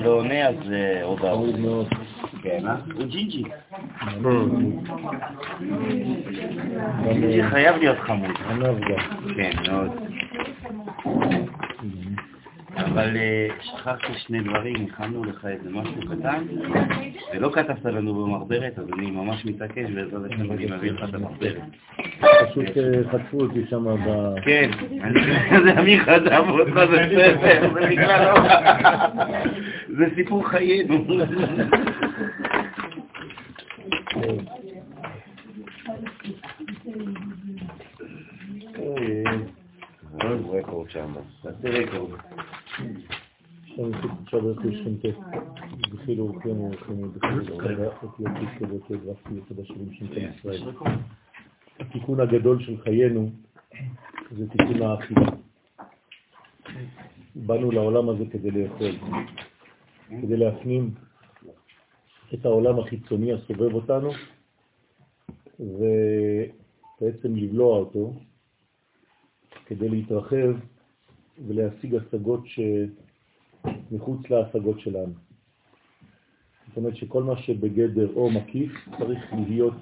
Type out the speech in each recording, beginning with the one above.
לא עונה, אז הודעה. חמוד מאוד. כן, אה? הוא ג'ינג'י. ג'ינג'י חייב להיות חמוד. כן, מאוד. אבל אה, שכחתי שני דברים, הכנו לך איזה משהו קטן, ולא כתבת לנו במחברת, אז אני ממש מתעקש, בעזרת השם אני מביא לך את המחברת. פשוט אה, חטפו אותי שם ב... כן, אני- זה מי חטף אותך, זה בסדר, זה לא... זה סיפור חיינו. אוי, עוד רקורד שם, תעשה רקורד. שם יש עכשיו רכוש ש"ט. בחיל אורחים אורחים בחיל אורחים אותיות כזאת גרפי יסוד השלים ש"ט ישראל. התיקון הגדול של חיינו זה תיקון האכילה. באנו לעולם הזה כדי לאכול, כדי להפנים את העולם החיצוני הסובב אותנו ובעצם לבלוע אותו כדי להתרחב ולהשיג השגות שמחוץ להשגות שלנו. זאת אומרת שכל מה שבגדר או מקיף צריך להיות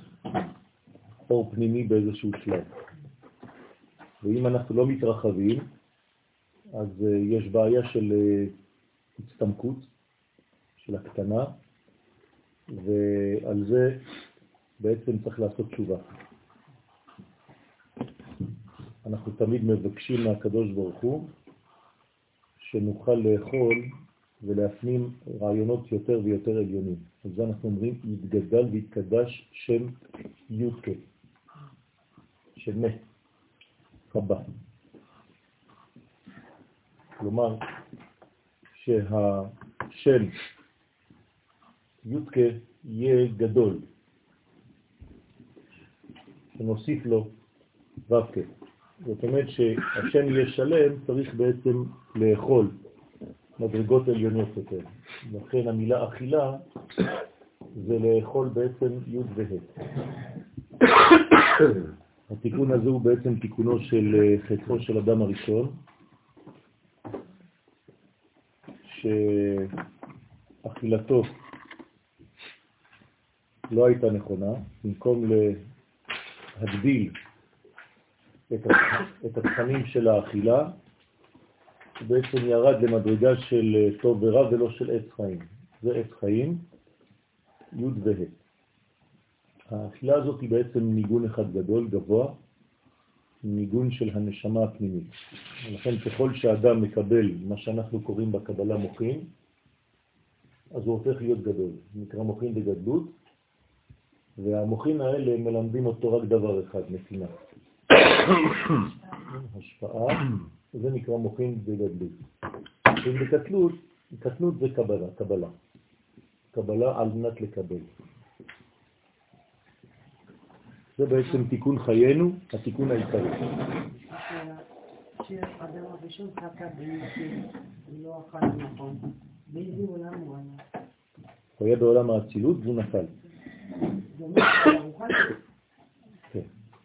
אור פנימי באיזשהו שלב. ואם אנחנו לא מתרחבים, אז uh, יש בעיה של uh, הצטמקות, של הקטנה, ועל זה בעצם צריך לעשות תשובה. אנחנו תמיד מבקשים מהקדוש ברוך הוא שנוכל לאכול ולהפנים רעיונות יותר ויותר עליונים. על זה אנחנו אומרים, יתגדל ויתקדש שם יודקה, של מת, הבא. כלומר, שהשם יודקה יהיה גדול, שנוסיף לו ו"ק. זאת אומרת שהשם יהיה שלם, צריך בעצם לאכול מדרגות עליונות יותר. לכן המילה אכילה זה לאכול בעצם י' וה'. התיקון הזה הוא בעצם תיקונו של חטאו של אדם הראשון, שאכילתו לא הייתה נכונה, במקום להגדיל את, התכנים של האכילה, הוא בעצם ירד למדרגה של טוב ורע ולא של עץ חיים. זה עץ חיים, י' וה'. האכילה הזאת היא בעצם ניגון אחד גדול, גבוה, ניגון של הנשמה הפנימית. ולכן ככל שאדם מקבל מה שאנחנו קוראים בקבלה מוחין, אז הוא הופך להיות גדול. נקרא מוחין בגדלות, והמוחין האלה מלמדים אותו רק דבר אחד, נתינה. השפעה, זה נקרא מוחין בגדלות. ובקטנות, קטנות זה קבלה, קבלה. קבלה על מנת לקבל. זה בעצם תיקון חיינו, התיקון העיקרי. הראשון חטא לא אכל נכון. באיזה עולם הוא היה? הוא היה בעולם האצילות והוא נפל. זה אומר שהוא חטא. כן.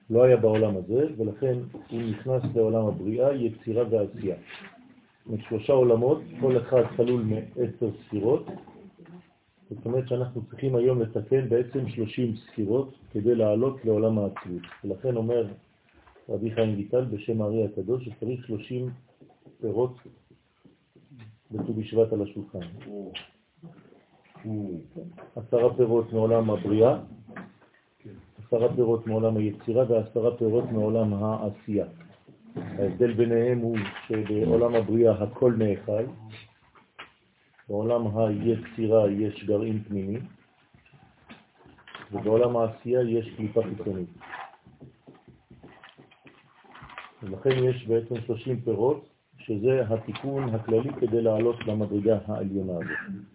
לא היה בעולם הזה, ולכן הוא נכנס לעולם הבריאה, יצירה ועשייה. שלושה עולמות, כל אחד כלול מעשר ספירות. זאת אומרת שאנחנו צריכים היום לתקן בעצם 30 ספירות כדי לעלות לעולם האצילות. ולכן אומר רבי חיים ויטל בשם הארי הקדוש שצריך 30 פירות בט"ו בשבט על השולחן. עשרה פירות מעולם הבריאה, עשרה פירות מעולם היצירה ועשרה פירות מעולם העשייה. ההבדל ביניהם הוא שבעולם הבריאה הכל נאכל, בעולם היצירה יש גרעין פנימי, ובעולם העשייה יש קליפה חיצונית. ולכן יש בעצם 30 פירות, שזה התיקון הכללי כדי לעלות למדרגה העליונה הזאת.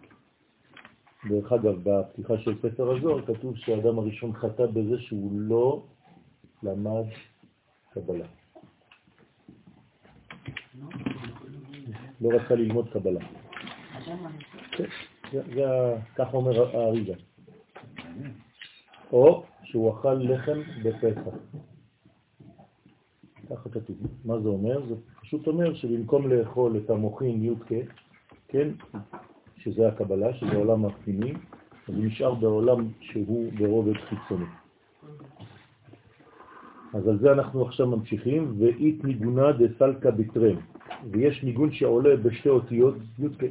דרך אגב, בפתיחה של ספר הזוהר כתוב שהאדם הראשון חטא בזה שהוא לא למד קבלה. לא רצה ללמוד קבלה. כן, ככה אומר האריזה. או שהוא אכל לחם בפסח. ככה כתוב. מה זה אומר? זה פשוט אומר שבמקום לאכול את המוחין יודקה, כן. שזה הקבלה, שזה העולם הפנימי, אז הוא נשאר בעולם שהוא ברובד חיצוני. אז על זה אנחנו עכשיו ממשיכים, ואית ניגונה דסלקה ביטרם, ויש ניגון שעולה בשתי אותיות י"ק.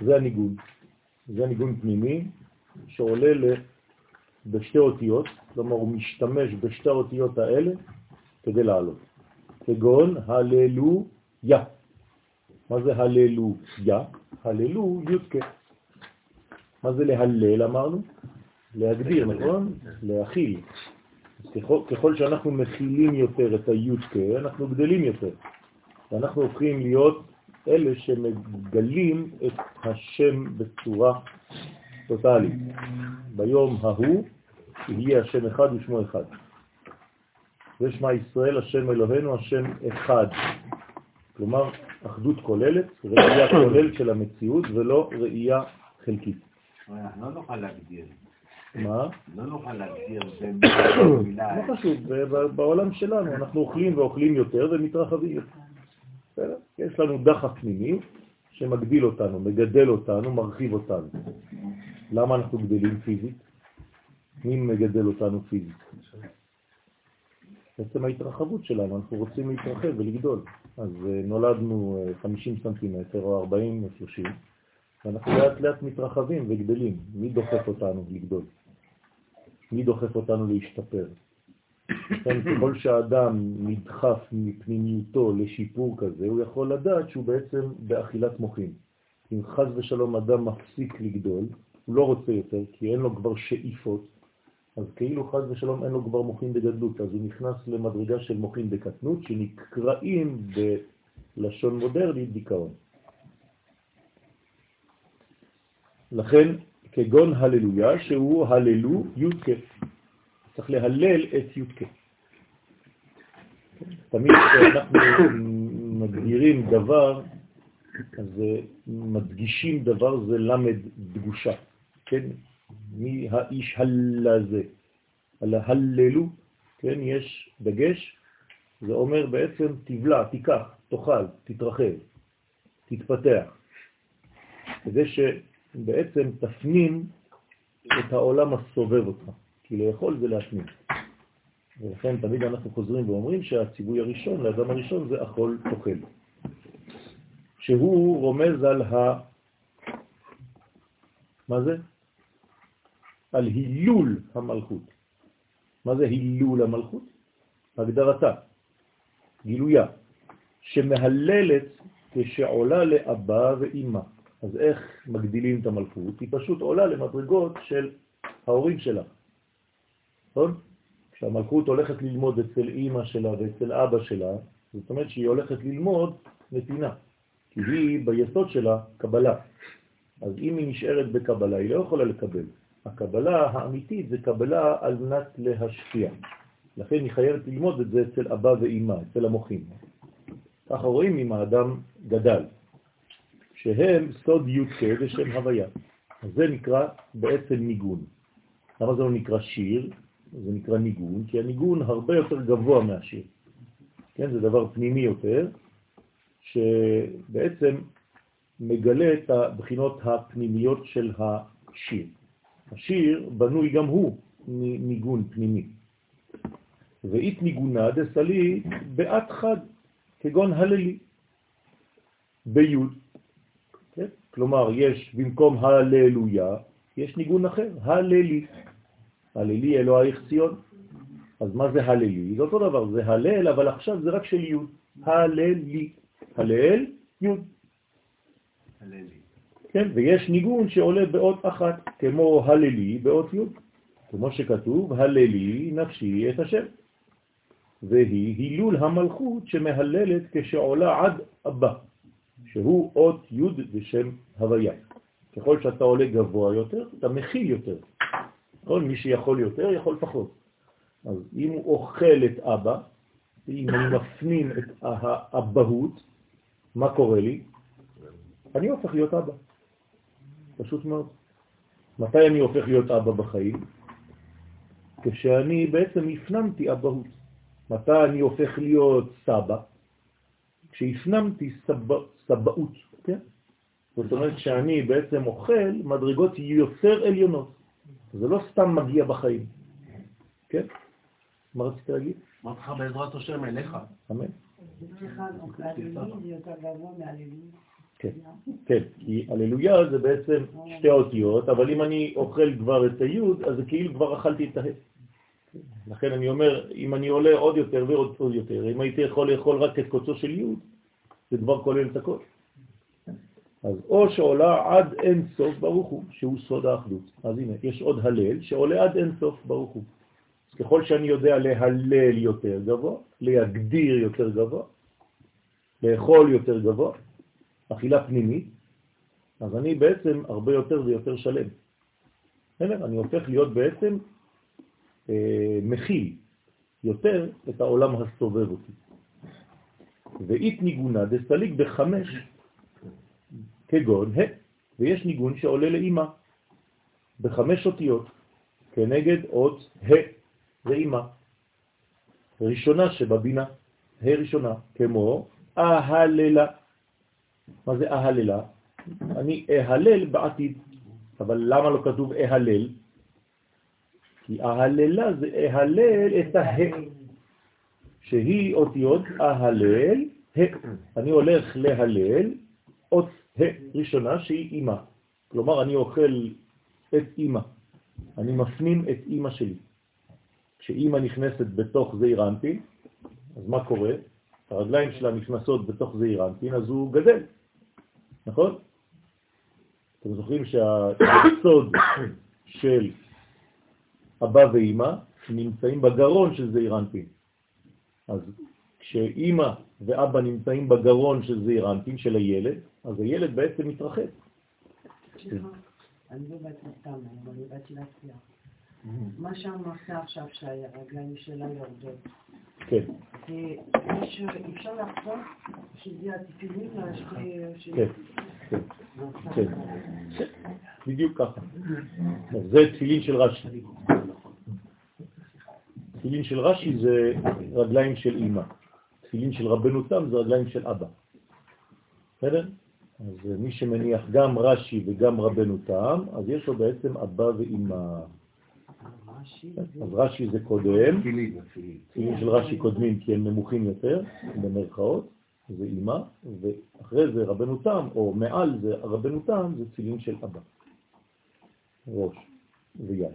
זה הניגון. זה הניגון פנימי שעולה בשתי אותיות, כלומר הוא משתמש בשתי האותיות האלה כדי לעלות. כגון הללויה. מה זה הללויה? הללו יודקה. מה זה להלל אמרנו? להגדיר, נכון? להכיל. ככל, ככל שאנחנו מכילים יותר את היודקה, אנחנו גדלים יותר. ואנחנו הופכים להיות אלה שמגלים את השם בצורה טוטלית. ביום ההוא יהיה השם אחד ושמו אחד. ושמע ישראל, השם אלוהינו, השם אחד. כלומר, אחדות כוללת, ראייה כוללת של המציאות ולא ראייה חלקית. לא נוכל להגדיר. מה? לא נוכל להגדיר לא חשוב, בעולם שלנו אנחנו אוכלים ואוכלים יותר ומתרחבים יותר. יש לנו דחף פנימי שמגדיל אותנו, מגדל אותנו, מרחיב אותנו. למה אנחנו גדלים פיזית? מי מגדל אותנו פיזית? בעצם ההתרחבות שלנו, אנחנו רוצים להתרחב ולגדול. אז אה, נולדנו 50 אה, סנטימטר או 40 או 30, ואנחנו לאט לאט מתרחבים וגדלים. מי דוחף אותנו לגדול? מי דוחף אותנו להשתפר? כן, ככל שהאדם נדחף מפנימיותו לשיפור כזה, הוא יכול לדעת שהוא בעצם באכילת מוחים. אם חז ושלום אדם מפסיק לגדול, הוא לא רוצה יותר, כי אין לו כבר שאיפות, אז כאילו חז ושלום אין לו כבר מוחים בגדלות, אז הוא נכנס למדרגה של מוחים בקטנות, שנקראים בלשון מודרנית דיכאון. לכן, כגון הללויה, שהוא הללו י"ק. צריך להלל את י"ק. תמיד כשאנחנו מגדירים דבר, אז מדגישים דבר זה למד דגושה, כן? מי האיש הלזה? על ההללו, כן, יש דגש, זה אומר בעצם תבלע, תיקח, תאכל, תתרחב, תתפתח, כדי שבעצם תפנים את העולם הסובב אותך, כי לאכול זה להפנים. ולכן תמיד אנחנו חוזרים ואומרים שהציווי הראשון לאדם הראשון זה אכול תאכל. שהוא רומז על ה... מה זה? על הילול המלכות. מה זה הילול המלכות? הגדרתה, גילויה, שמהללת כשעולה לאבא ואימא. אז איך מגדילים את המלכות? היא פשוט עולה למדרגות של ההורים שלה. נכון? כשהמלכות הולכת ללמוד אצל אימא שלה ואצל אבא שלה, זאת אומרת שהיא הולכת ללמוד נתינה, כי היא ביסוד שלה קבלה. אז אם היא נשארת בקבלה, היא לא יכולה לקבל. הקבלה האמיתית זה קבלה על מנת להשפיע. לכן היא חייבת ללמוד את זה אצל אבא ואימא, אצל המוחים. ככה רואים אם האדם גדל, שהם סוד י"ק ושם הוויה. זה נקרא בעצם ניגון. למה זה לא נקרא שיר? זה נקרא ניגון, כי הניגון הרבה יותר גבוה מהשיר. כן, זה דבר פנימי יותר, שבעצם מגלה את הבחינות הפנימיות של השיר. השיר בנוי גם הוא מניגון פנימי. ואית ניגונה דסלי בעת חד, כגון הללי, ביוד. כן? כלומר, יש במקום הללויה, יש ניגון אחר, הללי. הללי אלוהיך ציון. אז מה זה הללי? זה אותו דבר, זה הלל, אבל עכשיו זה רק של יוד. הללי. הלל, יוד. הללי. כן, ויש ניגון שעולה באות אחת, כמו הללי באות י', כמו שכתוב, הללי נפשי את השם. והיא הילול המלכות שמהללת כשעולה עד אבא, שהוא אות י' בשם הוויה. ככל שאתה עולה גבוה יותר, אתה מכיל יותר. כל מי שיכול יותר, יכול פחות. אז אם הוא אוכל את אבא, אם אני מפנים את האבהות, מה קורה לי? אני הופך להיות אבא. פשוט מאוד. מתי אני הופך להיות אבא בחיים? כשאני בעצם הפנמתי אבהות. מתי אני הופך להיות סבא? כשהפנמתי סבא, סבאות, כן? זאת אומרת שאני בעצם אוכל מדרגות יותר עליונות. זה לא סתם מגיע בחיים. כן? מה רצית להגיד? אמרתי לך בעזרת השם אליך. אמן. זה יותר גבוה מהללויה. כן, כן, כי הללויה זה בעצם שתי אותיות, אבל אם אני אוכל כבר את היוד, אז זה כאילו כבר אכלתי את ההא. לכן אני אומר, אם אני עולה עוד יותר ועוד עוד יותר, אם הייתי יכול לאכול רק את קוצו של יוד, זה כבר כולל את הכל. אז או שעולה עד אין סוף ברוך הוא, שהוא סוד האחדות. אז הנה, יש עוד הלל שעולה עד אין סוף ברוך הוא. אז ככל שאני יודע להלל יותר גבוה, להגדיר יותר גבוה, לאכול יותר גבוה, אכילה פנימית, אז אני בעצם הרבה יותר ויותר שלם. בסדר? אני הופך להיות בעצם אה, מכיל יותר את העולם הסובב אותי. ואית ניגונה דסליק בחמש כגון ה', ויש ניגון שעולה לאימא בחמש אותיות כנגד אות ה', זה אימא. ראשונה שבבינה, ה' ראשונה, כמו אהללה. מה זה אהללה? אני אהלל בעתיד, אבל למה לא כתוב אהלל? כי אהללה זה אהלל את הה, שהיא אותיות אהלל, ה. אני הולך להלל אות ה ראשונה שהיא אימא. כלומר, אני אוכל את אימא. אני מפנים את אימא שלי. כשאימא נכנסת בתוך זעיר אנפין, אז מה קורה? הרגליים שלה נכנסות בתוך זעיר אנפין, אז הוא גדל, נכון? אתם זוכרים שהסוד של אבא ואימא נמצאים בגרון של זעיר אנפין. אז כשאימא ואבא נמצאים בגרון של זעיר אנפין, של הילד, אז הילד בעצם מתרחב. אני לא באתי סתם, אני באתי להצליח. מה שאמרת עכשיו שהרגליים שלה יורדות, כן, יש- אפשר לחשוב שזה התפילין של... כן, כן, כן. בדיוק ככה. אז זה תפילין של רש"י. תפילין של רש"י זה רגליים של אימא. תפילין של רבנו תם זה רגליים של אבא. בסדר? אז מי שמניח גם רש"י וגם רבנו תם, אז יש לו בעצם אבא ואימא. אז רש"י זה קודם. תפילין של רש"י קודמים כי הם נמוכים יותר, במרכאות, זה אימא, ואחרי זה רבנו תם, או מעל זה רבנו תם, זה תפילין של אבא. ראש ויד.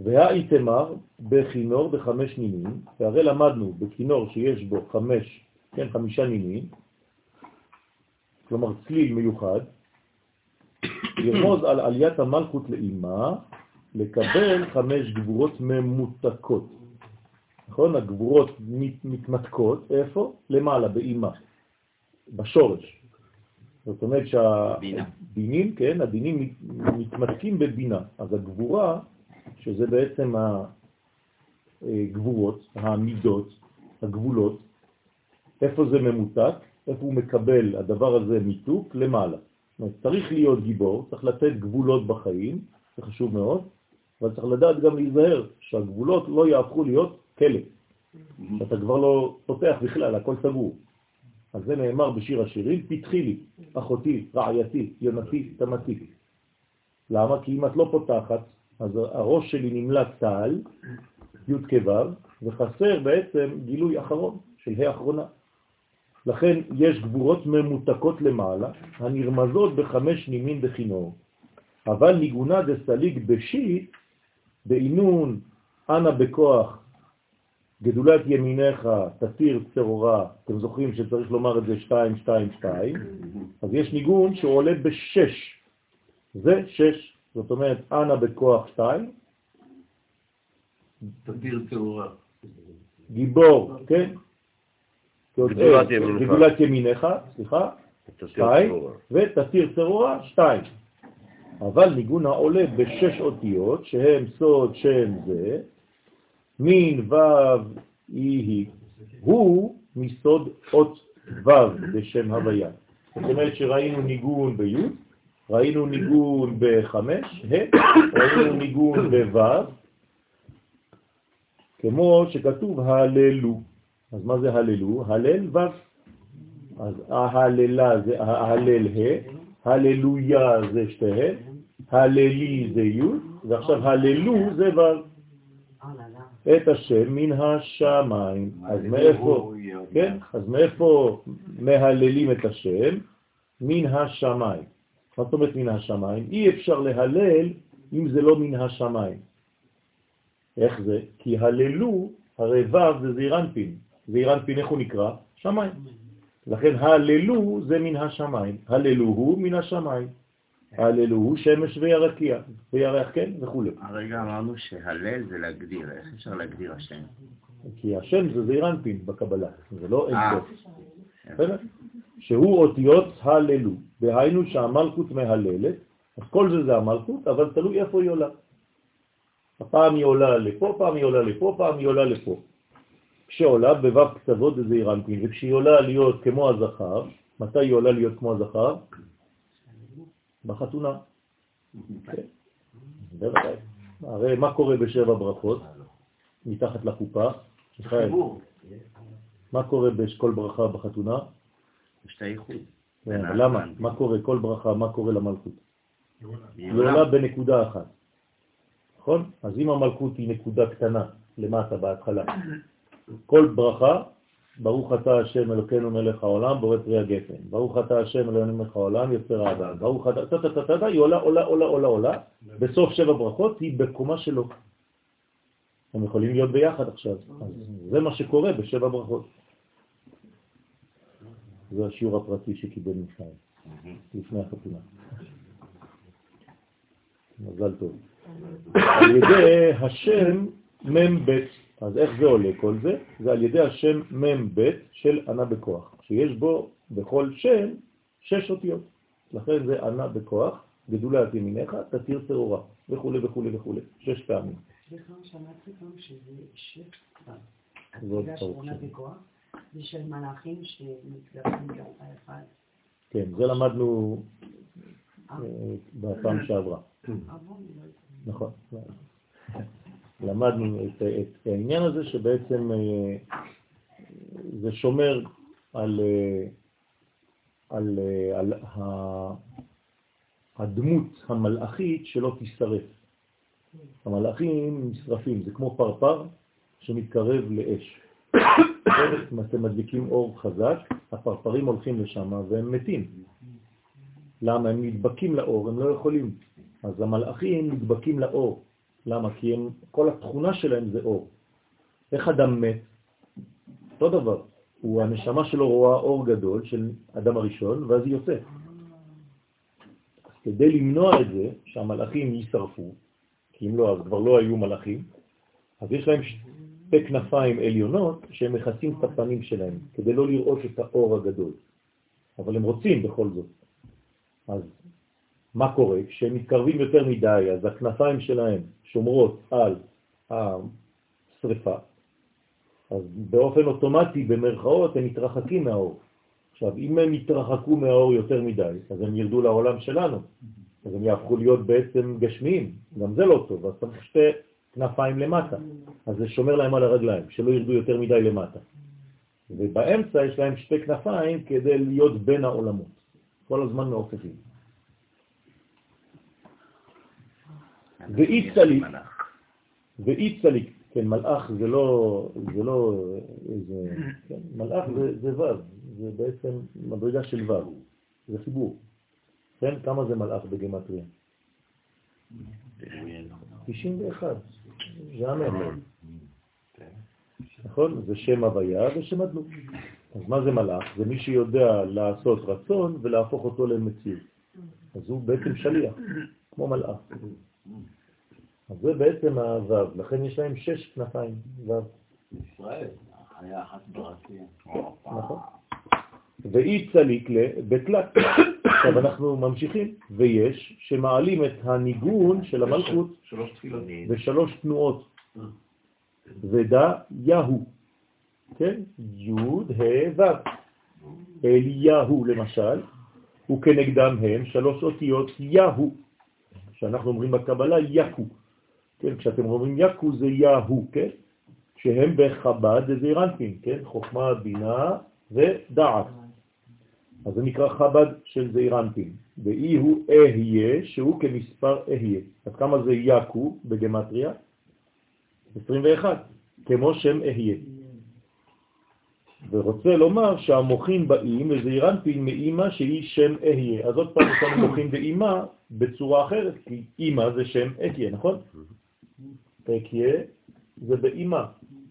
והאיתמר בכינור בחמש נימים, והרי למדנו בכינור שיש בו חמש, כן, חמישה נימים, כלומר צליל מיוחד, ירמוז על עליית המלכות לאימה, לקבל חמש גבורות ממותקות. נכון? הגבורות מת- מתמתקות, איפה? למעלה, באימה, בשורש. זאת אומרת. שהדינים, כן, הדינים מת- מתמתקים בבינה. אז הגבורה, שזה בעצם הגבורות, המידות, הגבולות, איפה זה ממותק? איפה הוא מקבל הדבר הזה מיתוק? למעלה. זאת אומרת, צריך להיות גיבור, צריך לתת גבולות בחיים, זה חשוב מאוד, אבל צריך לדעת גם להיזהר שהגבולות לא יהפכו להיות כלא, שאתה כבר לא פותח בכלל, הכל סגור. אז זה נאמר בשיר השירים, פתחי לי, אחותי, רעייתי, יונתי, תמתי. למה? כי אם את לא פותחת, אז הראש שלי נמלא צהל, י' כו', וחסר בעצם גילוי אחרון, של ה' אחרונה. לכן יש גבורות ממותקות למעלה, הנרמזות בחמש נימין בכינור. אבל ניגונה דסליג בשיט, בעינון, אנא בכוח, גדולת ימיניך תתיר צרורה, אתם זוכרים שצריך לומר את זה 2, 2, 2, אז יש ניגון שעולה בשש, זה שש, זאת אומרת אנא בכוח 2, תדיר צהורה. גיבור, כן? גדולת ימינך. גדולת ימיניך, סליחה, תסיר שתיים, צרורה. ותסיר צרורה, שתיים. אבל ניגון העולה בשש אותיות, שהם סוד שם זה, מין ו' היא, הוא מסוד אות ו' בשם הוויה. זאת אומרת שראינו ניגון בי', ראינו ניגון בחמש, ראינו ניגון בו', כמו שכתוב הללו. אז מה זה הללו? הלל ו'. אז ההללה זה ההלל ה', הללויה זה שתיהן, הללי זה י', ועכשיו הללו זה ו'. אה, לא, לא. את השם מן השמיים. אז מאיפה, כן, אז מאיפה מהללים את השם? מן השמיים. מה זאת אומרת מן השמיים? אי אפשר להלל אם זה לא מן השמיים. איך זה? כי הללו, הרי ו' זה זעירנפין. זעירנפין, איך הוא נקרא? שמיים. לכן הללו זה מן השמיים. הללו הוא מן השמיים. הללו הוא שמש וירקיע, וירח כן וכו'. הרגע אמרנו שהלל זה להגדיר, איך אפשר להגדיר השם? כי השם זה זעירנפין בקבלה, זה לא אין אה. סוף. שהוא אותיות הללו, דהיינו שהמלכות מהללת, אז כל זה זה המלכות, אבל תלוי איפה היא עולה. הפעם היא עולה לפה, פעם היא עולה לפה, פעם היא עולה לפה. כשעולה בו' קצוות זה זעירנפין, וכשהיא עולה להיות כמו הזכר, מתי היא עולה להיות כמו הזכר? בחתונה. כן. בוודאי. הרי מה קורה בשבע ברכות? מתחת לחופה? מיכאל, מה קורה בכל ברכה בחתונה? יש את האיחוד. כן, למה? מה קורה? כל ברכה, מה קורה למלכות? היא עולה בנקודה אחת. נכון? אז אם המלכות היא נקודה קטנה למטה בהתחלה, כל ברכה, ברוך אתה השם אלוקינו מלך העולם, בורא פרי הגפן. ברוך אתה השם אלוקינו מלך העולם, יוצר האדם. ברוך אתה, טה טה טה טה, היא עולה, עולה, עולה, עולה, עולה. בסוף שבע ברכות היא בקומה שלו. הם יכולים להיות ביחד עכשיו. זה מה שקורה בשבע ברכות. זה השיעור הפרטי שקיבל מיכאל, לפני החתונה. מזל טוב. על ידי השם מ"ם ב', אז איך זה עולה כל זה? זה על ידי השם מ"ם ב' של ענה בכוח, שיש בו בכל שם שש אותיות. לכן זה ענה בכוח, גדולה את ימינך, תתיר שעורה, וכו' וכו' וכו', שש פעמים. סליחה, שמעתי פעם שזה שף כבר. שעונה שלי. בכוח, זה של מלאכים שמתגרשים ככה אחד. כן, זה למדנו אה, אה, בפעם שעברה. לא. נכון. למדנו את, את העניין הזה שבעצם אה, זה שומר על, אה, על, אה, על ה- הדמות המלאכית שלא תישרף. המלאכים נשרפים, זה כמו פרפר שמתקרב לאש. אם אתם מדליקים אור חזק, הפרפרים הולכים לשם והם מתים. למה? הם נדבקים לאור, הם לא יכולים. אז המלאכים נדבקים לאור. למה? כי הם, כל התכונה שלהם זה אור. איך אדם מת? אותו דבר. הוא, הנשמה שלו רואה אור גדול של אדם הראשון, ואז היא יוצאת. אז כדי למנוע את זה, שהמלאכים יישרפו, כי אם לא, אז כבר לא היו מלאכים, אז יש להם שתי כנפיים עליונות שהם מכסים את הפנים שלהם, כדי לא לראות את האור הגדול. אבל הם רוצים בכל זאת. אז מה קורה? כשהם מתקרבים יותר מדי, אז הכנפיים שלהם שומרות על השריפה, אז באופן אוטומטי, במרכאות, הם מתרחקים מהאור. עכשיו, אם הם יתרחקו מהאור יותר מדי, אז הם ירדו לעולם שלנו, אז הם יהפכו להיות בעצם גשמיים, גם זה לא טוב, אז צריך שתי כנפיים למטה, אז זה שומר להם על הרגליים, שלא ירדו יותר מדי למטה. ובאמצע יש להם שתי כנפיים כדי להיות בין העולמות, כל הזמן מעופפים. ואי צליק, ואי צליק, כן, מלאך זה לא, זה לא איזה, כן, מלאך זה, זה ו', זה בעצם מדרגה של ו', זה חיבור. כן, כמה זה מלאך בגמטריה? 91, זה אמן. נכון? זה שם הוויה ושם הדלות. אז מה זה מלאך? זה מי שיודע לעשות רצון ולהפוך אותו למציאות. אז הוא בעצם שליח, כמו מלאך. אז זה בעצם הוו, לכן יש להם שש כנפיים, וו. ישראל, חיה אחת ברקיע. נכון. ואי צליק לבתלת. עכשיו אנחנו ממשיכים, ויש שמעלים את הניגון של המלכות שלוש תפילות. בשלוש תנועות. ודא יהו, כן? י' ה' ו'. אליהו למשל, וכנגדם הם שלוש אותיות יהו, שאנחנו אומרים בקבלה יקו. כן, כשאתם אומרים יקו זה יהו, כן? שהם בחב"ד זה רנטין, כן? חוכמה, בינה ודעת. אז זה נקרא חב"ד של זעירנטין. ואי הוא אהיה, שהוא כמספר אהיה. אז כמה זה יקו בגמטריה? 21, כמו שם אהיה. ורוצה לומר שהמוחים באים וזעירנטין מאימא שהיא שם אהיה. אז עוד פעם יש לנו מוחים באימא בצורה אחרת, כי אימא זה שם אהיה, נכון? אהיה זה באימא.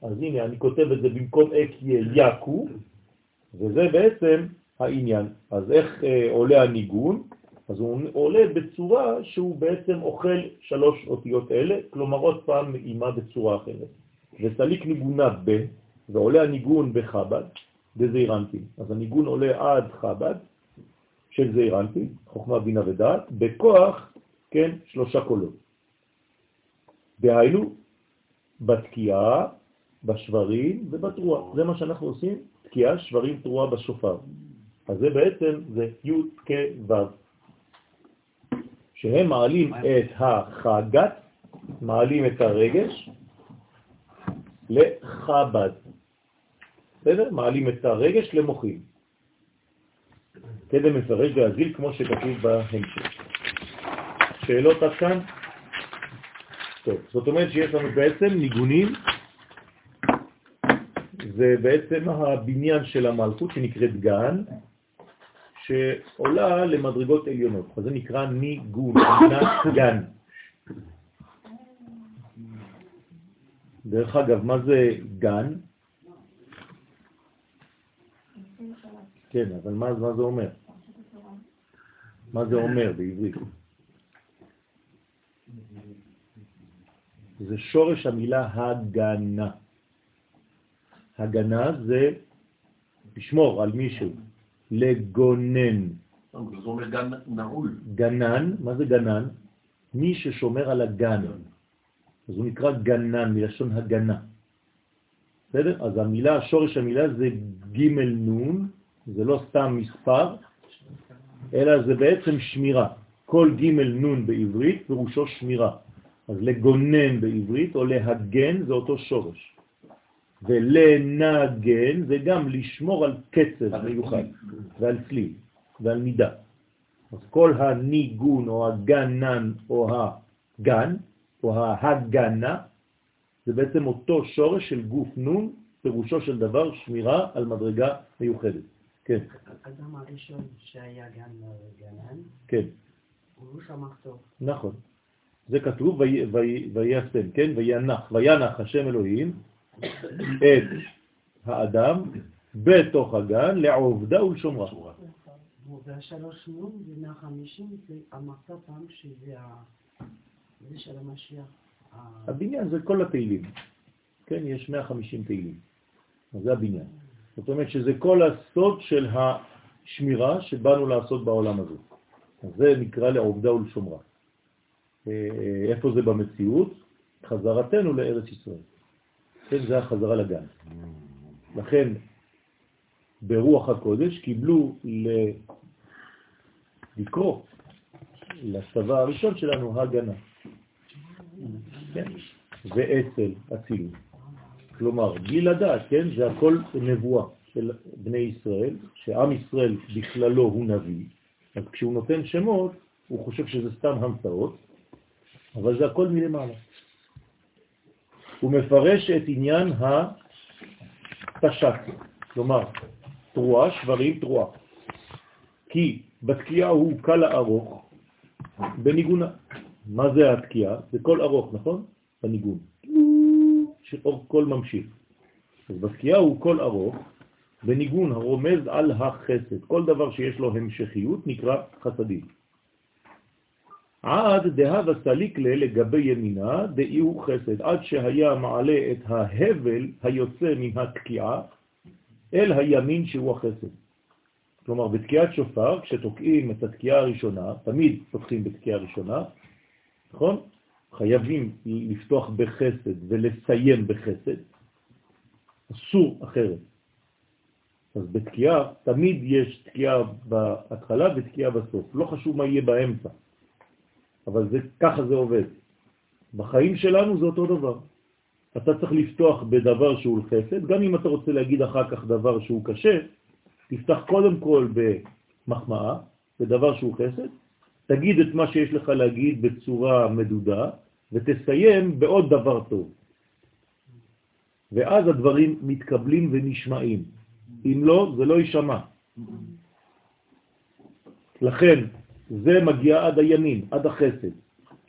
אז הנה, אני כותב את זה במקום אהיה יקו, וזה בעצם העניין. אז איך אה, עולה הניגון? אז הוא עולה בצורה שהוא בעצם אוכל שלוש אותיות אלה, כלומר עוד פעם מאימה בצורה אחרת. וסליק ניגונה ב, ועולה הניגון בחב"ד, בזעירנטים. אז הניגון עולה עד חב"ד של זעירנטים, חוכמה, בינה ודעת, בכוח, כן, שלושה קולות. דהיינו, בתקיעה, בשברים ובתרועה. זה מה שאנחנו עושים, תקיעה, שברים, תרועה בשופר. אז זה בעצם, זה י' כ' ו'. שהם מעלים את החגת, מעלים את הרגש לחב"ד. בסדר? מעלים את הרגש למוחים. כדי מפרש והזיל כמו שכתוב בהמשך. שאלות עד כאן? טוב, זאת אומרת שיש לנו בעצם ניגונים, זה בעצם הבניין של המלכות שנקראת גן, שעולה למדרגות עליונות. אז זה נקרא ניגון, גן. דרך אגב, מה זה גן? כן, אבל מה, מה זה אומר? מה זה אומר בעברית? זה שורש המילה הגנה. הגנה זה לשמור על מישהו, לגונן. זה אומר גנן, מה זה גנן? מי ששומר על הגן. אז הוא נקרא גנן, מלשון הגנה. בסדר? אז המילה, שורש המילה זה ג' נון, זה לא סתם מספר, אלא זה בעצם שמירה. כל ג' נון בעברית פירושו שמירה. אז לגונן בעברית או להגן זה אותו שורש. ולנגן זה גם לשמור על קצב מיוחד ועל צליל ועל מידה. אז כל הניגון או הגנן או הגן או ההגנה זה בעצם אותו שורש של גוף נון, פירושו של דבר שמירה על מדרגה מיוחדת. כן. האדם הראשון שהיה גן גנן, כן. הוא לא שמח טוב. נכון. זה כתוב ויסם, כן? וינח, וינח השם אלוהים את האדם בתוך הגן לעובדה ולשומרה. והשלוש זה 150, זה אמרת פעם שזה זה של המשיח. הבניין זה כל התהילים. כן, יש 150 תהילים. זה הבניין. זאת אומרת שזה כל הסוד של השמירה שבאנו לעשות בעולם הזה. זה נקרא לעובדה ולשומרה. אה, איפה זה במציאות? חזרתנו לארץ ישראל. כן, זה החזרה לגן. לכן, ברוח הקודש קיבלו לקרוא לצבא הראשון שלנו הגנה. כן? ואצל, אצילות. כלומר, בלי לדעת, כן? זה הכל נבואה של בני ישראל, שעם ישראל בכללו הוא נביא, אז כשהוא נותן שמות, הוא חושב שזה סתם המצאות, אבל זה הכל מלמעלה. הוא מפרש את עניין הפשט, כלומר, תרועה, שברים, תרועה. כי בתקיעה הוא קל הארוך בניגונה. מה זה התקיעה? זה קול ארוך, נכון? בניגון. שאור קול ממשיך. אז בתקיעה הוא קול ארוך בניגון הרומז על החסד. כל דבר שיש לו המשכיות נקרא חסדים. עד דהוה סליק לה לגבי ימינה דאיהו חסד, עד שהיה מעלה את ההבל היוצא מן התקיעה אל הימין שהוא החסד. כלומר, בתקיעת שופר, כשתוקעים את התקיעה הראשונה, תמיד תוקעים בתקיעה הראשונה, נכון? חייבים לפתוח בחסד ולסיים בחסד, אסור אחרת. אז בתקיעה, תמיד יש תקיעה בהתחלה ותקיעה בסוף, לא חשוב מה יהיה באמצע. אבל זה, ככה זה עובד. בחיים שלנו זה אותו דבר. אתה צריך לפתוח בדבר שהוא חסד, גם אם אתה רוצה להגיד אחר כך דבר שהוא קשה, תפתח קודם כל במחמאה, בדבר שהוא חסד, תגיד את מה שיש לך להגיד בצורה מדודה, ותסיים בעוד דבר טוב. ואז הדברים מתקבלים ונשמעים. אם לא, זה לא יישמע. לכן, זה מגיע עד הימין, עד החסד,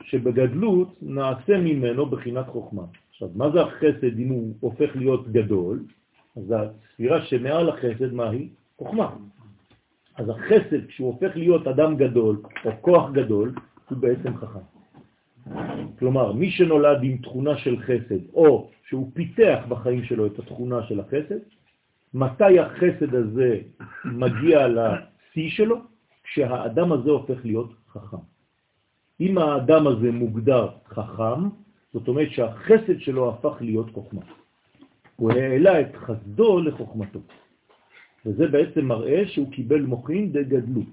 שבגדלות נעשה ממנו בחינת חוכמה. עכשיו, מה זה החסד אם הוא הופך להיות גדול? אז הספירה שמעל החסד, מה היא? חוכמה. אז החסד, כשהוא הופך להיות אדם גדול, או כוח גדול, הוא בעצם חכם. כלומר, מי שנולד עם תכונה של חסד, או שהוא פיתח בחיים שלו את התכונה של החסד, מתי החסד הזה מגיע לשיא שלו? כשהאדם הזה הופך להיות חכם. אם האדם הזה מוגדר חכם, זאת אומרת שהחסד שלו הפך להיות חוכמה. הוא העלה את חסדו לחוכמתו. וזה בעצם מראה שהוא קיבל מוכין דגדלות.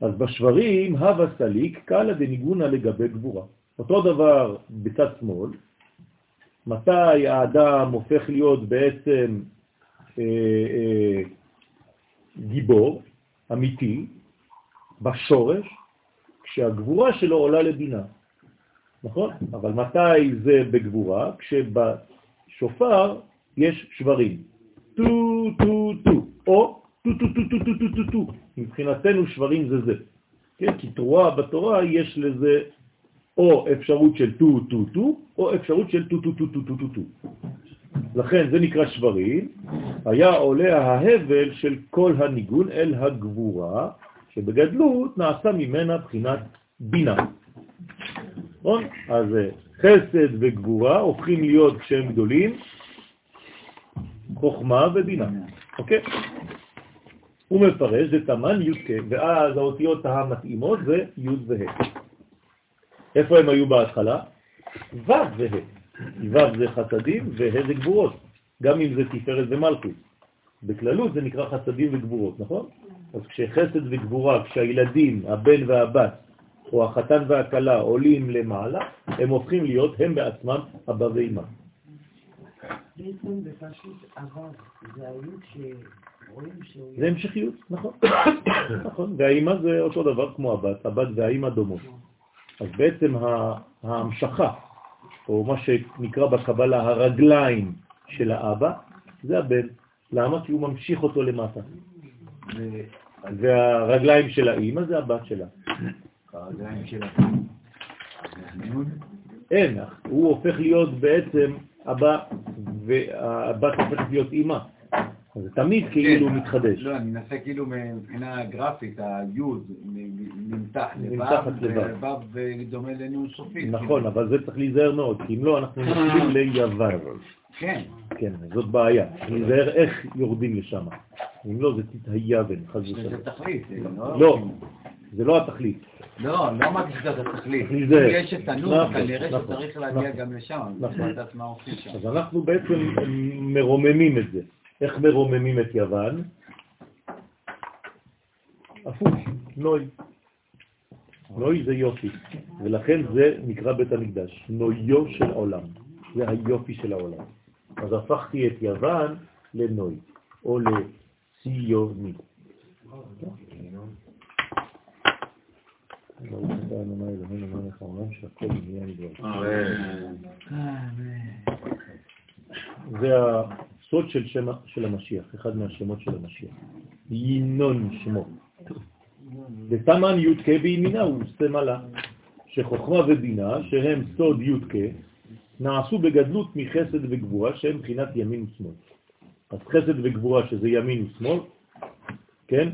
אז בשברים, הווה סליק, קלה דניגונה לגבי גבורה. אותו דבר בצד שמאל, מתי האדם הופך להיות בעצם אה, אה, גיבור אמיתי, בשורש, כשהגבורה שלו עולה לבינה. נכון? אבל מתי זה בגבורה? כשבשופר יש שברים. טו, טו, טו, או טו, טו, טו, טו, טו, טו, טו. מבחינתנו שברים זה זה. כן? כי תרועה בתורה יש לזה או אפשרות של טו, טו, טו, או אפשרות של טו, טו, טו, טו, טו, טו, טו. לכן זה נקרא שברים, היה עולה ההבל של כל הניגון אל הגבורה, שבגדלות נעשה ממנה בחינת בינה. נכון? אז חסד וגבורה הופכים להיות, כשהם גדולים, חוכמה ובינה. אוקיי? הוא מפרש, זה תמן י' ואז האותיות המתאימות זה י' וה'. איפה הם היו בהתחלה? ו' וה'. ו' זה חסדים וה' זה גבורות, גם אם זה תפארת ומלכות. בכללות זה נקרא חסדים וגבורות, נכון? אז כשחסד וגבורה, כשהילדים, הבן והבת, או החתן והכלה עולים למעלה, הם הופכים להיות הם בעצמם אבא ואמא. בעצם זה פשוט עבר, זה היו שרואים שהוא... זה המשכיות, נכון. נכון, והאמא זה אותו דבר כמו הבת, הבת והאמא דומות. אז בעצם ההמשכה, או מה שנקרא בקבלה הרגליים של האבא, זה הבן. למה? כי הוא ממשיך אותו למטה. והרגליים של האמא זה הבת שלה. הרגליים שלה. אין, הוא הופך להיות בעצם אבא, והבת הופכת להיות אמא. זה תמיד כאילו כן. מתחדש. לא, אני מנסה כאילו מבחינה גרפית, היוד נמתח נמתחת לבב. ובב דומה לנון סופית. נכון, אבל זה צריך להיזהר מאוד, כי אם לא, אנחנו נופלים ליוון. כן. כן, זאת בעיה. להיזהר איך יורדים לשם. אם לא, זה תתהיוון, חס זה ושלום. תכלית. זה לא, זה לא התכלית. לא, לא אמרתי שזה התכלית. יש את הנון, נכון, כנראה נכון, שצריך להגיע נכון. גם לשם. נכון. אז אנחנו בעצם מרוממים את זה. איך מרוממים את יוון? הפוך, נוי. נוי זה יופי, ולכן זה נקרא בית המקדש, נויו של עולם, זה היופי של העולם. אז הפכתי את יוון לנוי, או לציוני. ברוך אתה ה' אלוהינו מלך העולם שהכל נהיה מדבר. זה הסוד של, שם, של המשיח, אחד מהשמות של המשיח. ינון שמו. ותמן י"ק בימינה הוא סמלה, שחוכמה ובינה, שהם סוד י"ק, נעשו בגדלות מחסד וגבורה, שהם מבחינת ימין ושמאל. אז חסד וגבורה, שזה ימין ושמאל, כן,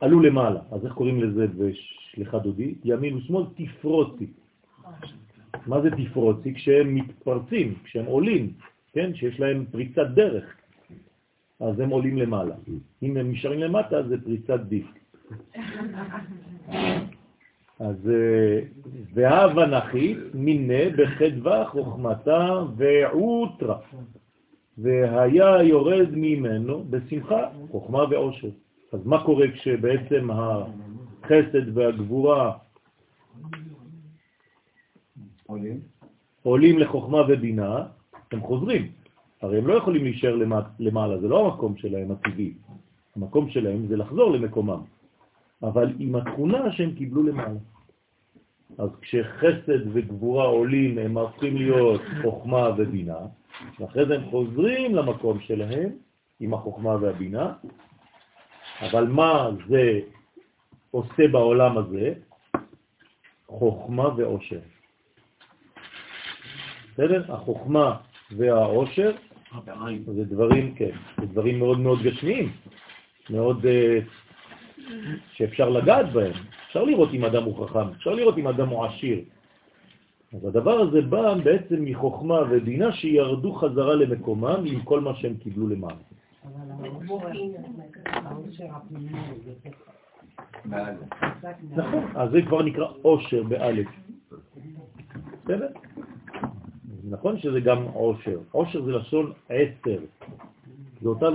עלו למעלה. אז איך קוראים לזה בשליחה דודי? ימין ושמאל תפרוצי. מה זה תפרוצי? כשהם מתפרצים, כשהם עולים, כן, שיש להם פריצת דרך, אז הם עולים למעלה. אם הם נשארים למטה, זה פריצת דיסק. אז אה, והבה נחית מיני בחדווה חוכמתה ועוטרה, והיה יורד ממנו בשמחה, חוכמה ועושר. אז מה קורה כשבעצם החסד והגבורה עולים? עולים לחוכמה ובינה, הם חוזרים. הרי הם לא יכולים להישאר למע- למעלה, זה לא המקום שלהם הטבעי. המקום שלהם זה לחזור למקומם. אבל עם התכונה שהם קיבלו למעלה. אז כשחסד וגבורה עולים, הם הופכים להיות חוכמה ובינה, ואחרי זה הם חוזרים למקום שלהם עם החוכמה והבינה, אבל מה זה עושה בעולם הזה? חוכמה ועושר. בסדר? החוכמה והעושר זה דברים, כן, זה דברים מאוד מאוד גשמיים, מאוד uh, שאפשר לגעת בהם. אפשר לראות אם אדם הוא חכם, אפשר לראות אם אדם הוא עשיר. אז הדבר הזה בא בעצם מחוכמה ובינה שירדו חזרה למקומם עם כל מה שהם קיבלו למעלה. נכון, אז זה כבר נקרא עושר באלף. בסדר? נכון שזה גם עושר. עושר זה לשון עשר. זה אותן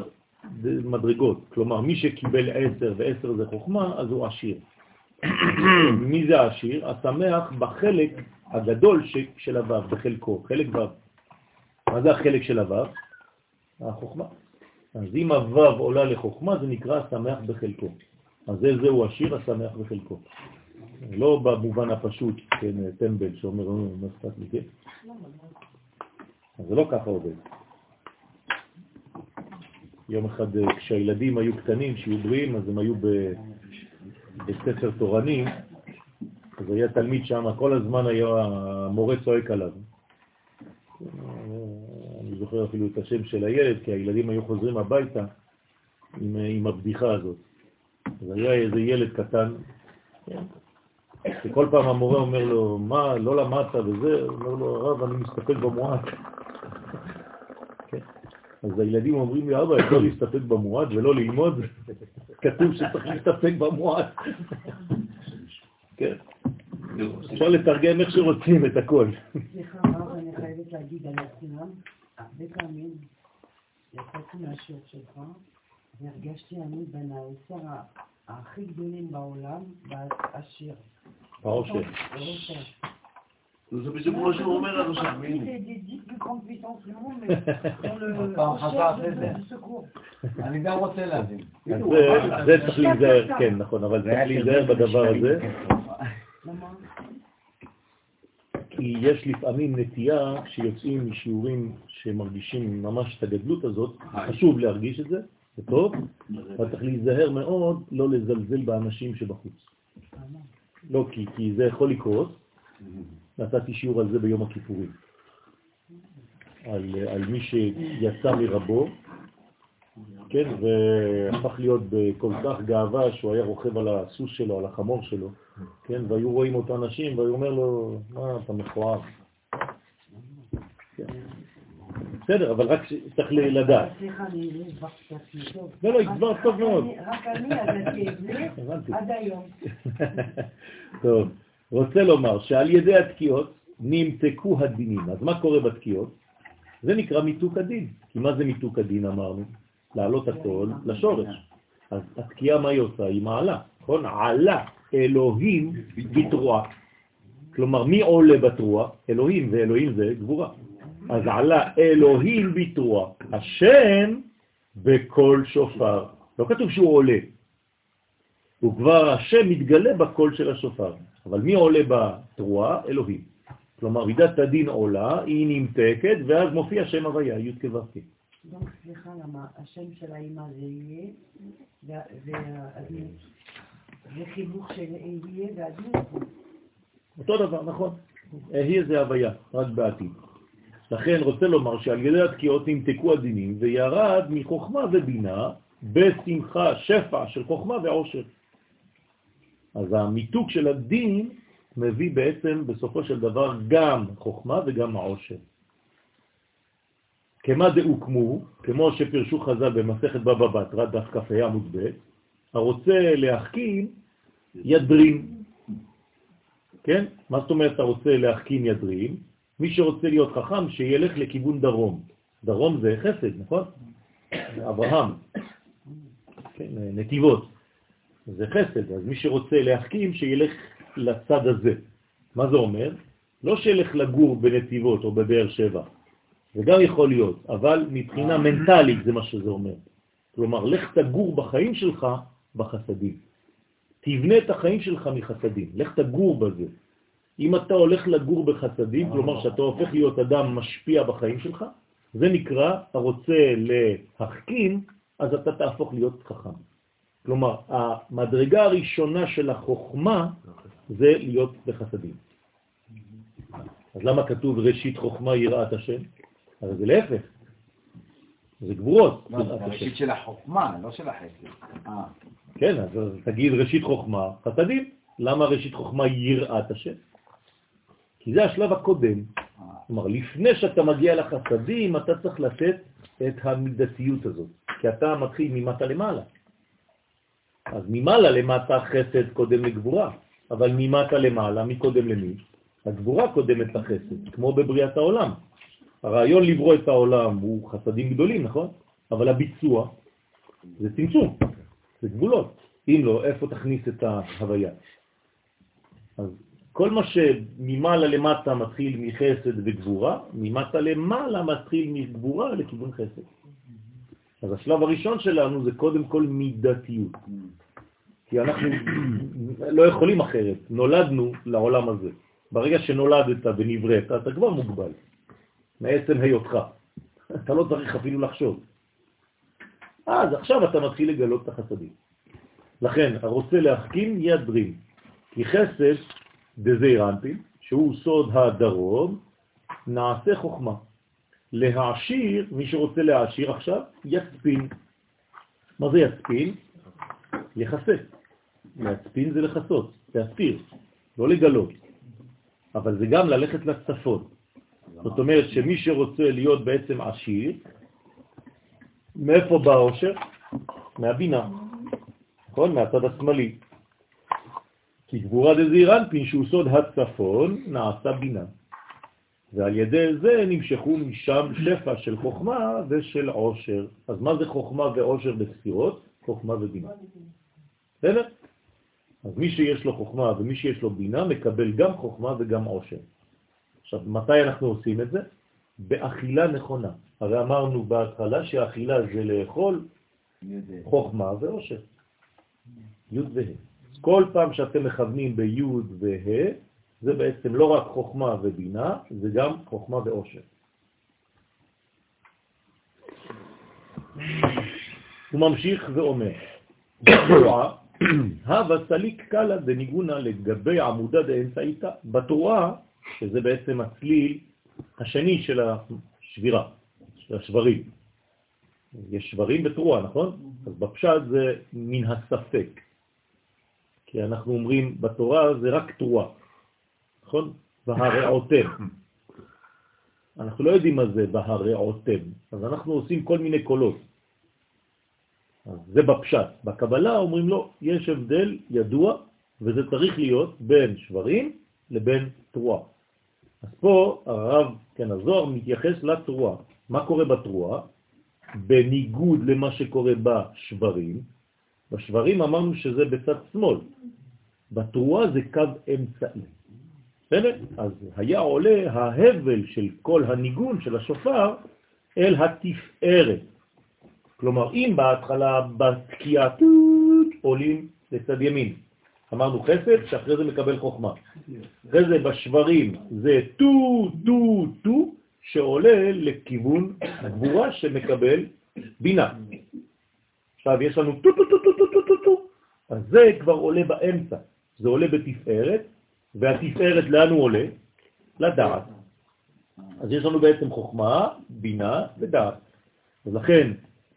מדרגות. כלומר, מי שקיבל עשר ועשר זה חוכמה, אז הוא עשיר. מי זה העשיר? השמח בחלק הגדול של הוו, בחלקו, חלק וו. מה זה החלק של הוו? החוכמה. אז אם הוו עולה לחוכמה, זה נקרא שמח בחלקו. אז זה זהו השיר השמח בחלקו. לא במובן הפשוט, כן, טמבל שאומר, מה אכפת לי, כן? זה לא ככה עובד. יום אחד כשהילדים היו קטנים, שהיו בריאים, אז הם היו בספר תורני, אז היה תלמיד שם, כל הזמן היה המורה צועק עליו. אני זוכר אפילו את השם של הילד, כי הילדים היו חוזרים הביתה עם, עם הבדיחה הזאת. אז היה איזה ילד קטן, שכל פעם המורה אומר לו, מה, לא למדת וזה, אומר לו, הרב, אני מסתפק במועט. כן. אז הילדים אומרים לי, אבא, אפשר להסתפק במועט ולא ללמוד? כתוב שצריך להסתפק במועט. כן. אפשר לתרגם איך שרוצים את הכל. סליחה, הרב, אני חייבת להגיד על עצמם, הרבה פעמים יצאתי מהשיעור שלך, והרגשתי אני בין העשר הכי גדולים בעולם, והשיר. העושר. זה בדיוק כמו שהוא אומר לנו שם, אני גם רוצה להבין. זה צריך להיזהר, כן, נכון, אבל צריך להיזהר בדבר הזה. כי יש לפעמים נטייה שיוצאים משיעורים שמרגישים ממש את הגדלות הזאת, חשוב להרגיש את זה, זה טוב, אבל צריך להיזהר מאוד לא לזלזל באנשים שבחוץ. לא, כי, כי זה יכול לקרות. נתתי שיעור על זה ביום הכיפורים. על, על מי שיצא מרבו, כן, והפך להיות בכל כך גאווה שהוא היה רוכב על הסוס שלו, על החמור שלו, כן, והיו רואים אותו אנשים, והיו אומר לו, מה, אתה מכוער. כן. בסדר, אבל רק צריך לדעת. סליחה, אני הסברתי טוב. לא, לא, הסברת טוב מאוד. רק אני זה עד היום. טוב, רוצה לומר שעל ידי התקיעות נמתקו הדינים. אז מה קורה בתקיעות? זה נקרא מיתוק הדין. כי מה זה מיתוק הדין אמרנו? להעלות הכל לשורש. אז התקיעה מה היא עושה? היא מעלה, נכון? עלה אלוהים בתרועה. כלומר, מי עולה בתרועה? אלוהים, ואלוהים זה גבורה. אז עלה אלוהים בתרועה, השם בקול שופר. לא כתוב שהוא עולה, הוא כבר השם מתגלה בקול של השופר. אבל מי עולה בתרועה? אלוהים. כלומר, מידת הדין עולה, היא נמתקת, ואז מופיע שם הוויה, י' כו' donc, סליחה, למה השם של האמא זה יהיה, והדין, זה חיבוך של יהיה והדין. אותו דבר, נכון. יהיה זה הוויה, רק בעתיד. לכן רוצה לומר שעל ידי התקיעות נמתקו הדינים וירד מחוכמה ובינה בשמחה, שפע של חוכמה ועושר. אז המיתוק של הדין מביא בעצם בסופו של דבר גם חוכמה וגם העושר. כמה דאוקמו, כמו שפרשו חז"ל במסכת בבא בתרא, דף כ"ה עמוד ב', הרוצה להחכים ידרים. כן? מה זאת אומרת אתה רוצה להחכים ידרים? מי שרוצה להיות חכם, שילך לכיוון דרום. דרום זה חסד, נכון? אברהם, כן, נתיבות. זה חסד, אז מי שרוצה להחכים, שילך לצד הזה. מה זה אומר? לא שילך לגור בנתיבות או בבאר שבע, זה גם יכול להיות, אבל מבחינה מנטלית זה מה שזה אומר. כלומר, לך תגור בחיים שלך בחסדים. תבנה את החיים שלך מחסדים, לך תגור בזה. אם אתה הולך לגור בחסדים, כלומר שאתה הופך להיות אדם משפיע בחיים שלך, זה נקרא, אתה רוצה להחכים, אז אתה תהפוך להיות חכם. כלומר, המדרגה הראשונה של החוכמה זה להיות בחסדים. אז למה כתוב ראשית חוכמה יראת השם? הרי זה להפך, זה גבורות. זה ראשית של החוכמה, לא של החסד. אה. כן, אז תגיד ראשית חוכמה, חסדים. למה ראשית חוכמה יראת השם? כי זה השלב הקודם. כלומר, לפני שאתה מגיע לחסדים, אתה צריך לתת את המידתיות הזאת, כי אתה מתחיל ממטה למעלה. אז ממעלה למטה חסד קודם לגבורה, אבל ממטה למעלה, מקודם למי? הגבורה קודמת לחסד, כמו בבריאת העולם. הרעיון לברוא את העולם הוא חסדים גדולים, נכון? אבל הביצוע זה צמצום, זה גבולות. אם לא, איפה תכניס את ההוויה? אז כל מה שממעלה למטה מתחיל מחסד וגבורה, ממטה למעלה מתחיל מגבורה לכיוון חסד. אז השלב הראשון שלנו זה קודם כל מידתיות. כי אנחנו לא יכולים אחרת, נולדנו לעולם הזה. ברגע שנולדת ונבראת, אתה כבר מוגבל, מעצם היותך. אתה לא צריך אפילו לחשוב. אז עכשיו אתה מתחיל לגלות את החסדים. לכן, הרוצה להחכים ידרים, כי חסד דזעיר אנפין, שהוא סוד הדרום, נעשה חוכמה. להעשיר, מי שרוצה להעשיר עכשיו, יצפין. מה זה יצפין? יחסה. להצפין זה לחסות, להסתיר, לא לגלות. אבל זה גם ללכת לצפון. זאת אומרת שמי שרוצה להיות בעצם עשיר, מאיפה בא העושר? מהבינה, נכון? מהצד השמאלי. כי גבורה דזעיר אנפין שהוא סוד הצפון נעשה בינה. ועל ידי זה נמשכו משם שפע של חוכמה ושל עושר. אז מה זה חוכמה ועושר בספירות? חוכמה ובינה. בסדר? אז מי שיש לו חוכמה ומי שיש לו בינה מקבל גם חוכמה וגם עושר. עכשיו, מתי אנחנו עושים את זה? באכילה נכונה. הרי אמרנו בהתחלה שהאכילה זה לאכול חוכמה ועושר. י' וה'. כל פעם שאתם מכוונים בי' וה', זה בעצם לא רק חוכמה ובינה, זה גם חוכמה ועושר. הוא ממשיך ואומר, בתורה, הווה סליק קלה דניגונה לגבי עמודה דאמצעיתה. בתורה, שזה בעצם הצליל השני של השבירה, של השברים. יש שברים בתרועה, נכון? אז בפשט זה מן הספק. כי אנחנו אומרים בתורה זה רק תרועה, נכון? והרעותם. אנחנו לא יודעים מה זה בהרעותם, אז אנחנו עושים כל מיני קולות. זה בפשט. בקבלה אומרים לו, יש הבדל ידוע, וזה צריך להיות בין שברים לבין תרועה. אז פה הרב, כן, הזוהר מתייחס לתרועה. מה קורה בתרועה? בניגוד למה שקורה בשברים, בשברים אמרנו שזה בצד שמאל, בתרועה זה קו אמצעי. בסדר? אז היה עולה ההבל של כל הניגון של השופר אל התפארת. כלומר, אם בהתחלה בתקיעה עולים לצד ימין, אמרנו חסד, שאחרי זה מקבל חוכמה. אחרי זה בשברים זה טו, טו, טו, שעולה לכיוון הגבורה שמקבל בינה. עכשיו יש לנו טו, טו, טו, טו, טו, טו, טו. אז זה כבר עולה באמצע. זה עולה בתפארת, והתפארת לאן הוא עולה? לדעת. אז יש לנו בעצם חוכמה, בינה ודעת. ולכן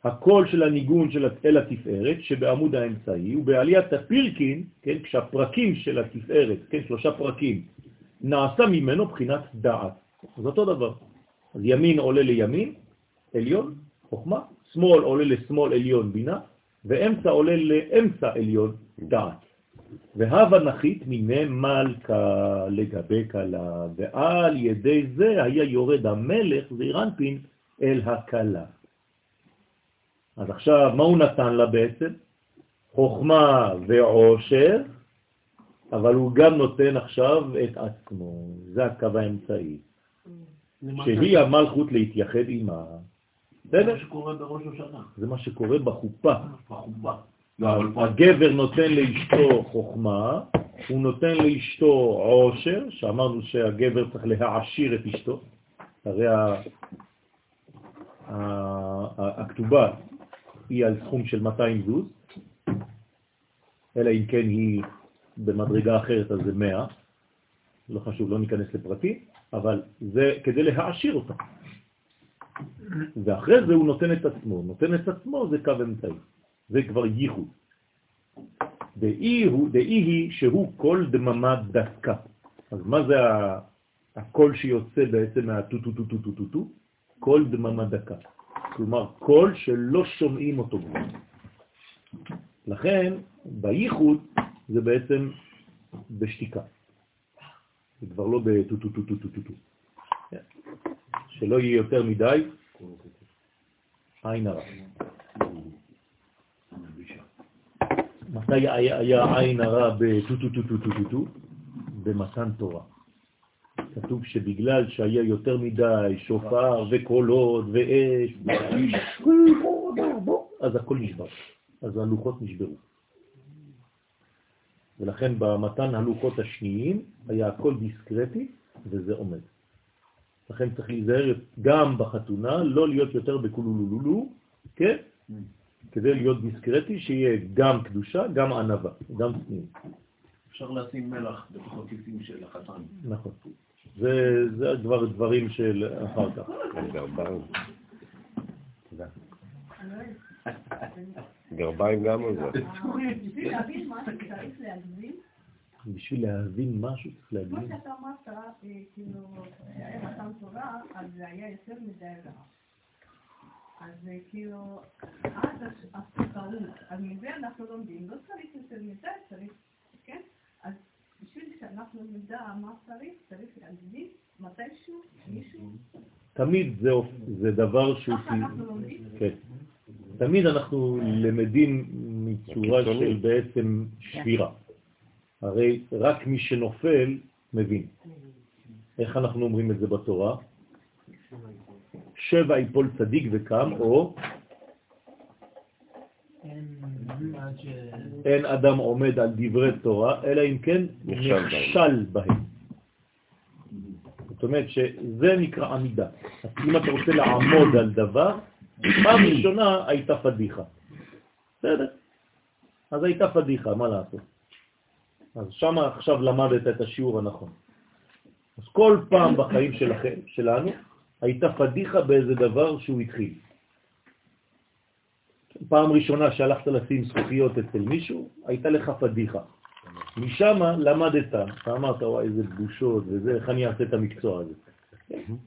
הקול של הניגון של אל התפארת שבעמוד האמצעי, ובעליית הפירקין, כן, כשהפרקים של התפארת, כן, שלושה פרקים, נעשה ממנו בחינת דעת. זה אותו דבר. אז ימין עולה לימין, עליון, חוכמה, שמאל עולה לשמאל עליון, בינה, ואמצע עולה לאמצע עליון, דעת. והווה נחית מיני מלכה לגבי קלה, ועל ידי זה היה יורד המלך זעירנפין אל הקלה. אז עכשיו, מה הוא נתן לה בעצם? חוכמה ועושר, אבל הוא גם נותן עכשיו את עצמו. זה הקו האמצעי. שהיא המלכות להתייחד עימה. זה מה שקורה בראש השנה. זה מה שקורה בחופה. בחופה. לא, אבל פה- הגבר נותן לאשתו חוכמה, הוא נותן לאשתו עושר, שאמרנו שהגבר צריך להעשיר את אשתו, הרי הכתובה היא על סכום של 200 זוז, אלא אם כן היא במדרגה אחרת, אז זה 100, לא חשוב, לא ניכנס לפרטים, אבל זה כדי להעשיר אותה. ואחרי זה הוא נותן את עצמו. נותן את עצמו זה קו אמצעי. זה כבר ייחוד. דאיהו, דאיהי שהוא קול דממה דקה. אז מה זה הקול שיוצא בעצם מהטו-טו-טו-טו-טו-טו? קול דממה דקה. כלומר, קול שלא שומעים אותו. לכן, בייחוד זה בעצם בשתיקה. זה כבר לא בטו-טו-טו-טו-טו-טו. שלא יהיה יותר מדי עין הרע. מתי היה עין הרע בטו-טו-טו-טו-טו-טו? במתן תורה. כתוב שבגלל שהיה יותר מדי שופר וקולות ואש, אז הכל נשבר. אז הלוחות נשברו. ולכן במתן הלוחות השניים היה הכל דיסקרטי וזה עומד. לכן צריך להיזהר גם בחתונה, לא להיות יותר בקולולולולו, כן? כדי להיות דיסקרטי, שיהיה גם קדושה, גם ענבה, גם צניעות. אפשר לשים מלח בתוך הכיסים של החתן. נכון. זה, זה כבר דברים של אחר כך. גרביים. גרביים גם או זה? בשביל להבין משהו צריך כמו להבין. שאתה אמרת, אה, כאילו, שהיה מתן תורה, אז זה היה יותר מדי רע. אז אה, כאילו, אז הטעות, אז מזה אנחנו לומדים, לא צריך יותר מדי, צריך, כן? אז בשביל שאנחנו נדע מה צריך, צריך להגזים מתישהו, מישהו, תמיד זה, זה דבר שהוא... ככה אנחנו לומדים. כן. תמיד אנחנו למדים מצורה. של בעצם שבירה. הרי רק מי שנופל מבין. איך אנחנו אומרים את זה בתורה? שבע יפול צדיק וקם, או אין אדם עומד על דברי תורה, אלא אם כן נכשל בהם. זאת אומרת שזה נקרא עמידה. אז אם אתה רוצה לעמוד על דבר, פעם ראשונה הייתה פדיחה. בסדר. אז הייתה פדיחה, מה לעשות? אז שם עכשיו למדת את השיעור הנכון. אז כל פעם בחיים שלכם, שלנו, הייתה פדיחה באיזה דבר שהוא התחיל. פעם ראשונה שהלכת לשים זכוכיות אצל מישהו, הייתה לך פדיחה. משם למדת, אתה אמרת, וואי, איזה בושות וזה, איך אני אעשה את המקצוע הזה.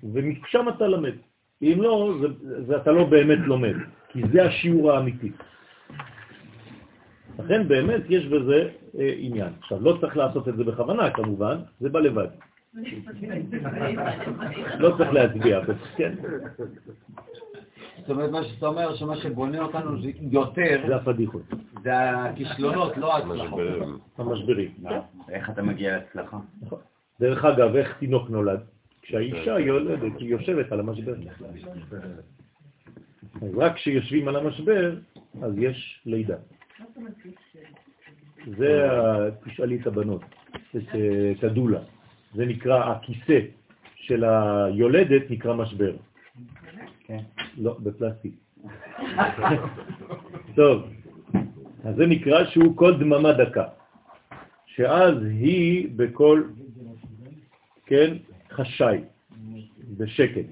ומשם אתה למד. אם לא, זה, זה אתה לא באמת לומד, כי זה השיעור האמיתי. לכן באמת יש בזה אה, עניין. עכשיו, לא צריך לעשות את זה בכוונה, כמובן, זה בא לבד. לא צריך להצביע, כן, זאת אומרת, מה שאתה אומר, שמה שבונה אותנו זה יותר, זה הפדיחות, זה הכישלונות, לא ההצלחות. משברים. המשברים. מה? איך אתה מגיע להצלחה? נכון. דרך אגב, איך תינוק נולד? כשהאישה יולדת, היא יושבת על המשבר. רק כשיושבים על המשבר, אז יש לידה. זה, תשאלי את הבנות, את אה, את הדולה. זה נקרא, הכיסא של היולדת נקרא משבר. כן. לא, בפלסטיק. טוב, אז זה נקרא שהוא כל דממה דקה. שאז היא בכל, כן, חשאי, בשקט.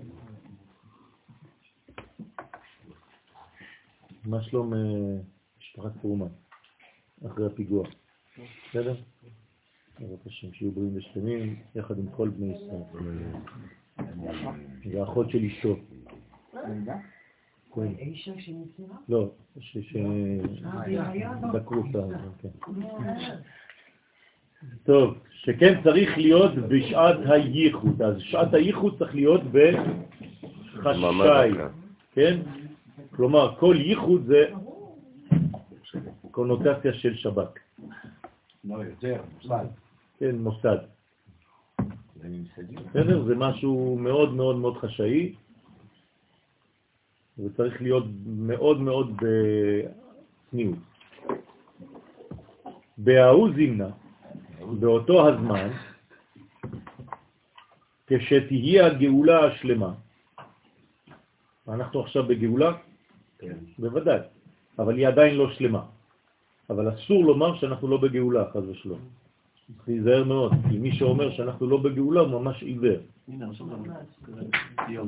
מה שלום אה, משפחת פרומן, אחרי הפיגוע? בסדר? בעזרת השם, שיהיו בריאים ושלמים, יחד עם כל בני ישראל. זה אחות של אשתו. כן. האישה שנפטרה? לא, ש... ש... היה לו. דקרו אותה, כן. טוב, שכן צריך להיות בשעת הייחוד, אז שעת הייחוד צריך להיות בחשאי. כן? כלומר, כל ייחוד זה קונוטציה של שב"כ, לא, יותר, מוסד. כן, מוסד. בסדר? זה משהו מאוד מאוד מאוד חשאי, וצריך להיות מאוד מאוד בצניעות. בההוא זימנה, באותו הזמן, כשתהיה הגאולה השלמה. אנחנו עכשיו בגאולה? כן. בוודאי, אבל היא עדיין לא שלמה. אבל אסור לומר שאנחנו לא בגאולה, חז ושלום. צריך להיזהר מאוד, כי מי שאומר שאנחנו לא בגאולה הוא ממש עיוור.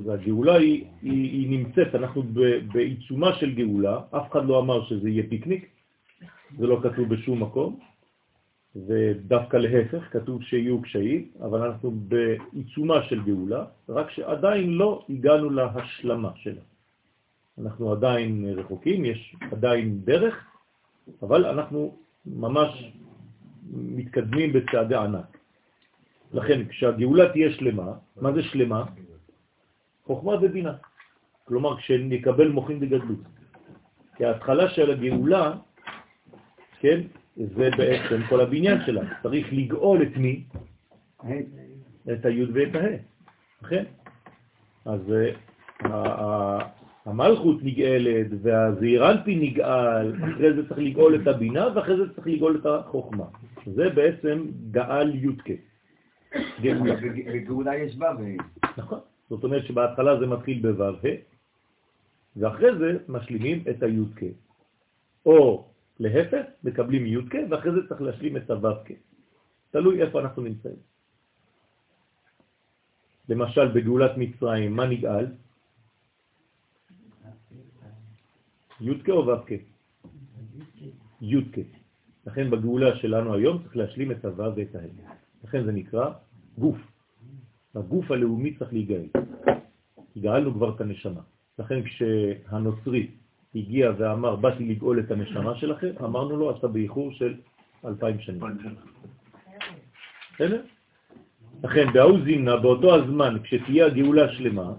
הגאולה היא, היא, היא נמצאת, אנחנו בעיצומה של גאולה, אף אחד לא אמר שזה יהיה פיקניק, זה לא כתוב בשום מקום, ודווקא להפך, כתוב שיהיו קשיים, אבל אנחנו בעיצומה של גאולה, רק שעדיין לא הגענו להשלמה שלה. אנחנו עדיין רחוקים, יש עדיין דרך, אבל אנחנו ממש מתקדמים בצעדי ענק. לכן, כשהגאולה תהיה שלמה, מה זה שלמה? חוכמה ובינה. כלומר, כשנקבל מוחין וגדלות. כי ההתחלה של הגאולה, כן, זה בעצם כל הבניין שלה. צריך לגאול את מי? את היוד ואת הה. כן? אז אה, המלכות נגאלת והזעירנטי נגאל, אחרי זה צריך לגאול את הבינה ואחרי זה צריך לגאול את החוכמה. זה בעצם גאל יודקה. גאולה. בגאולה יש ו' נכון. זאת אומרת שבהתחלה זה מתחיל בו' ואחרי זה משלימים את היודקה. או להפך, מקבלים יודקה, ואחרי זה צריך להשלים את הו"קה. תלוי איפה אנחנו נמצאים. למשל, בגאולת מצרים, מה נגאל? יודקה או ו"קה? יודקה. לכן בגאולה שלנו היום צריך להשלים את הו"ו ואת הה'. לכן זה נקרא גוף. הגוף הלאומי צריך להיגאל. הגאלנו כבר את הנשמה. לכן כשהנוצרי הגיע ואמר, באתי לגאול את הנשמה שלכם, אמרנו לו, אתה באיחור של אלפיים שנים. בסדר? לכן, בהוא זימנה, באותו הזמן, כשתהיה הגאולה שלמה,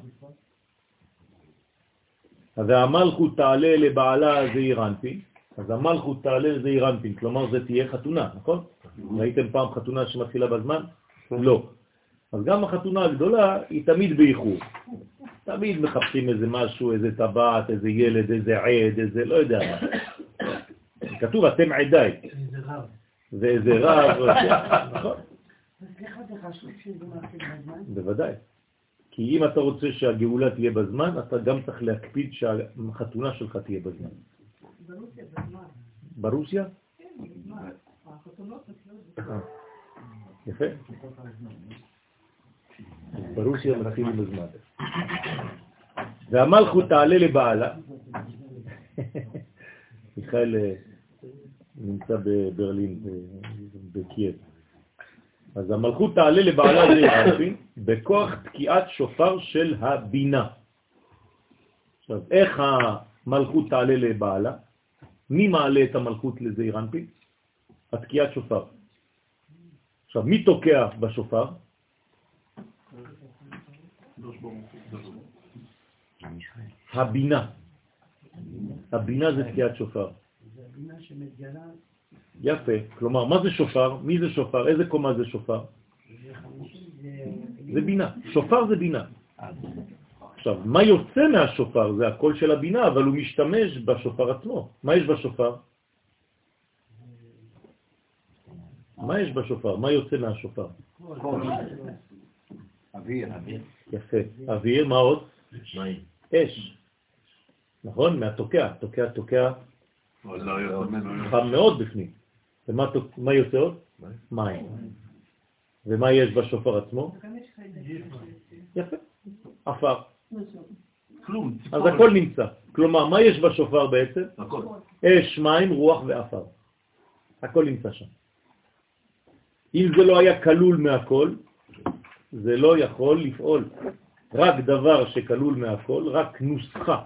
והמלכות תעלה לבעלה זעיר אנפין, אז המלכות תעלה לזעיר אנפין, כלומר זה תהיה חתונה, נכון? ראיתם פעם חתונה שמתחילה בזמן? לא. אז גם החתונה הגדולה היא תמיד באיחור. תמיד מחפשים איזה משהו, איזה טבעת, איזה ילד, איזה עד, איזה לא יודע מה. כתוב, אתם עדיי. איזה רב. ואיזה רב, נכון. מתחיל בזמן? בוודאי. כי אם אתה רוצה שהגאולה תהיה בזמן, אתה גם צריך להקפיד שהחתונה שלך תהיה בזמן. ברוסיה. אה, יפה. ברוסיה מתחילים בזמן. והמלכות תעלה לבעלה. מיכאל אה, נמצא בברלין, ב- בקייב. אז המלכות תעלה לבעלה זעירנפין בכוח תקיעת שופר של הבינה. עכשיו, איך המלכות תעלה לבעלה? מי מעלה את המלכות לזעירנפין? התקיעת שופר. עכשיו, מי תוקע בשופר? הבינה. הבינה זה תקיעת שופר. יפה. כלומר, מה זה שופר? מי זה שופר? איזה קומה זה שופר? זה בינה. שופר זה בינה. עכשיו, מה יוצא מהשופר? זה הקול של הבינה, אבל הוא משתמש בשופר עצמו. מה יש בשופר? מה יש בשופר? מה יוצא מהשופר? אוויר. יפה. אוויר, מה עוד? אש. נכון? מהתוקע. תוקע, תוקע, חם מאוד בפנים. ומה יוצא עוד? מים. ומה יש בשופר עצמו? יפה. עפר. כלום, אז הכל נמצא. כלומר, מה יש בשופר בעצם? הכל. אש, מים, רוח ועפר. הכל נמצא שם. אם זה לא היה כלול מהכל, זה לא יכול לפעול. רק דבר שכלול מהכל, רק נוסחה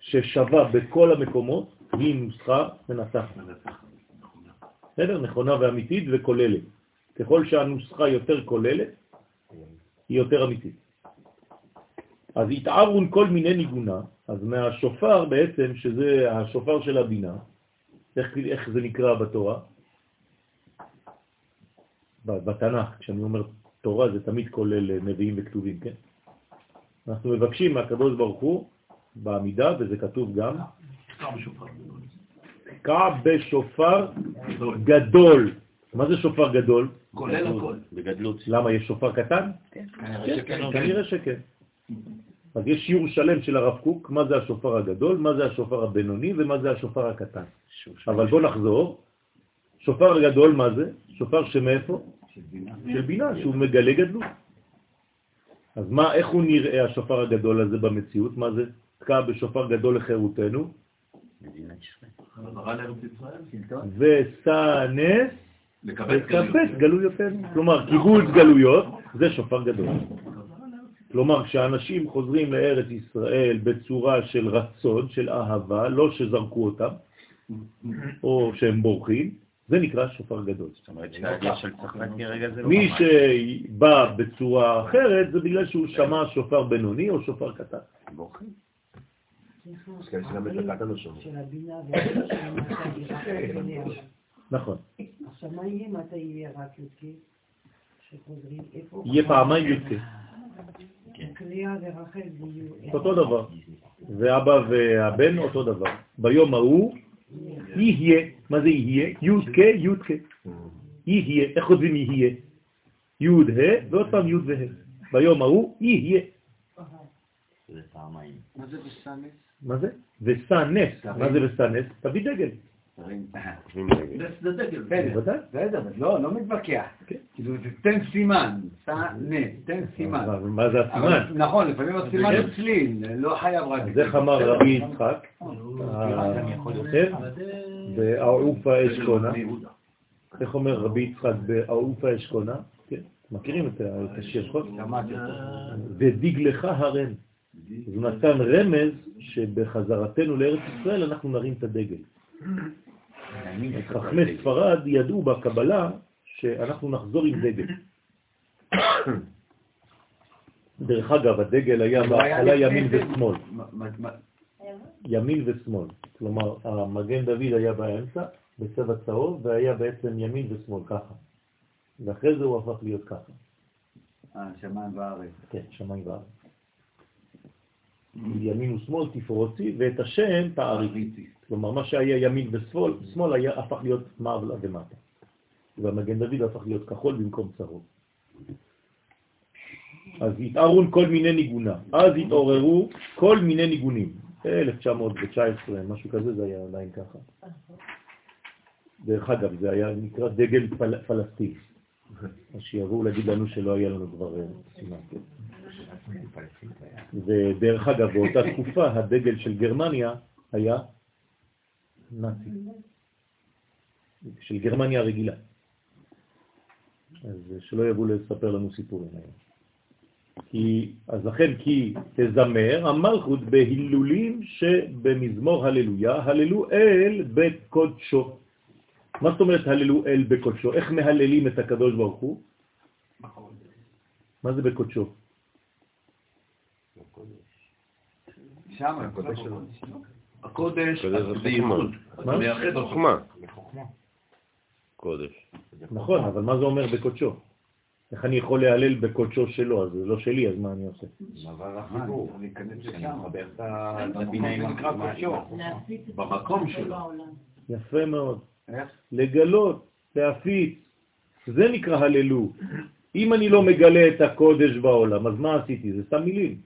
ששווה בכל המקומות, היא נוסחה מנצחת. בסדר? נכונה ואמיתית וכוללת. ככל שהנוסחה יותר כוללת, היא יותר אמיתית. אז התערון כל מיני ניגונה, אז מהשופר בעצם, שזה השופר של הבינה, איך, איך זה נקרא בתורה? ב- בתנ"ך, כשאני אומר תורה זה תמיד כולל אה, נביאים וכתובים, כן? אנחנו מבקשים מהקדוש ברוך הוא בעמידה, וזה כתוב גם, תתקע בשופר גדול. מה זה שופר גדול? כולל הכל. בגדלות. למה, יש שופר קטן? כנראה שכן. כנראה שכן. אז יש שיעור שלם של הרב קוק, מה זה השופר הגדול, מה זה השופר הבינוני ומה זה השופר הקטן. אבל בוא נחזור. שופר גדול, מה זה? שופר שמאיפה? של בינה, שהוא מגלה גדלות. אז מה, איך הוא נראה השופר הגדול הזה במציאות? מה זה? תקע בשופר גדול לחירותנו, ישראל. ושא נס. וקבץ גלויותינו. כלומר, קיבוץ גלויות זה שופר גדול. כלומר, כשאנשים חוזרים לארץ ישראל בצורה של רצון, של אהבה, לא שזרקו אותם, או שהם בורחים, זה נקרא שופר גדול. זאת אומרת שהעלייה של צרפת כרגע זה לא מי. שבא בצורה אחרת זה בגלל שהוא שמע שופר בינוני או שופר קטן. בורחים. כן, לא. נכון. עכשיו, מה יהיה מתי יהיה רק י"ק? שחוזרים, איפה? יהיה פעמיים י"ק. יהיו... אותו דבר. ואבא והבן אותו דבר. ביום ההוא יהיה. מה זה יהיה? י"ק, י"ק. יהיה. איך כותבים יהיה? י' ה' ועוד פעם י' וה'. ביום ההוא יהיה. זה פעמיים. מה זה בסנס? מה זה? ושא נס. מה זה ושא נס? תביא דגל. בוודאי. בסדר, אבל לא, לא מתווכח. כן. כאילו, זה תן סימן, נס, תן סימן. מה זה הסימן? נכון, לפעמים הסימן כן. הוא צליל, לא חייב רק... אז איך אמר רבי יצחק? כן? בעעופה אשכונה. איך אומר רבי יצחק בעעופה אשכונה? כן, מכירים את השיר, אותו. ודגלך הרם. הוא נתן רמז שבחזרתנו לארץ ישראל אנחנו נרים את הדגל. חכמי ספרד ידעו בקבלה שאנחנו נחזור עם דגל. דרך אגב, הדגל היה בהתחלה ימין ושמאל. ימין ושמאל. כלומר, המגן דוד היה באמצע, בצבע צהוב, והיה בעצם ימין ושמאל, ככה. ואחרי זה הוא הפך להיות ככה. אה, שמיים וארץ. כן, שמיים וארץ. ימין ושמאל תפרוצי, ואת השם תעריצי. כלומר, מה שהיה ימין ושמאל, שמאל היה הפך להיות מעלה ומטה. והמגן דוד הפך להיות כחול במקום צהוב. אז התערון כל מיני ניגונה. אז התעוררו כל מיני ניגונים. 1919, משהו כזה, זה היה עדיין ככה. דרך אגב, זה היה נקרא דגל פל, פלסטין. אז שיבואו להגיד לנו שלא היה לנו כבר אה, סימן. ודרך אגב, באותה תקופה הדגל של גרמניה היה נאצי. של גרמניה הרגילה. אז שלא יבואו לספר לנו סיפורים היום. כי, אז לכן כי תזמר המלכות בהילולים שבמזמור הללויה, הללו אל בקודשו. מה זאת אומרת הללו אל בקודשו? איך מהללים את הקדוש ברוך הוא? מה זה בקודשו? שם, הקודש שלו. הקודש, הקודש זה זה ייחוד. מה? אתה מייחד. חוכמה. קודש. נכון, אבל מה זה אומר בקודשו? איך אני יכול להלל בקודשו שלו? אז זה לא שלי, אז מה אני עושה? מעבר החיבור, להיכנס לשם. קודשו. במקום שלו. יפה מאוד. איך? לגלות, להפיץ, זה נקרא הללו. אם אני לא מגלה את הקודש בעולם, אז מה עשיתי? זה סתם מילים.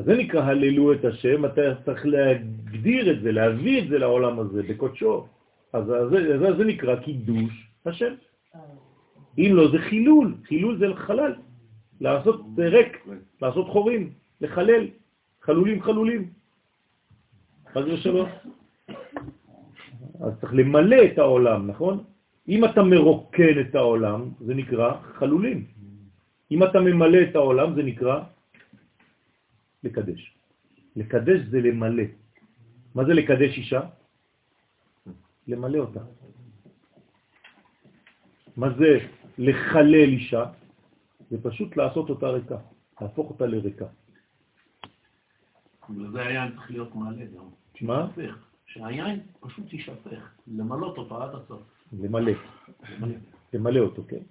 אז זה נקרא הללו את השם, אתה צריך להגדיר את זה, להביא את זה לעולם הזה, בקודשו. אז זה, זה, זה נקרא קידוש השם. אם לא, זה חילול, חילול זה חלל, לעשות ריק, לעשות חורים, לחלל, חלולים חלולים. חס ושלום. אז צריך למלא את העולם, נכון? אם אתה מרוקן את העולם, זה נקרא חלולים. אם אתה ממלא את העולם, זה נקרא לקדש. לקדש זה למלא. מה זה לקדש אישה? למלא אותה. מה זה לחלל אישה? זה פשוט לעשות אותה ריקה, להפוך אותה לריקה. וזה היין צריך להיות מלא גם. מה? שהיין פשוט יישפך. למלות אותו עד הסוף. למלא. למלא אותו, כן?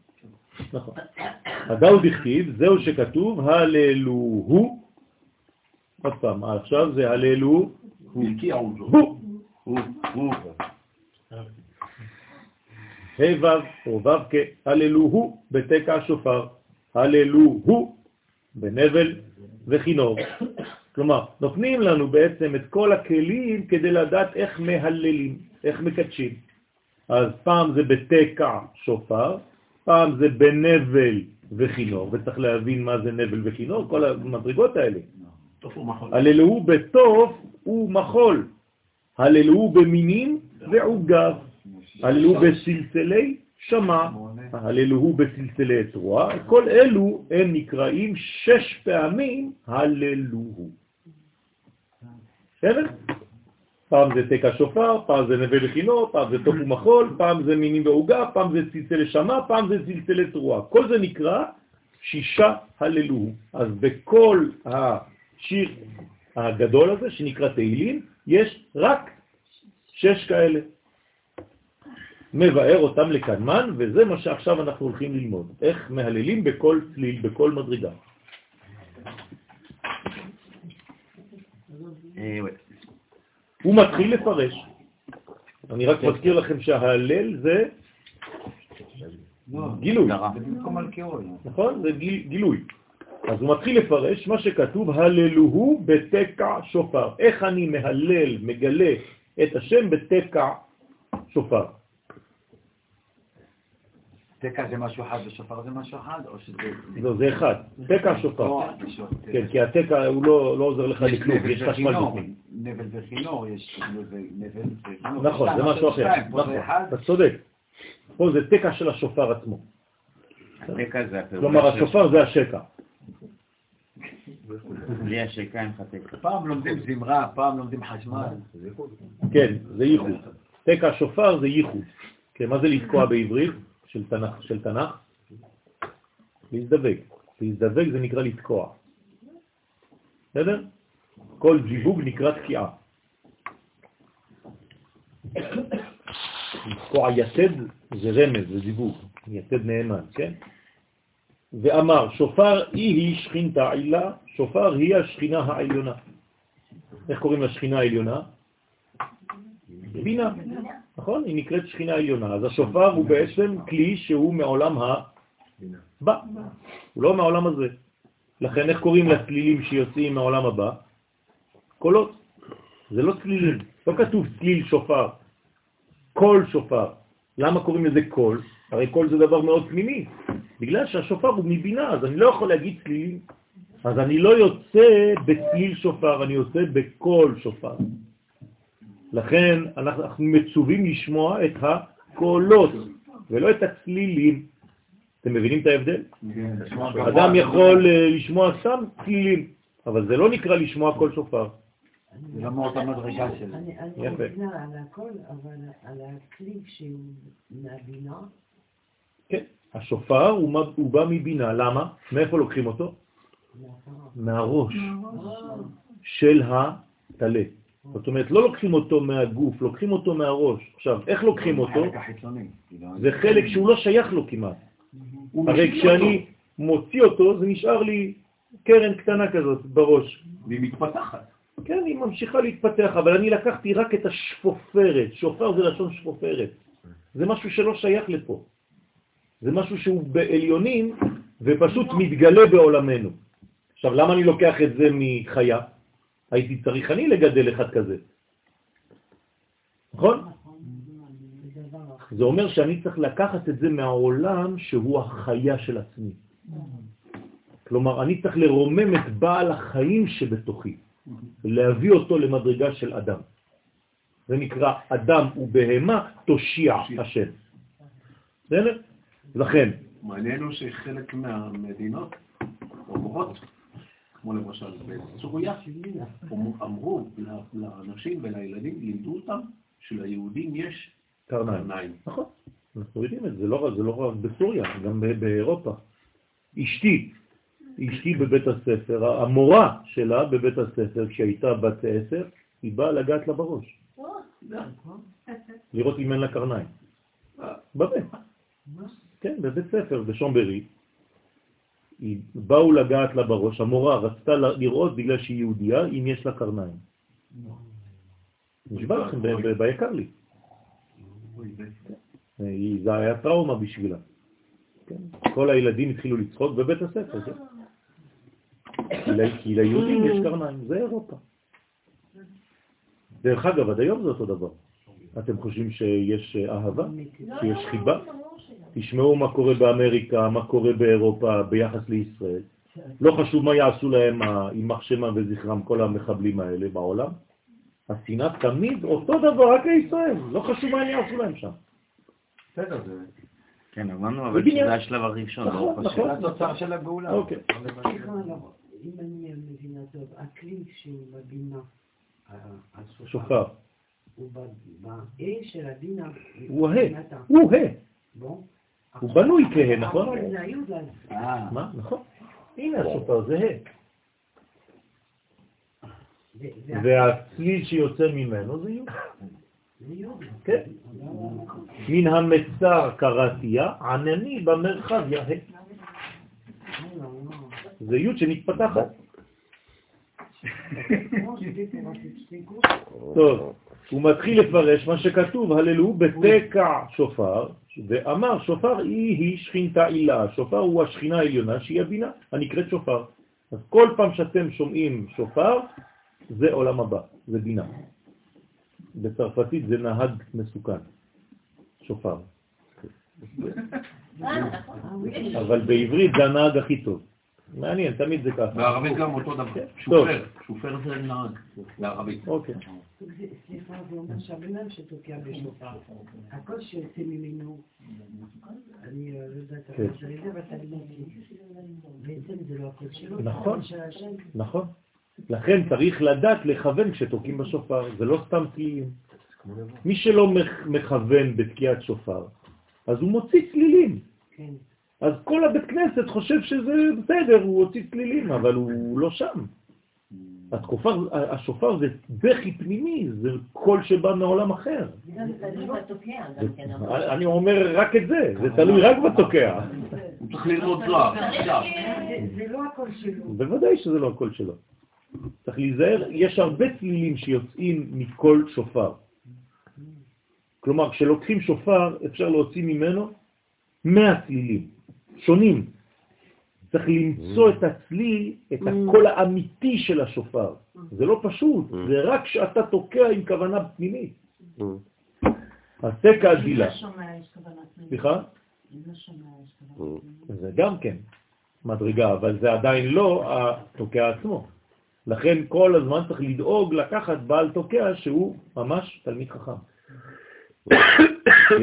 נכון. הדאו דכתיב, זהו שכתוב, הללו הוא, עוד פעם, עכשיו זה הללו הרקיעו זו. הוא, הוא, הוא. ה' ו' או ו' כ, הללוהו בתקע השופר, הללוהו בנבל וכינור. כלומר, נותנים לנו בעצם את כל הכלים כדי לדעת איך מהללים, איך מקדשים. אז פעם זה בתקע שופר, פעם זה בנבל וכינור, וצריך להבין מה זה נבל וכינור, כל המדרגות האלה. הללוהו בתוף ומחול, הללוהו במינים ועוגב, הללוהו בסלסלי שמע, הללוהו בסלסלי תרועה, כל אלו הם נקראים שש פעמים הללוהו. בסדר? פעם זה תקע שופר, פעם זה נווה לכינור, פעם זה תוף ומחול, פעם זה מינים ועוגה, פעם זה צלצלי שמע, פעם זה צלצלי תרועה. כל זה נקרא שישה הללוהו. אז בכל השיר הגדול הזה, שנקרא תהילים, יש רק שש כאלה. מבאר אותם לקדמן, וזה מה שעכשיו אנחנו הולכים ללמוד. איך מהללים בכל צליל, בכל מדרגה. הוא מתחיל לפרש. אני רק מזכיר לכם שההלל זה גילוי, זה במקום מלכיאור. נכון? זה גיל- גילוי. אז הוא מתחיל לפרש מה שכתוב, הללוהו בתקע שופר. איך אני מהלל, מגלה את השם בתקע שופר. תקע זה משהו אחד ושופר זה משהו אחד, או שזה... לא, זה אחד. תקע שופר. כן, כי התקע הוא לא לא עוזר לך לכלום, יש חשמל בפנים. נבל וכינור, יש נבל וכינור. נכון, זה משהו אחר. נכון. אתה צודק. פה זה תקע של השופר עצמו. התקע זה כלומר, השופר זה השקע. בלי אין לך תקע. פעם לומדים זמרה, פעם לומדים חשמל. כן, זה ייחוד. תקע שופר זה ייחוד. כן, מה זה לתקוע בעברית של תנ"ך? של תנ"ך? להזדווג. להזדווג זה נקרא לתקוע. בסדר? כל זיווג נקרא תקיעה. לתקוע יתד זה רמז, זה זיווג, יתד נאמן, כן? ואמר, שופר היא שכינתה עילה, שופר היא השכינה העליונה. איך קוראים לשכינה העליונה? בינה, נכון? היא נקראת שכינה עליונה. אז השופר הוא בעצם כלי שהוא מעולם הבא, הוא לא מהעולם הזה. לכן איך קוראים לצלילים שיוצאים מהעולם הבא? קולות. זה לא צלילים, לא כתוב צליל שופר, קול שופר. למה קוראים לזה קול? הרי קול זה דבר מאוד פנימי. בגלל שהשופר הוא מבינה, אז אני לא יכול להגיד צלילים. אז אני לא יוצא בצליל שופר, אני יוצא בקול שופר. לכן אנחנו, אנחנו מצווים לשמוע את הקולות ולא את הצלילים. אתם מבינים את ההבדל? אדם יכול אה, לשמוע סתם צלילים, אבל זה לא נקרא לשמוע קול שופר. זה לא מאותה מדרגה של... אני. מבינה על הכל, אבל על הכלי שהוא מהבינה, כן, השופר הוא, הוא בא מבינה, למה? מאיפה לוקחים אותו? מהראש של הטלה. זאת אומרת, לא לוקחים אותו מהגוף, לוקחים אותו מהראש. עכשיו, איך לוקחים אותו? זה חלק שהוא לא שייך לו כמעט. הרי כשאני מוציא אותו, זה נשאר לי קרן קטנה כזאת בראש. והיא מתפתחת. כן, היא ממשיכה להתפתח, אבל אני לקחתי רק את השפופרת. שופר זה לשון שפופרת. זה משהו שלא שייך לפה. זה משהו שהוא בעליונים ופשוט מתגלה בעולמנו. עכשיו, למה אני לוקח את זה מחיה? הייתי צריך אני לגדל אחד כזה. נכון? זה אומר שאני צריך לקחת את זה מהעולם שהוא החיה של עצמי. כלומר, אני צריך לרומם את בעל החיים שבתוכי, להביא אותו למדרגה של אדם. זה נקרא אדם ובהמה תושיע השם. בסדר? לכן, מעניין הוא שחלק מהמדינות אומרות, כמו למשל בסוריה, אמרו לאנשים ולילדים, לימדו אותם שליהודים יש קרניים. נכון, אנחנו יודעים את זה, לא, זה לא רק בסוריה, גם ב- באירופה. אשתי, אשתי בבית הספר, המורה שלה בבית הספר, כשהייתה בת עשר, היא באה לגעת לה בראש, לראות אם אין לה קרניים. באמת. כן, בבית ספר, בשומברי, באו לגעת לה בראש, המורה רצתה לראות בגלל שהיא יהודייה, אם יש לה קרניים. נשבע לכם ביקר לי. זה היה טראומה בשבילה. כן? כל הילדים התחילו לצחוק בבית הספר, כן? כי ליהודים יש קרניים, זה אירופה. דרך אגב, עד היום זה אותו דבר. אתם חושבים שיש אהבה? שיש חיבה? תשמעו מה קורה באמריקה, מה קורה באירופה ביחס לישראל. לא חשוב מה יעשו להם, יימח שמם וזכרם, כל המחבלים האלה בעולם. השנאה תמיד אותו דבר, רק לישראל. לא חשוב מה הם יעשו להם שם. בסדר, זה כן, הבנו, אבל. שזה השלב הראשון, לא נכון, חושב. נכון. זה התוצר של הגאולה. אוקיי. לא, אם אני מבינה טוב, הכלי שהוא בבינה, השופר, שופר. הוא הבינה, הוא ה. מבחינת ה- הוא ה. בוא. הוא בנוי כהה, נכון? אה, מה? נכון. הנה השופר, זה ה. והצליל שיוצא ממנו זה י'. זה יוד. כן. מן המצר קראתיה, ענני במרחב יהה. זה י' שמתפתחת. כמו שדיברתי פה, רק תפסיקו. טוב, הוא מתחיל לפרש מה שכתוב, הללו בתקע שופר, ואמר שופר היא היא שכינתה עילה, שופר הוא השכינה העליונה שהיא הבינה, הנקראת שופר. אז כל פעם שאתם שומעים שופר, זה עולם הבא, זה בינה. בצרפתית זה נהג מסוכן, שופר. אבל בעברית זה הנהג הכי טוב. מעניין, תמיד זה ככה. בערבית גם אותו דבר. טוב. שופר, שופר זה נהג, בערבית. אוקיי. זה- סליחה, זה אומר שהבן אדם שתוקע בשופר, הכל שיוצא ממנו, אני אה, לא יודעת כן. איך זה לזה, אבל תגיד לי, בעצם זה לא הכל שלו, זה נכון. נכון. לכן צריך לדעת לכוון כשתוקעים בשופר, זה לא סתם צלילים. מי שלא מכוון בתקיעת שופר, אז הוא מוציא צלילים. אז כל הבית כנסת חושב שזה בסדר, הוא הוציא צלילים, אבל הוא לא שם. התקופר, השופר זה בכי פנימי, זה קול שבא מעולם אחר. אני אומר רק את זה, זה תלוי רק בתוקע. הוא צריך ללמוד זוהר. זה- לא הכל שלו. בוודאי שזה לא הקול שלו. צריך להיזהר, יש הרבה צלילים שיוצאים מכל שופר. כלומר, כשלוקחים שופר, אפשר להוציא ממנו 100 צלילים, שונים. צריך למצוא את הצליל, את הקול האמיתי של השופר. זה לא פשוט, זה רק כשאתה תוקע עם כוונה פנימית. אז תקע הדילה. סליחה? זה גם כן מדרגה, אבל זה עדיין לא התוקע עצמו. לכן כל הזמן צריך לדאוג לקחת בעל תוקע שהוא ממש תלמיד חכם.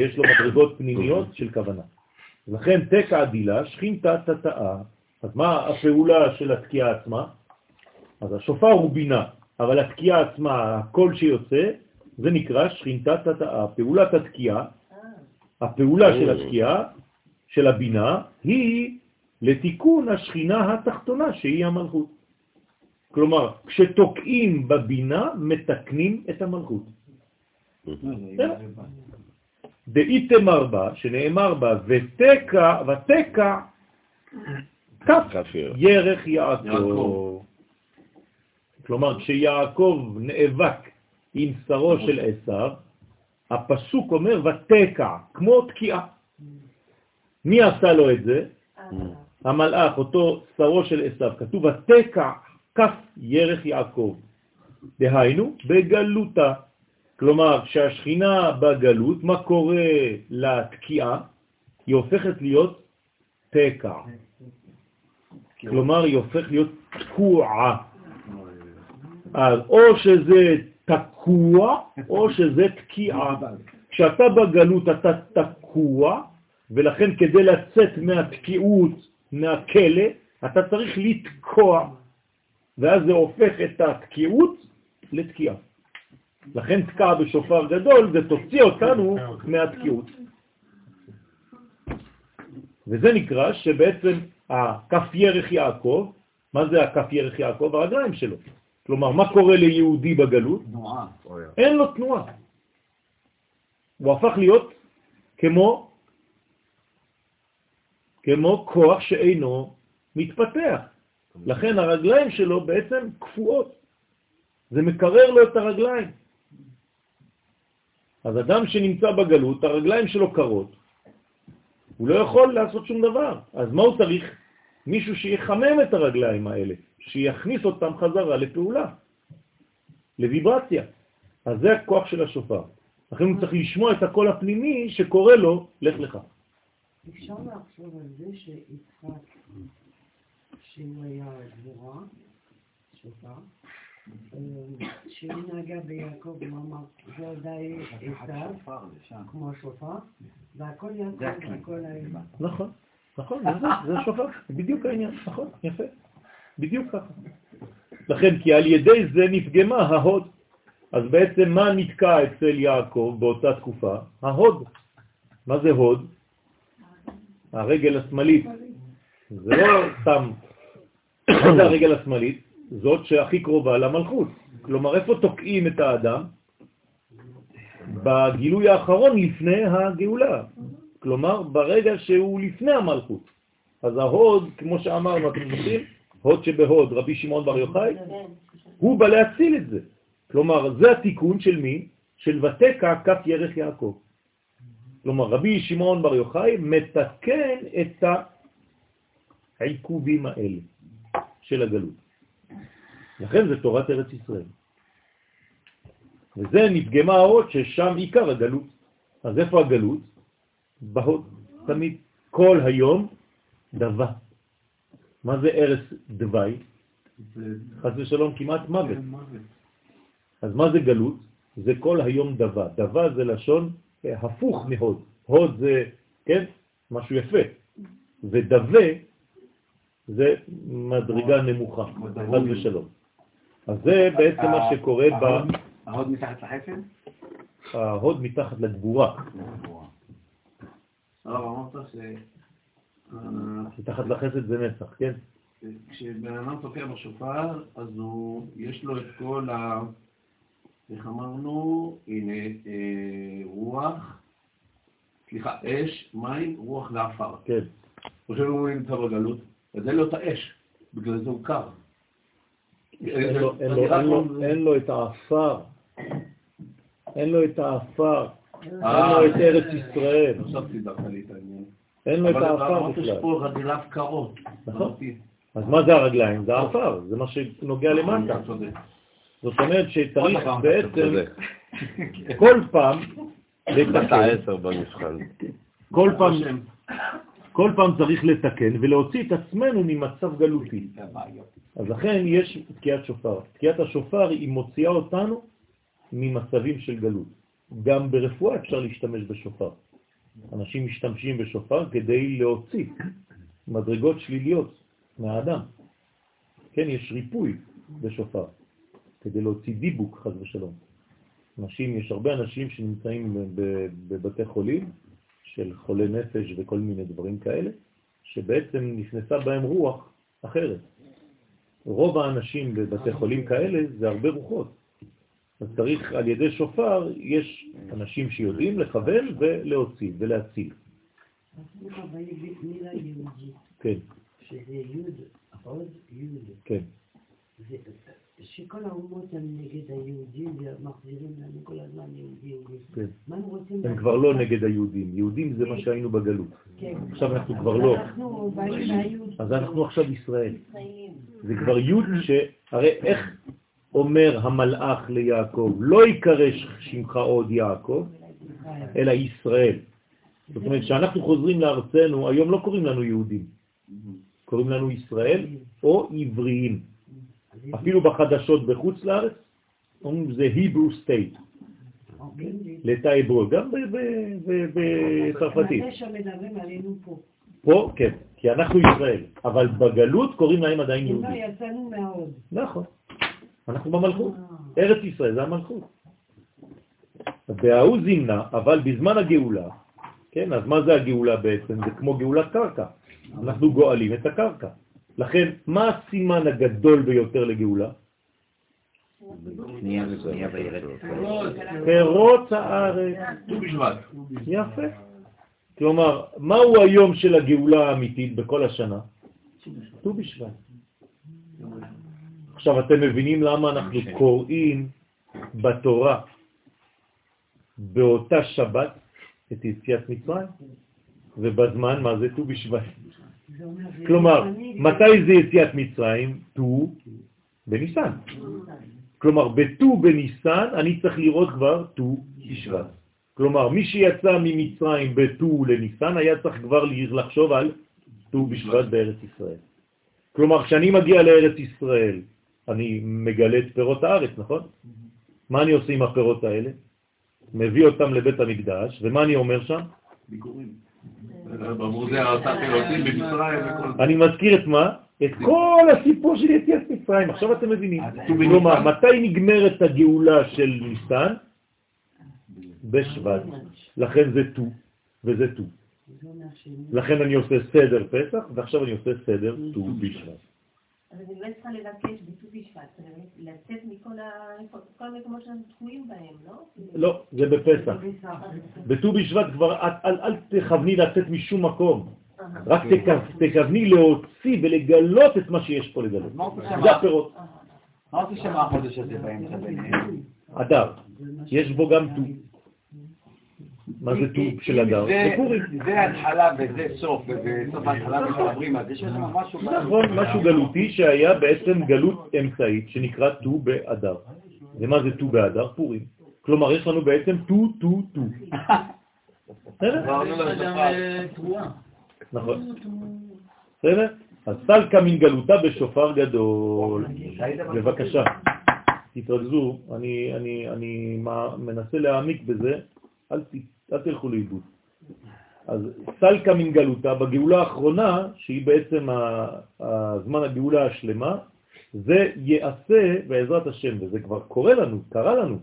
יש לו מדרגות פנימיות של כוונה. לכן תקע דילה, שכינתה תתאה. אז מה הפעולה של התקיעה עצמה? אז השופר הוא בינה, אבל התקיעה עצמה, הקול שיוצא, זה נקרא שכינתה תתאה. פעולת התקיעה, הפעולה של התקיעה, של הבינה, היא לתיקון השכינה התחתונה, שהיא המלכות. כלומר, כשתוקעים בבינה, מתקנים את המלכות. דאיתמר בה, שנאמר בה, ותקע, ותקע, כף. ירך יעקב. יעקב. כלומר, כשיעקב נאבק עם שרו של עשיו, הפסוק אומר ותקע, כמו תקיעה. מי עשה לו את זה? המלאך, אותו שרו של עשיו, כתוב ותקע כף ירך יעקב. דהיינו, בגלותה. כלומר, כשהשכינה בגלות, מה קורה לתקיעה? היא הופכת להיות תקע. כלומר, היא הופכת להיות תקועה. אז או שזה תקוע, או שזה תקיעה. כשאתה בגלות אתה תקוע, ולכן כדי לצאת מהתקיעות, מהכלא, אתה צריך לתקוע, ואז זה הופך את התקיעות לתקיעה. לכן תקע בשופר גדול, זה תוציא אותנו מהתקיעות. וזה נקרא שבעצם הכף ירך יעקב, מה זה הכף ירך יעקב? הרגליים שלו. כלומר, מה קורה ליהודי בגלות? תנועה. אין לו תנועה. הוא הפך להיות כמו, כמו כוח שאינו מתפתח. לכן הרגליים שלו בעצם קפואות. זה מקרר לו את הרגליים. אז אדם שנמצא בגלות, הרגליים שלו קרות, הוא לא יכול לעשות שום דבר. אז מה הוא צריך? מישהו שיחמם את הרגליים האלה, שיכניס אותם חזרה לפעולה, לוויברציה. אז זה הכוח של השופר. לכן הוא צריך לשמוע את הקול הפנימי שקורא לו, לך לך. אפשר לחשוב על זה שיצחק, שהוא היה דבורה, שופר, שהוא נגע ביעקב, הוא אמר, זה עדיין עשיו, כמו שופר, והכל יעקב, הכל היה. נכון, נכון, זה, זה השופר, בדיוק העניין, נכון, יפה, בדיוק ככה. לכן, כי על ידי זה נפגמה ההוד. אז בעצם מה נתקע אצל יעקב באותה תקופה? ההוד. מה זה הוד? הרגל השמאלית. זה לא סתם, מה זה הרגל השמאלית? זאת שהכי קרובה למלכות. כלומר, איפה תוקעים את האדם? בגילוי האחרון לפני הגאולה. כלומר, ברגע שהוא לפני המלכות. אז ההוד, כמו שאמרנו, אתם זוכרים? הוד שבהוד, רבי שמעון בר יוחאי, הוא בא להציל את זה. כלומר, זה התיקון של מי? של ותקע כף ירך יעקב. כלומר, רבי שמעון בר יוחאי מתקן את העיכובים האלה של הגלות. לכן זה תורת ארץ ישראל. וזה נפגמה ההוד ששם עיקר הגלות. אז איפה הגלות? בהוד. תמיד כל היום דבה. מה זה ארץ דווי? חס ושלום כמעט מוות. אז מה זה גלות? זה כל היום דבה. דבה זה לשון אה, הפוך מהוד. הוד זה, כן, משהו יפה. ודווה זה מדרגה נמוכה, חד ושלום. אז זה בעצם מה שקורה ב... ההוד מתחת לחפן? ההוד מתחת לגבורה. הרב אמרת ש... מתחת לחסד זה נצח, כן? כשבן אדם תוקע בשופר, אז הוא, יש לו את כל ה... איך אמרנו? הנה, אה, רוח, סליחה, אש, מים, רוח ועפר. כן. חושב הוא נמצא בגלות, אז אין לו את האש, בגלל זה הוא קר. אין לו- את האפר. אין לו את האפר. אין לו את ארץ ישראל. עכשיו סידרת לי את העניין. אין לו את אבל אמרת בכלל. שפה רגליו קרות. נכון. אז מה זה הרגליים? זה האפר, זה מה שנוגע למטה. אתה צודק. זאת אומרת שצריך אתה בעצם. כל פעם אתה לתקן, עשר במבחן. כל פעם. כל פעם צריך לתקן ולהוציא את עצמנו ממצב גלותי. אז לכן יש תקיעת שופר. תקיעת השופר היא מוציאה אותנו ממצבים של גלות. גם ברפואה אפשר להשתמש בשופר. אנשים משתמשים בשופר כדי להוציא מדרגות שליליות מהאדם. כן, יש ריפוי בשופר, כדי להוציא דיבוק, חז ושלום. אנשים, יש הרבה אנשים שנמצאים בבתי חולים של חולי נפש וכל מיני דברים כאלה, שבעצם נכנסה בהם רוח אחרת. רוב האנשים בבתי חולים כאלה זה הרבה רוחות. אז צריך, על ידי שופר, יש אנשים שיודעים לכוון ולהוציא ולהציל. יהודית, כן, שזה יוד, עוד יוד. כן. שכל האומות הם נגד היהודים ומחזירים לנו כל הזמן יהודי יהודי. כן. מה הם רוצים הם? כבר לא נגד היהודים. יהודים זה מה שהיינו בגלות. כן. עכשיו אנחנו כבר לא. אנחנו באים מהיהוד. אז אנחנו עכשיו ישראל. זה כבר י' ש... הרי איך אומר המלאך ליעקב, לא יקרא שמך עוד יעקב, אלא ישראל. זאת אומרת, כשאנחנו חוזרים לארצנו, היום לא קוראים לנו יהודים, קוראים לנו ישראל או עבריים. אפילו בחדשות בחוץ לארץ, אומרים זה Hebrew State, עברו, גם בצרפתית. פה. כן, כי אנחנו ישראל, אבל בגלות קוראים להם עדיין לא יהודים. יצאנו מההוד. נכון, אנחנו במלכות. ארץ ישראל זה המלכות. וההוא זימנה, אבל בזמן הגאולה, כן, אז מה זה הגאולה בעצם? זה כמו גאולת קרקע. אנחנו גואלים את הקרקע. לכן, מה הסימן הגדול ביותר לגאולה? פירות הארץ. ט"ו בשבט. יפה. כלומר, מהו היום של הגאולה האמיתית בכל השנה? ט"ו בשבט. עכשיו אתם מבינים למה אנחנו קוראים בתורה באותה שבת את יציאת מצרים, ובזמן, מה זה ט"ו בשבט? כלומר, מתי זה יציאת מצרים? ט"ו בניסן. כלומר, בט"ו בניסן אני צריך לראות כבר ט"ו בשבט. כלומר, מי שיצא ממצרים בט"ו לניסן היה צריך כבר לחשוב על ט"ו בשבט בארץ ישראל. כלומר, כשאני מגיע לארץ ישראל, אני מגלה את פירות הארץ, נכון? מה אני עושה עם הפירות האלה? מביא אותם לבית המקדש, ומה אני אומר שם? ביקורים. אני מזכיר את מה? את כל הסיפור של יציאת מצרים. עכשיו אתם מבינים. כלומר, מתי נגמרת הגאולה של ניסן? בשבט. לכן זה ט"ו וזה ט"ו. לכן אני עושה סדר פסח, ועכשיו אני עושה סדר ט"ו בשבט. אז אני באמת צריכה לבקש בט"ו בשבט, זאת אומרת, לצאת מכל המקומות שאנחנו תקועים בהם, לא? לא, זה בפסח. בט"ו בשבט כבר אל, תכווני לצאת משום מקום, רק תכ- תכווני להוציא ולגלות את מה שיש פה לגלות. זה הפירות. מה עושה שם החודש הזה באמצע ביניהם? אדר, יש בו גם ט"ו. מה זה ט"ו של אדר? זה פורים. זה התחלה וזה סוף, ובסוף ההתחלה מתחברים, אז יש שם משהו... נכון, משהו גלותי שהיה בעצם גלות אמצעית שנקרא ט"ו באדר. ומה זה ט"ו באדר? פורים. כלומר, יש לנו בעצם ט"ו, ט"ו, ט"ו. לשפה. נכון. בסדר? אז סלקה מן גלותה בשופר גדול. בבקשה, תתרכזו, אני, אני, אני מה- מנסה להעמיק בזה, אל, ת, אל תלכו לאיבוד. אז סלקה מן גלותה, בגאולה האחרונה, שהיא בעצם הזמן הגאולה השלמה, זה יעשה בעזרת השם, וזה כבר קורה לנו, קרה לנו.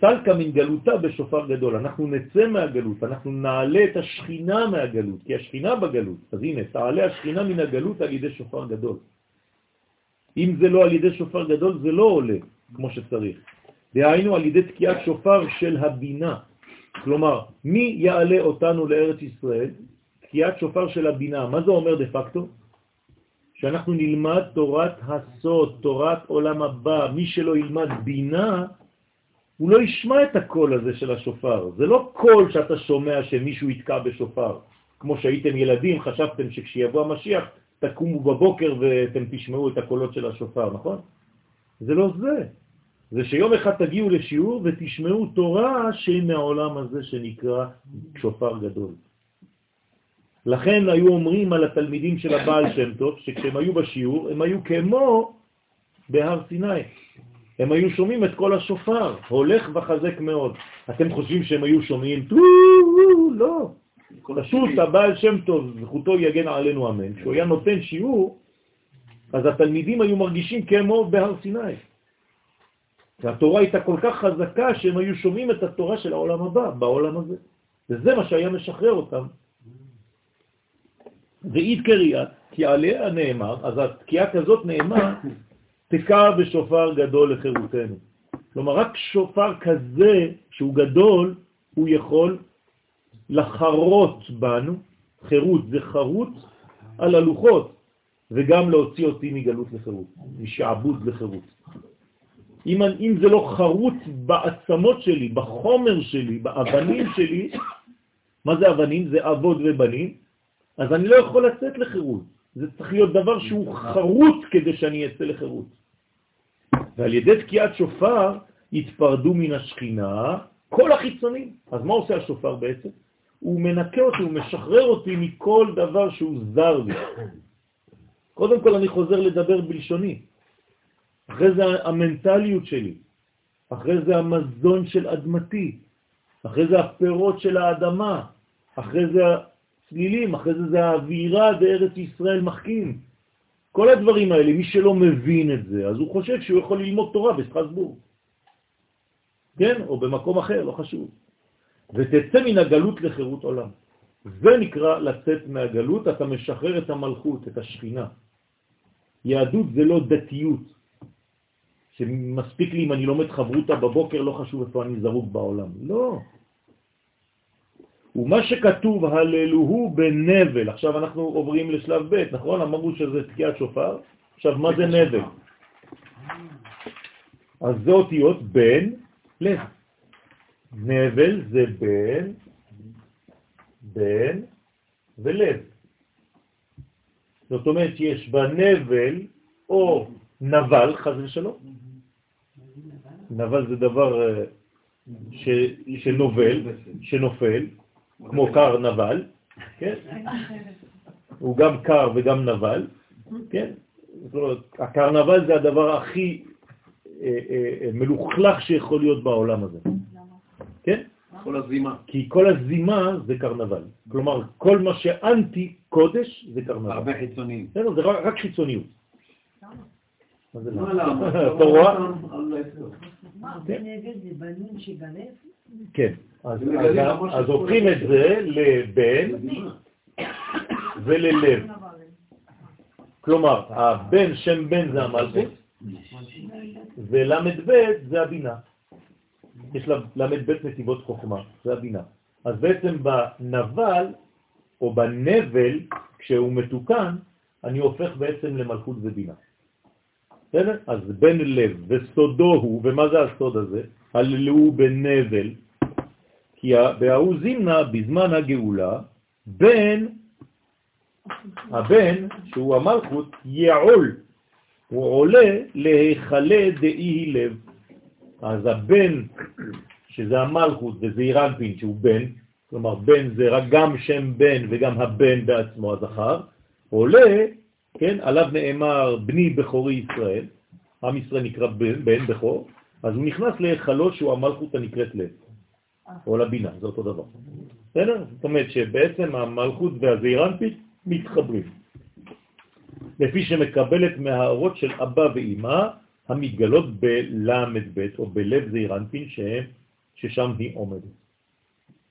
סלקה מן גלותה בשופר גדול, אנחנו נצא מהגלות, אנחנו נעלה את השכינה מהגלות, כי השכינה בגלות, אז הנה, תעלה השכינה מן הגלות על ידי שופר גדול. אם זה לא על ידי שופר גדול, זה לא עולה כמו שצריך. דהיינו על ידי תקיעת שופר של הבינה. כלומר, מי יעלה אותנו לארץ ישראל? תקיעת שופר של הבינה. מה זה אומר דה פקטו? שאנחנו נלמד תורת הסוד, תורת עולם הבא. מי שלא ילמד בינה, הוא לא ישמע את הקול הזה של השופר. זה לא קול שאתה שומע שמישהו יתקע בשופר. כמו שהייתם ילדים, חשבתם שכשיבוא המשיח תקומו בבוקר ואתם תשמעו את הקולות של השופר, נכון? זה לא זה. זה שיום אחד תגיעו לשיעור ותשמעו תורה שהיא מהעולם הזה שנקרא שופר גדול. לכן היו אומרים על התלמידים של הבעל שם טוב, שכשהם היו בשיעור, הם היו כמו בהר סיני. הם היו שומעים את כל השופר, הולך וחזק מאוד. אתם חושבים שהם היו שומעים, טו, לא. פשוט הבעל שם טוב, זכותו יגן עלינו אמן, כשהוא היה נותן שיעור, אז התלמידים היו מרגישים כמו בהר סיני. והתורה הייתה כל כך חזקה שהם היו שומעים את התורה של העולם הבא, בעולם הזה. וזה מה שהיה משחרר אותם. ואית קריאה, כי עליה נאמר, אז התקיעה כזאת נאמר, תקע בשופר גדול לחירותנו. כלומר, רק שופר כזה, שהוא גדול, הוא יכול לחרות בנו, חירות זה חרות על הלוחות, וגם להוציא אותי מגלות לחירות, משעבוד לחירות. אם, אם זה לא חרוט בעצמות שלי, בחומר שלי, באבנים שלי, מה זה אבנים? זה אבות ובנים, אז אני לא יכול לצאת לחירות. זה צריך להיות דבר שהוא חרוט כדי שאני אצא לחירות. ועל ידי תקיעת שופר יתפרדו מן השכינה כל החיצונים. אז מה עושה השופר בעצם? הוא מנקה אותי, הוא משחרר אותי מכל דבר שהוא זר לי. קודם כל אני חוזר לדבר בלשוני. אחרי זה המנטליות שלי, אחרי זה המזון של אדמתי, אחרי זה הפירות של האדמה, אחרי זה הצלילים, אחרי זה זה האווירה בארץ ישראל מחכים. כל הדברים האלה, מי שלא מבין את זה, אז הוא חושב שהוא יכול ללמוד תורה בסטרסבורג. כן? או במקום אחר, לא חשוב. ותצא מן הגלות לחירות עולם. זה נקרא לצאת מהגלות, אתה משחרר את המלכות, את השכינה. יהדות זה לא דתיות, שמספיק לי אם אני לומד חברותה בבוקר, לא חשוב איפה אני זרוק בעולם. לא. ומה שכתוב, הללוהו בנבל, עכשיו אנחנו עוברים לשלב ב', נכון? אמרו שזה תקיעת שופר, עכשיו מה זה נבל? אז זה אותיות בן לב. נבל זה בן, בן ולב. זאת אומרת שיש בנבל או נבל, חז ושלום. נבל זה דבר אה, ש, שנובל, שנופל, כמו קר נבל, כן? הוא גם קר וגם נבל, כן? הקרנבל זה הדבר הכי אה, אה, מלוכלך שיכול להיות בעולם הזה. כן? כל הזימה. כי כל הזימה זה קרנבל. כלומר, כל מה שאנטי קודש זה קרנבל. הרבה חיצוניים. זה רק חיצוניות. מה זה מה למה? למה? אתה רואה? זה נגד זה בנון שבלב? כן. אז הופכים את זה לבן וללב. כלומר, הבן, שם בן זה המלכות, ולמד ב' זה הבינה. יש למד ב' נתיבות חוכמה, זה הבינה. אז בעצם בנבל, או בנבל, כשהוא מתוקן, אני הופך בעצם למלכות ובינה. בסדר? אז בן לב וסודו הוא, ומה זה הסוד הזה? הללו בנבל, כי בהוא זימנה בזמן הגאולה, בן, הבן, שהוא המלכות, יעול, הוא עולה להיכלה דאי לב. אז הבן, שזה המלכות, וזה אירנפין, שהוא בן, כלומר בן זה רק גם שם בן וגם הבן בעצמו הזכר, עולה, כן, עליו נאמר בני בכורי ישראל, עם ישראל נקרא בן, בן בכור, אז הוא נכנס להיכלות שהוא המלכות הנקראת לב, או לבינה, זה אותו דבר. בסדר? זאת אומרת שבעצם המלכות והזעירנפית מתחברים. לפי שמקבלת מהאורות של אבא ואימא המתגלות בלמד ב' או בלב זעירנפין ששם היא עומדת.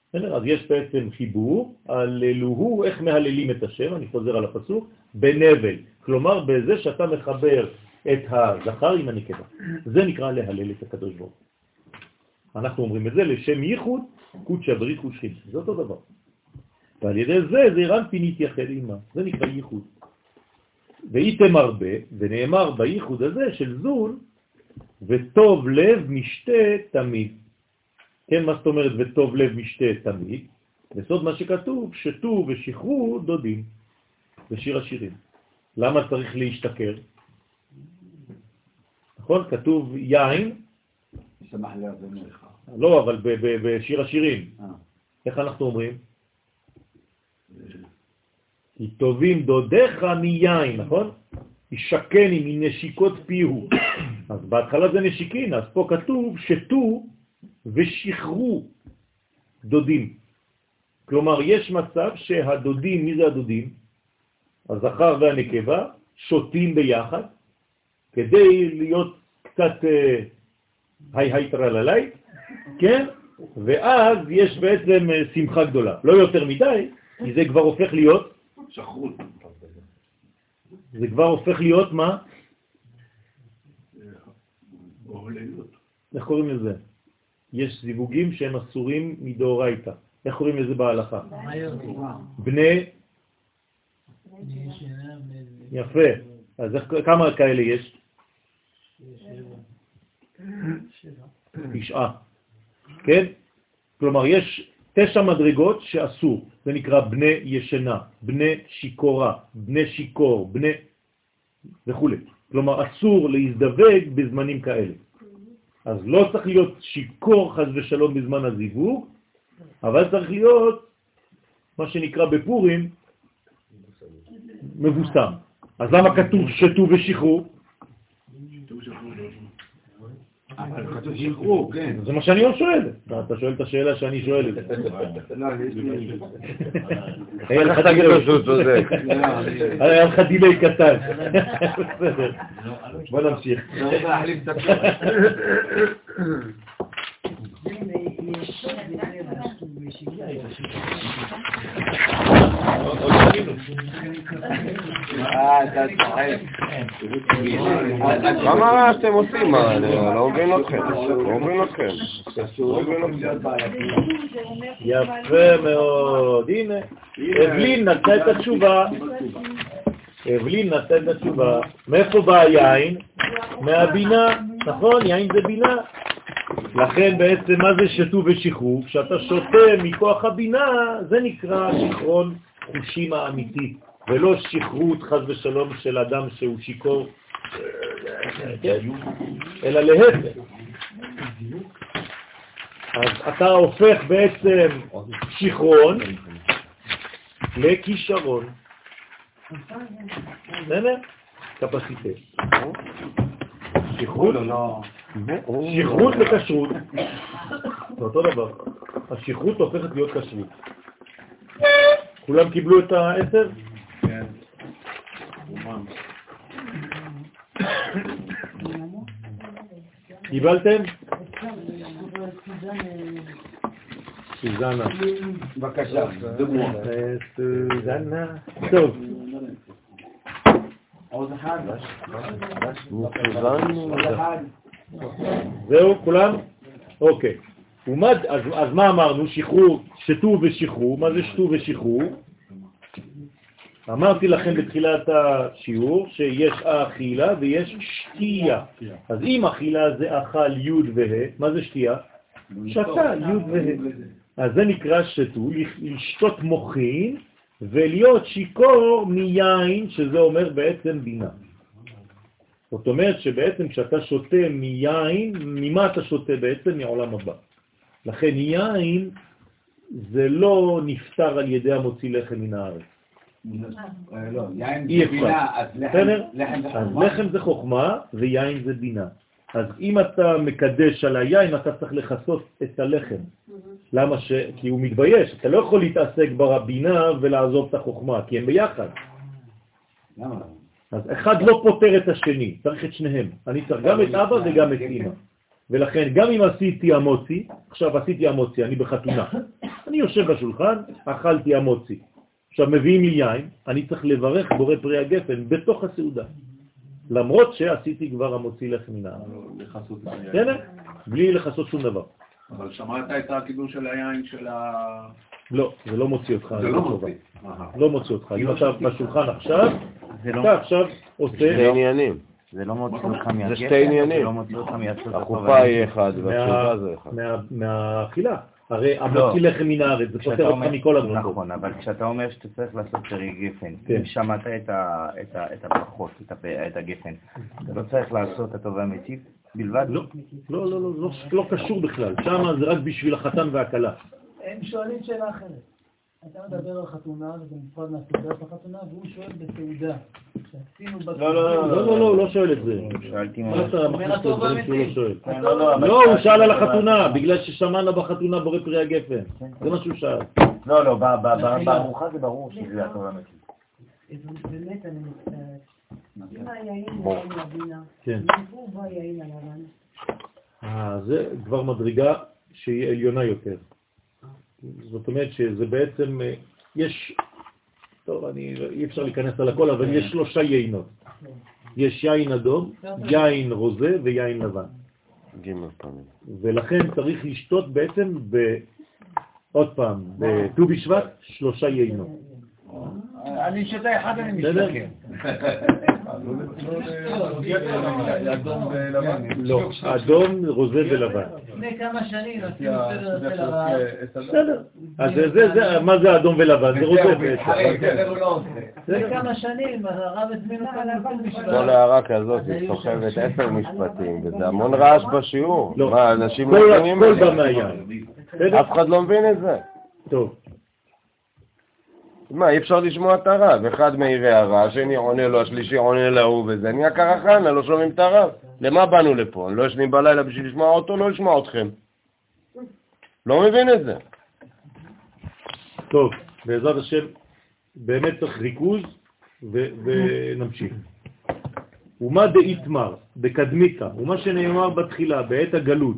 בסדר? אז יש בעצם חיבור, הללוהו, איך מהללים את השם, אני חוזר על הפסוק, בנבל, כלומר בזה שאתה מחבר את הזכר עם הנקבה. זה נקרא להלל את הקדוש ברוך. אנחנו אומרים את זה לשם ייחוד, קודשא בריך ושכין, זה אותו דבר. ועל ידי זה זעירנפין יתייחד עימה, זה נקרא ייחוד. והייתם הרבה, ונאמר בייחוד הזה של זון, וטוב לב משתה תמיד. כן, מה זאת אומרת וטוב לב משתה תמיד? בסוד מה שכתוב, שתו ושחרו דודים, בשיר השירים. למה צריך להשתכר? נכון? כתוב יין, שמח לאדונך. לא, אבל בשיר השירים. אה. איך אנחנו אומרים? כי טובים דודיך מיין, נכון? ישקני מנשיקות פיהו. אז בהתחלה זה נשיקין, אז פה כתוב שתו ושחרו דודים. כלומר, יש מצב שהדודים, מי זה הדודים? הזכר והנקבה שותים ביחד כדי להיות קצת אה, היי היי טרללי, כן? ואז יש בעצם אה, שמחה גדולה. לא יותר מדי, כי זה כבר הופך להיות, שחרות. זה כבר הופך להיות מה? איך קוראים לזה? יש זיווגים שהם אסורים מדאורייתא. איך קוראים לזה בהלכה? בני, יפה. אז כמה כאלה יש? תשעה. כן? כלומר, יש תשע מדרגות שאסור. זה נקרא בני ישנה, בני שיקורה, בני שיקור, בני וכו'. כלומר, אסור להזדווג בזמנים כאלה. אז לא צריך להיות שיקור חז ושלום בזמן הזיווג, אבל צריך להיות מה שנקרא בפורים מבוסם. אז למה כתוב שתו ושחרו? כן. זה מה שאני שואל. אתה שואל את השאלה שאני שואל. לא. היה לך צודק. היה דיליי קטן. בסדר. בוא נמשיך. מה מה אתם עושים? מה, אני לא מבין אתכם. לא מבין אתכם. לא מבין אתכם. יפה מאוד. הנה, אבלין נתנה את התשובה. אבלין נתנה את התשובה. מאיפה בא היין? מהבינה. נכון, יין זה בינה. לכן בעצם מה זה שתו ושחרור? כשאתה שותה מכוח הבינה, זה נקרא שיכרון חושים האמיתי, ולא שכרות חז ושלום של אדם שהוא שיקור, כן? אלא להפך. אז אתה הופך בעצם שכרון לכישרון. בסדר? שכרות, שכרות וכשרות. זה אותו דבר. השכרות הופכת להיות כשרות. כולם קיבלו את העשר? כן. קיבלתם? סוזנה. בבקשה, דוגמא. סוזנה. טוב. עוד אחד? זהו, כולם? אוקיי. ומה, אז, אז מה אמרנו? שחרור, שתו ושחרור. מה זה שתו ושחרור? אמרתי לכם בתחילת השיעור שיש אכילה ויש שתייה. אז אם אכילה זה אכל י' וה', מה זה שתייה? שתה י' וה'. אז זה נקרא שתו, לשתות מוחין ולהיות שיקור מיין, שזה אומר בעצם בינה. זאת אומרת שבעצם כשאתה שותה מיין, ממה אתה שותה בעצם? מעולם הבא. לכן יין זה לא נפטר על ידי המוציא לחם מן הארץ. לא, יין אי זה אפשר. בינה, אז? לחם זה חוכמה. ויין זה בינה. אז אם אתה מקדש על היין, אתה צריך לחסות את הלחם. למה ש... כי הוא מתבייש. אתה לא יכול להתעסק בבינה ולעזוב את החוכמה, כי הם ביחד. למה? אז אחד לא פותר את השני, צריך את שניהם. אני צריך גם את אבא וגם את אמא. ולכן גם אם עשיתי המוצי, עכשיו עשיתי המוצי, אני בחתונה, אני יושב בשולחן, אכלתי המוצי. עכשיו מביאים לי יין, אני צריך לברך בורא פרי הגפן בתוך הסעודה. למרות שעשיתי כבר המוציא. לכסות היין. בסדר? בלי לחסות שום דבר. אבל שמעת את הקידוש של היין של ה... לא, זה לא מוציא אותך. זה לא. מוציא. לא מוציא אותך. אם אתה בשולחן עכשיו, זה לא- אתה עכשיו עושה... שתי עניינים. זה לא מוציא אותך מהגפן, שתי עניינים. זה לא. החופה היא אחד מה- והתשובה זה אחד. מה- מהאכילה. הרי המוציא לחם מן הארץ, זה פותר אותך מכל הדברים. נכון, אבל כשאתה אומר שאתה צריך לעשות פרי גפן, כן. אם שמעת את ה- את ה- את הברכות, את את הגפן, אתה לא צריך לעשות הטוב והמיטיב בלבד? לא, לא, לא, לא, לא, לא קשור בכלל. שם זה רק בשביל החתן והכלה. הם שואלים שאלה אחרת. אתה מדבר על חתונה, וזה נפרד מהסעודה בחתונה, והוא שואל. שעשינו לא, לא, לא, לא, הוא לא שואל את זה. מה. אתה מכניס שהוא לא שואל? לא, לא, אבל לא, הוא שאל על החתונה, בגלל ששמענו בחתונה בורא פרי הגפן. זה מה שהוא שאל. לא, לא, בארוחה זה ברור שזה הטוב והמיטיב. באמת, אני מצטערת. אם היין בוא. יין לבינה, כן. מאיפה הוא בא היין הלבן? אה, זה כבר מדרגה שהיא עליונה יותר. זאת אומרת שזה בעצם, אה, יש, טוב, אני, אי אפשר להיכנס על הכל, אבל יש שלושה יינות. יש יין אדום, יין רוזה ויין לבן. ג' פעמים. ולכן צריך לשתות בעצם, ב, עוד פעם, בט"ו בשבט, שלושה יינות. אני שותה אחד, אני בסדר? משתכר. אדום ולבן. לא, אדום, רוזה ולבן. לפני כמה שנים עשינו סדר. בסדר. אז זה, זה, זה, מה זה אדום ולבן? זה רוזה בעצם. לא. לפני כמה שנים הרב הזמין אותנו לט"ו בשבט. כל הערה כזאת היא סוחבת עשר משפטים, וזה המון רעש בשיעור. לא. מה, אנשים כל- לא מבינים את זה? אף אחד לא מבין את זה. טוב. מה, אי אפשר לשמוע את הרב. אחד מעיר הערה, השני עונה לו, השלישי עונה להוא וזה. נהיה קרחנה, לא שומעים את הרב. למה באנו לפה? לא ישנים בלילה בשביל לשמוע אותו, לא לשמוע אתכם. לא מבין את זה. טוב, בעזרת השם, באמת צריך ריכוז ונמשיך. ומה דאיתמר, בקדמיקה, ומה שנאמר בתחילה, בעת הגלות,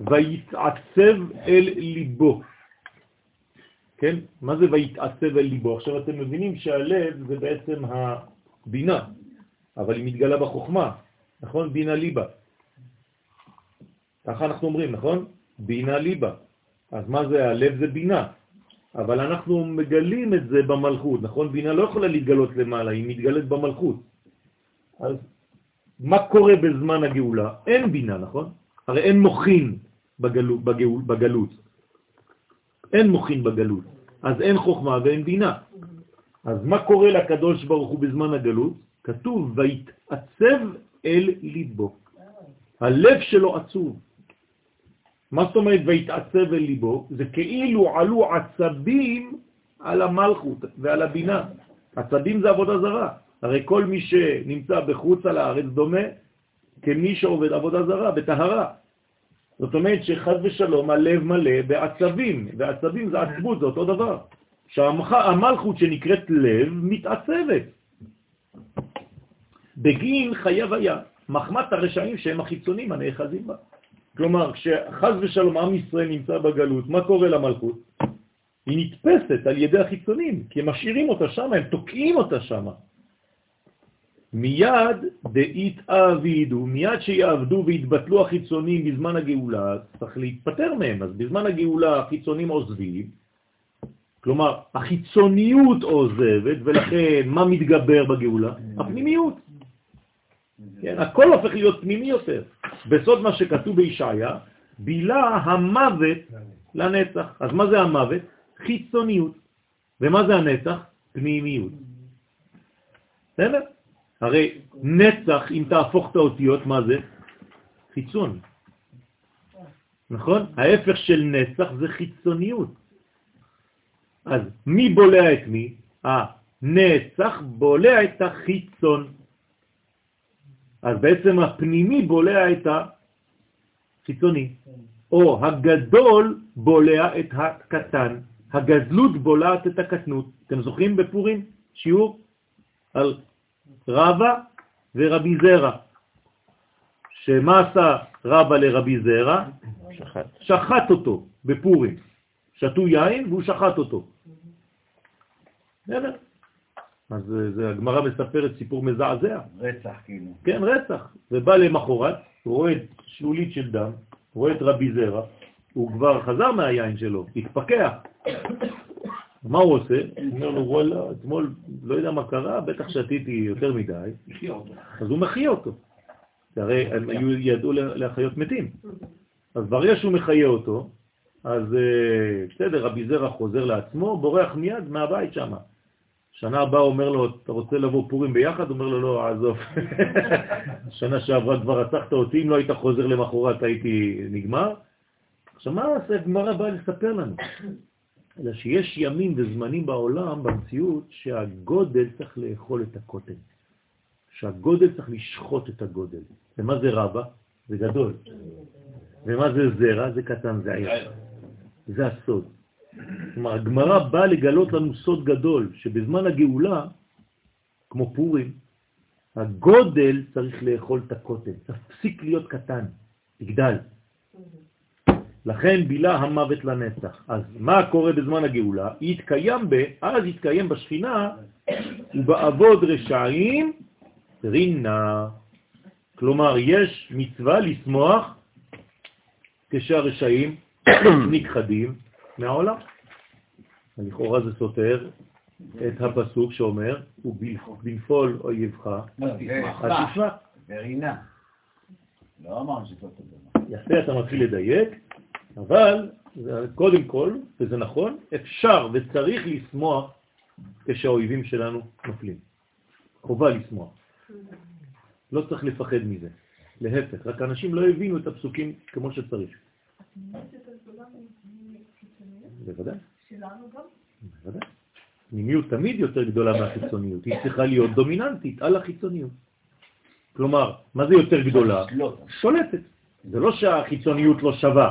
ויתעצב אל ליבו. כן? מה זה ויתעצב אל ליבו? עכשיו אתם מבינים שהלב זה בעצם הבינה, אבל היא מתגלה בחוכמה, נכון? בינה ליבה. ככה אנחנו אומרים, נכון? בינה ליבה. אז מה זה הלב? זה בינה. אבל אנחנו מגלים את זה במלכות, נכון? בינה לא יכולה להתגלות למעלה, היא מתגלת במלכות. אז מה קורה בזמן הגאולה? אין בינה, נכון? הרי אין מוכין בגלות, בגלות, בגלות. אין מוכין בגלות, אז אין חוכמה ואין בינה. אז מה קורה לקדוש ברוך הוא בזמן הגלות? כתוב, והתעצב אל ליבו. הלב שלו עצוב. מה זאת אומרת והתעצב אל ליבו? זה כאילו עלו עצבים על המלכות ועל הבינה. עצבים זה עבודה זרה. הרי כל מי שנמצא בחוץ על הארץ דומה כמי שעובד עבודה זרה, בטהרה. זאת אומרת שחז ושלום הלב מלא בעצבים, ועצבים זה עצבות, זה אותו דבר. שהמלכות שנקראת לב מתעצבת. בגין חייב היה, מחמת הרשעים שהם החיצונים הנאחזים בה. כלומר, כשחז ושלום עם ישראל נמצא בגלות, מה קורה למלכות? היא נתפסת על ידי החיצונים, כי הם משאירים אותה שם, הם תוקעים אותה שם. מיד דאית אבידו, מיד שיעבדו ויתבטלו החיצונים בזמן הגאולה, צריך להתפטר מהם. אז בזמן הגאולה החיצונים עוזבים, כלומר, החיצוניות עוזבת, ולכן מה מתגבר בגאולה? הפנימיות. כן, הכל הופך להיות פנימי יותר. בסוד מה שכתוב בישעיה, בילה המוות לנצח. אז מה זה המוות? חיצוניות. ומה זה הנצח? פנימיות. בסדר? הרי נצח, אם תהפוך את האותיות, מה זה? חיצון. נכון? ההפך של נצח זה חיצוניות. אז מי בולע את מי? הנצח בולע את החיצון. אז בעצם הפנימי בולע את החיצוני, או הגדול בולע את הקטן, הגדלות בולעת את הקטנות. אתם זוכרים בפורים שיעור על רבא ורבי זרע. שמה עשה רבא לרבי זרע? שחט. שחט אותו בפורים. שתו יין והוא שחט אותו. בסדר. אז זה, הגמרא מספרת סיפור מזעזע. רצח כאילו. כן, רצח. ובא למחרת, רואה את שלולית של דם, רואה את רבי זרע, הוא כבר חזר מהיין שלו, התפקח. מה הוא עושה? הוא אומר לו, וואלה, אתמול לא יודע מה קרה, בטח שתיתי יותר מדי. אז הוא מחיה אותו. הרי הם ידעו להחיות מתים. אז ברגע שהוא מחיה אותו, אז אה, בסדר, רבי זרע חוזר לעצמו, בורח מיד מהבית שם. שנה הבאה אומר לו, אתה רוצה לבוא פורים ביחד? אומר לו, לא, עזוב. שנה שעברה כבר רצחת אותי, אם לא היית חוזר למחרת הייתי נגמר. עכשיו, מה הגמרא באה לספר לנו? אלא שיש ימים וזמנים בעולם, במציאות, שהגודל צריך לאכול את הקוטן. שהגודל צריך לשחוט את הגודל. ומה זה רבה? זה גדול. ומה זה זרע? זה קטן, זה עיר. זה הסוד. כלומר, הגמרא באה לגלות לנו סוד גדול, שבזמן הגאולה, כמו פורים, הגודל צריך לאכול את הקוטן, תפסיק להיות קטן, תגדל. לכן בילה המוות לנצח. אז מה קורה בזמן הגאולה? יתקיים ב, אז יתקיים בשכינה, ובעבוד רשעים רינה. כלומר, יש מצווה לשמוח כשהרשעים נכחדים מהעולם. לכאורה זה סותר את הפסוק שאומר, ובנפול אויבך, אז תשמח. ורינה. לא אמרנו שזאת יפה, אתה מתחיל לדייק, אבל קודם כל, וזה נכון, אפשר וצריך לשמוח כשהאויבים שלנו נופלים. חובה לשמוח. לא צריך לפחד מזה. להפך, רק אנשים לא הבינו את הפסוקים כמו שצריך. בוודאי. שלנו גם? בוודאי. פנימיות תמיד יותר גדולה מהחיצוניות, היא צריכה להיות דומיננטית על החיצוניות. כלומר, מה זה יותר גדולה? שולטת. זה לא שהחיצוניות לא שווה,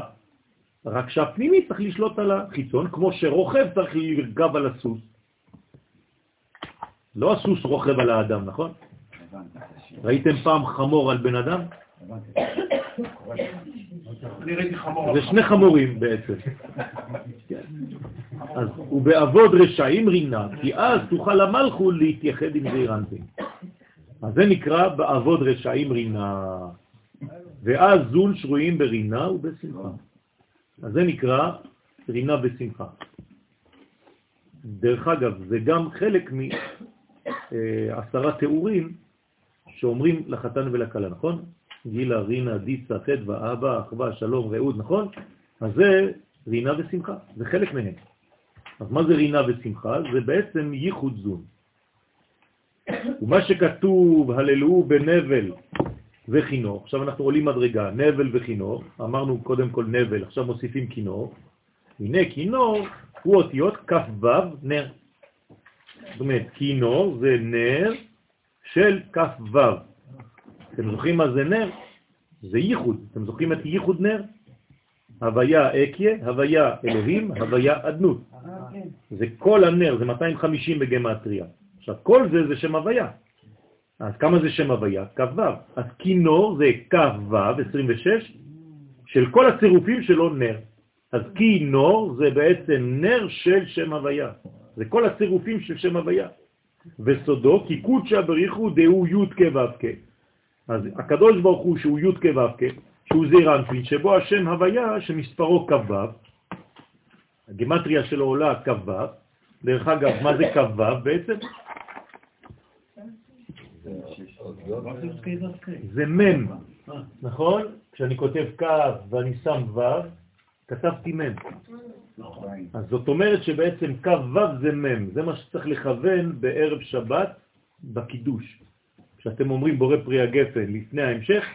רק שהפנימי צריך לשלוט על החיצון, כמו שרוכב צריך לרכב על הסוס. לא הסוס רוכב על האדם, נכון? ראיתם פעם חמור על בן אדם? זה שני חמורים בעצם. אז הוא בעבוד רשעים רינה, כי אז תוכל המלכו להתייחד עם זעירנטים. אז זה נקרא בעבוד רשעים רינה. ואז זול שרויים ברינה ובשמחה. אז זה נקרא רינה ושמחה. דרך אגב, זה גם חלק מעשרה תיאורים שאומרים לחתן ולכלה, נכון? גילה, רינה, דיצה, חדווה, אבא, אחווה, שלום, רעות, נכון? אז זה רינה ושמחה, זה חלק מהם. אז מה זה רינה ושמחה? זה בעצם ייחוד זון. ומה שכתוב, הללו בנבל וכינור, עכשיו אנחנו עולים מדרגה, נבל וכינור, אמרנו קודם כל נבל, עכשיו מוסיפים כינור, הנה כינור הוא אותיות כ"ו נר. זאת אומרת, כינור זה נר של כ"ו. אתם זוכרים מה זה נר? זה ייחוד. אתם זוכרים את ייחוד נר? הוויה אקיה, הוויה אלוהים, הוויה אדנות. זה כל הנר, זה 250 בגמטריה. עכשיו, כל זה זה שם הוויה. אז כמה זה שם הוויה? כ"ו. אז כינור זה כ"ו, 26, של כל הצירופים שלו נר. אז כינור זה בעצם נר של שם הוויה. זה כל הצירופים של שם הוויה. וסודו, כי קודשא בריחו דהו י' כו' אז הקדוש ברוך הוא שהוא י' כו' שהוא זעיר אנפין, שבו השם הוויה שמספרו כ"ו, הגימטריה שלו עולה כ"ו, דרך אגב, מה זה כ"ו בעצם? זה מם, נכון? כשאני כותב כ' ואני שם ו', כתבתי מם. אז זאת אומרת שבעצם כ"ו זה מם, זה מה שצריך לכוון בערב שבת בקידוש. כשאתם אומרים בורא פרי הגפן לפני ההמשך,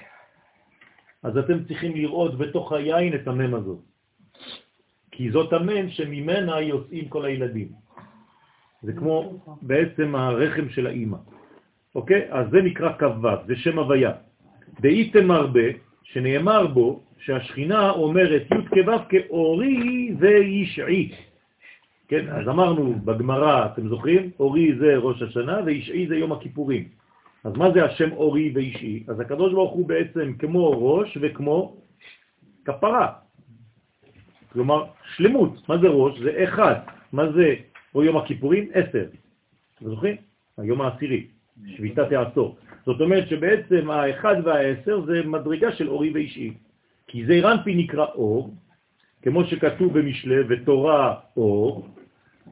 אז אתם צריכים לראות בתוך היין את המם הזאת. כי זאת המם שממנה יוצאים כל הילדים. זה כמו בעצם הרחם של האימא. אוקיי? אז זה נקרא כ"ו, זה שם הוויה. דאיתם הרבה, שנאמר בו שהשכינה אומרת י' כו' כאורי וישעי. כן, אז אמרנו בגמרא, אתם זוכרים? אורי זה ראש השנה וישעי זה יום הכיפורים. אז מה זה השם אורי ואישי? אז הקדוש ברוך הוא בעצם כמו ראש וכמו כפרה. כלומר, שלמות. מה זה ראש? זה אחד. מה זה או יום הכיפורים? עשר. אתם זוכרים? היום העשירי, שביתת העשור. זאת אומרת שבעצם האחד והעשר זה מדרגה של אורי ואישי. כי זה רנפי נקרא אור, כמו שכתוב במשלה, ותורה אור,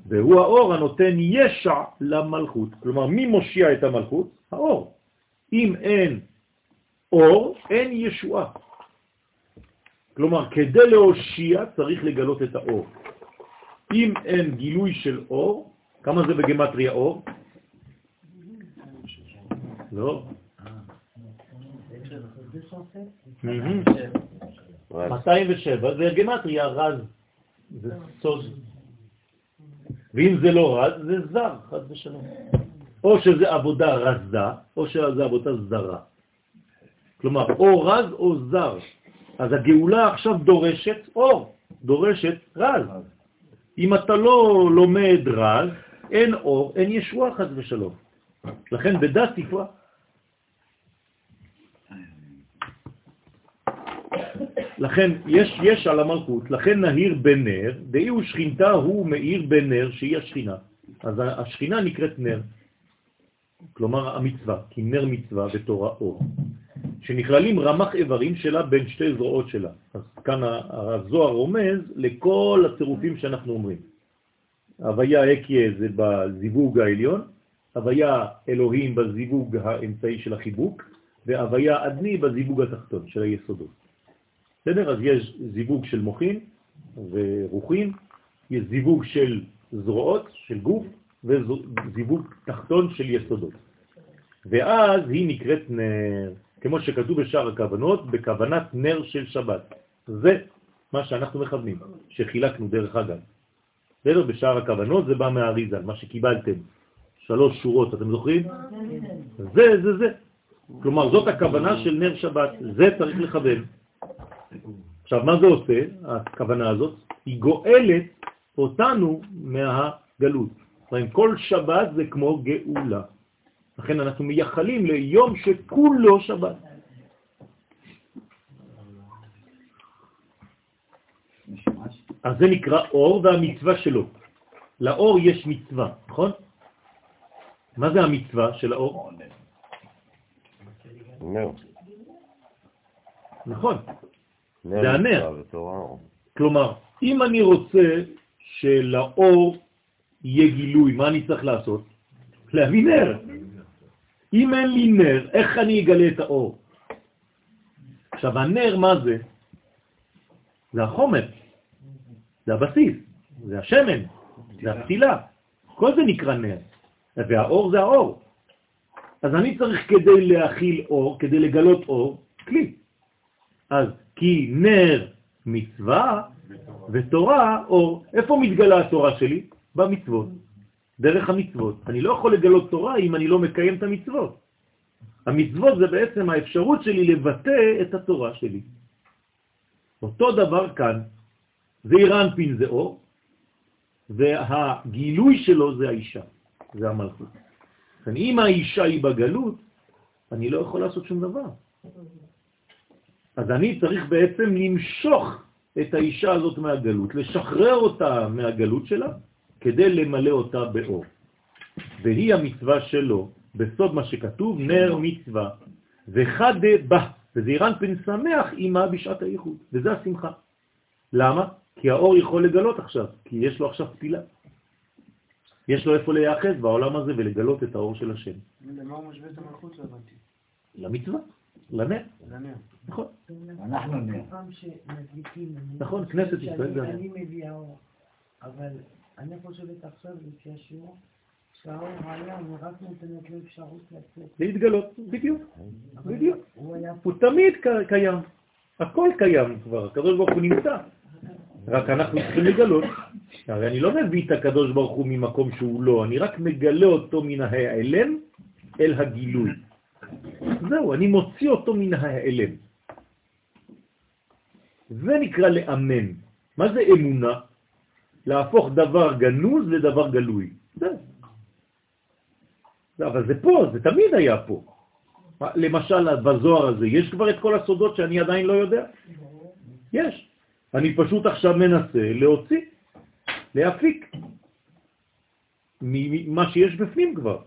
והוא האור הנותן ישע למלכות. כלומר, מי מושיע את המלכות? האור. אם אין אור, אין ישועה. כלומר, כדי להושיע צריך לגלות את האור. אם אין גילוי של אור, כמה זה בגמטריה אור? לא. 207 זה גמטריה רז, זה סוד. ואם זה לא רז, זה זר, חד ושלום. או שזה עבודה רזה, או שזה עבודה זרה. כלומר, או רז או זר. אז הגאולה עכשיו דורשת אור, דורשת רז. אם אתה לא לומד רז, אין אור, אין ישועה חד ושלום. לכן בדת תפרח. לכן יש, יש על המלכות, לכן נהיר בנר, דאי הוא שכינתה הוא מאיר בנר שהיא השכינה. אז השכינה נקראת נר, כלומר המצווה, כי נר מצווה בתורה אור, שנכללים רמח איברים שלה בין שתי זרועות שלה. אז כאן הזוהר רומז לכל הצירופים שאנחנו אומרים. הוויה אקיה זה בזיווג העליון, הוויה אלוהים בזיווג האמצעי של החיבוק, והוויה אדני בזיווג התחתון של היסודות. בסדר? אז יש זיווג של מוחין ורוחין, יש זיווג של זרועות, של גוף, וזיווג תחתון של יסודות. ואז היא נקראת נר, כמו שכתוב בשאר הכוונות, בכוונת נר של שבת. זה מה שאנחנו מכוונים, שחילקנו דרך אגב. בסדר? בשאר הכוונות זה בא מהאריזל, מה שקיבלתם. שלוש שורות, אתם זוכרים? זה, זה, זה. כלומר, זאת הכוונה של נר שבת, זה צריך לכוון. עכשיו, מה זה עושה, הכוונה הזאת? היא גואלת אותנו מהגלות. כל שבת זה כמו גאולה. לכן אנחנו מייחלים ליום שכולו שבת. אז זה נקרא אור והמצווה שלו. לאור יש מצווה, נכון? מה זה המצווה של האור? נכון, זה הנר. כלומר, אם אני רוצה שלאור יהיה גילוי, מה אני צריך לעשות? להביא נר. אם אין לי נר, איך אני אגלה את האור? עכשיו, הנר, מה זה? זה החומר, זה הבסיס, זה השמן, זה הפתילה. כל זה נקרא נר, והאור זה האור. אז אני צריך כדי להכיל אור, כדי לגלות אור, כלי. אז כי נר מצווה ותורה אור. איפה מתגלה התורה שלי? במצוות, דרך המצוות. אני לא יכול לגלות תורה אם אני לא מקיים את המצוות. המצוות זה בעצם האפשרות שלי לבטא את התורה שלי. אותו דבר כאן, זה אירנפין זה אור, והגילוי שלו זה האישה, זה המלכות. אם האישה היא בגלות, אני לא יכול לעשות שום דבר. אז אני צריך בעצם למשוך את האישה הזאת מהגלות, לשחרר אותה מהגלות שלה, כדי למלא אותה באור. והיא המצווה שלו, בסוד מה שכתוב, נר מצווה, וחד בה, פן שמח עימה בשעת הייחוד, וזה השמחה. למה? כי האור יכול לגלות עכשיו, כי יש לו עכשיו פתילה. יש לו איפה להיאחז בעולם הזה ולגלות את האור של השם. למה הוא משווה את המלכות לבנתי? למצווה, לנר. נכון. אנחנו נר. פעם שמדליקים, אני נכון, כנסת ישראל אני מביאה אור, אבל אני חושבת עכשיו, לפי השיעור, שהאור היה, אני רק נותנת לו אפשרות לצאת. להתגלות, בדיוק, בדיוק. הוא תמיד קיים, הכל קיים כבר, הקדוש ברוך הוא נמצא, רק אנחנו צריכים לגלות. הרי אני לא מביא את הקדוש ברוך הוא ממקום שהוא לא, אני רק מגלה אותו מן ההיעלם אל הגילוי. זהו, אני מוציא אותו מן ההיעלם. זה נקרא לאמן. מה זה אמונה? להפוך דבר גנוז לדבר גלוי. זה, אבל זה פה, זה תמיד היה פה. למשל, בזוהר הזה, יש כבר את כל הסודות שאני עדיין לא יודע? יש. אני פשוט עכשיו מנסה להוציא, להפיק ממה שיש בפנים כבר.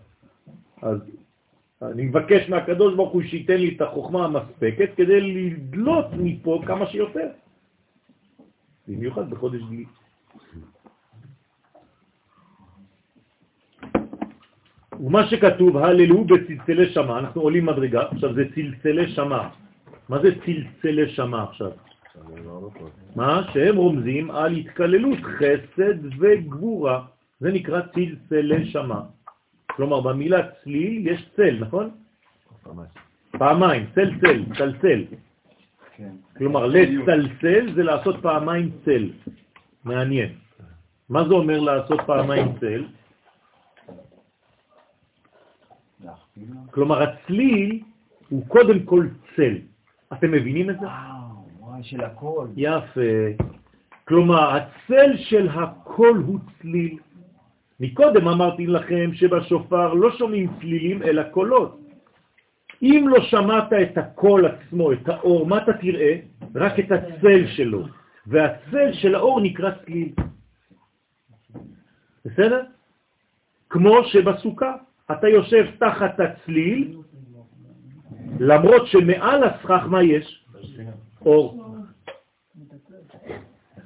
אז אני מבקש מהקדוש ברוך הוא שייתן לי את החוכמה המספקת כדי לדלות מפה כמה שיותר. במיוחד בחודש גלי. ומה שכתוב, הללו בצלצלי שמה, אנחנו עולים מדרגה, עכשיו זה צלצלי שמה. מה זה צלצלי שמה עכשיו? מה? שהם רומזים על התקללות חסד וגבורה. זה נקרא צלצלי שמה. כלומר, במילה צליל יש צל, נכון? פעמיים, צלצל, צלצל. כן. כלומר, לצלצל זה לעשות פעמיים צל. מעניין. מה זה אומר לעשות פעמיים צל? כלומר, הצליל הוא קודם כל צל. אתם מבינים את זה? וואו, של הכל. יפה. כלומר, הצל של הכל הוא צליל. מקודם אמרתי לכם שבשופר לא שומעים צלילים אלא קולות. אם לא שמעת את הקול עצמו, את האור, מה אתה תראה? רק את הצל שלו. והצל של האור נקרא צליל. בסדר? כמו שבסוכה אתה יושב תחת הצליל, למרות שמעל הסכך מה יש? אור.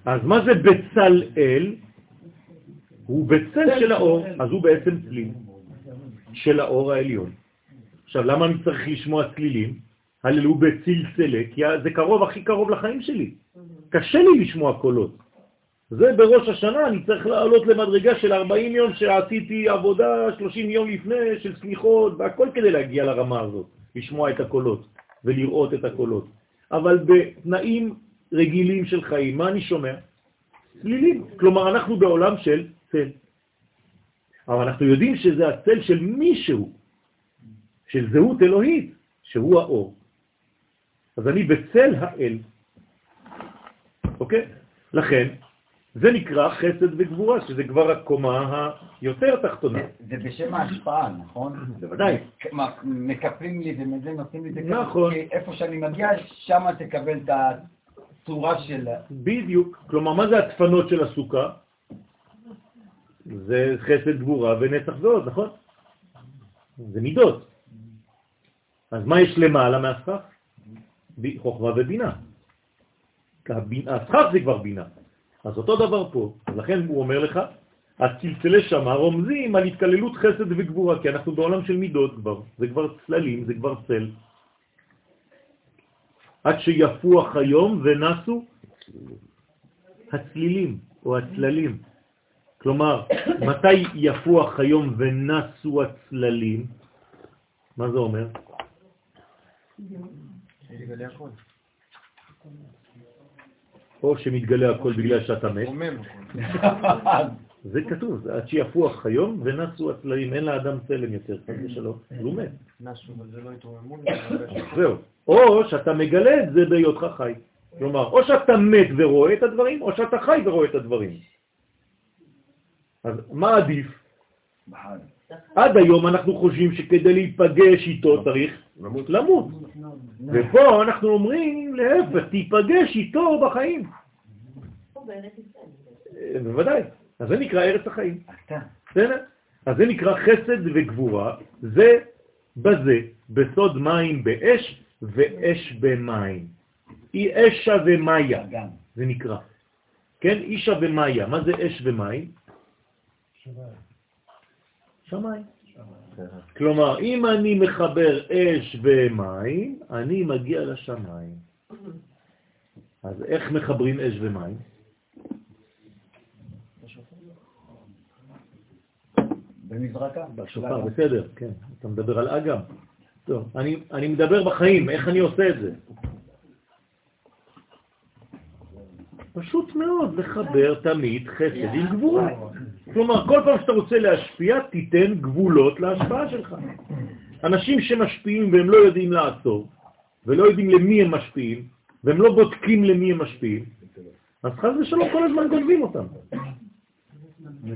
אז מה זה בצל אל? הוא בצל של האור, אז הוא בעצם צליל של האור העליון. עכשיו, למה אני צריך לשמוע צלילים? הללו בצלצלה, כי זה קרוב, הכי קרוב לחיים שלי. קשה לי לשמוע קולות. זה בראש השנה, אני צריך לעלות למדרגה של 40 יום שעשיתי עבודה 30 יום לפני, של סליחות, והכל כדי להגיע לרמה הזאת, לשמוע את הקולות ולראות את הקולות. אבל בתנאים רגילים של חיים, מה אני שומע? צלילים. כלומר, אנחנו בעולם של צל. אבל אנחנו יודעים שזה הצל של מישהו, של זהות אלוהית, שהוא האור. אז אני בצל האל. אוקיי? לכן, זה נקרא חסד וגבורה, שזה כבר הקומה היותר תחתונה. זה בשם ההשפעה, נכון? בוודאי. מקפלים לי ומזה נותנים לי את זה נכון. כי איפה שאני מגיע, שם תקבל את הצורה של... בדיוק. כלומר, מה זה הדפנות של הסוכה? זה חסד גבורה ונצח ועוד, נכון? זה מידות. אז מה יש למעלה מהסכך? חוכמה ובינה. הסכך זה כבר בינה. אז אותו דבר פה. אז לכן הוא אומר לך, הצלצלי שמה רומזים על התקללות חסד וגבורה, כי אנחנו בעולם של מידות כבר. זה כבר צללים, זה כבר צל. עד שיפוח היום ונסו הצלילים או הצללים. כלומר, מתי יפוח היום ונסו הצללים? מה זה אומר? או שמתגלה הכל בגלל שאתה מת. זה כתוב, עד שיפוח היום ונסו הצללים, אין לאדם צלם יותר, חס ושלום, הוא מת. נסו, אבל זה לא התרוממות. זהו. או שאתה מגלה את זה בהיותך חי. כלומר, או שאתה מת ורואה את הדברים, או שאתה חי ורואה את הדברים. אז מה עדיף? עד היום אנחנו חושבים שכדי להיפגש איתו צריך למות. ופה אנחנו אומרים, להפך, תיפגש איתו בחיים. בוודאי. אז זה נקרא ארץ החיים. בסדר? אז זה נקרא חסד וגבורה, זה בזה, בסוד מים באש ואש במים. היא אשה ומאיה, זה נקרא. כן? אישה ומאיה. מה זה אש ומים? שמיים. כלומר, אם אני מחבר אש ומים, אני מגיע לשמיים. אז איך מחברים אש ומים? במזרקה. בשופר, בסדר, כן. אתה מדבר על אגם. טוב, אני, אני מדבר בחיים, איך אני עושה את זה? פשוט מאוד לחבר תמיד חסד עם גבורה. כלומר, כל פעם שאתה רוצה להשפיע, תיתן גבולות להשפעה שלך. אנשים שמשפיעים והם לא יודעים לעצור, ולא יודעים למי הם משפיעים, והם לא בודקים למי הם משפיעים, אז חז ושלום כל הזמן גונבים אותם.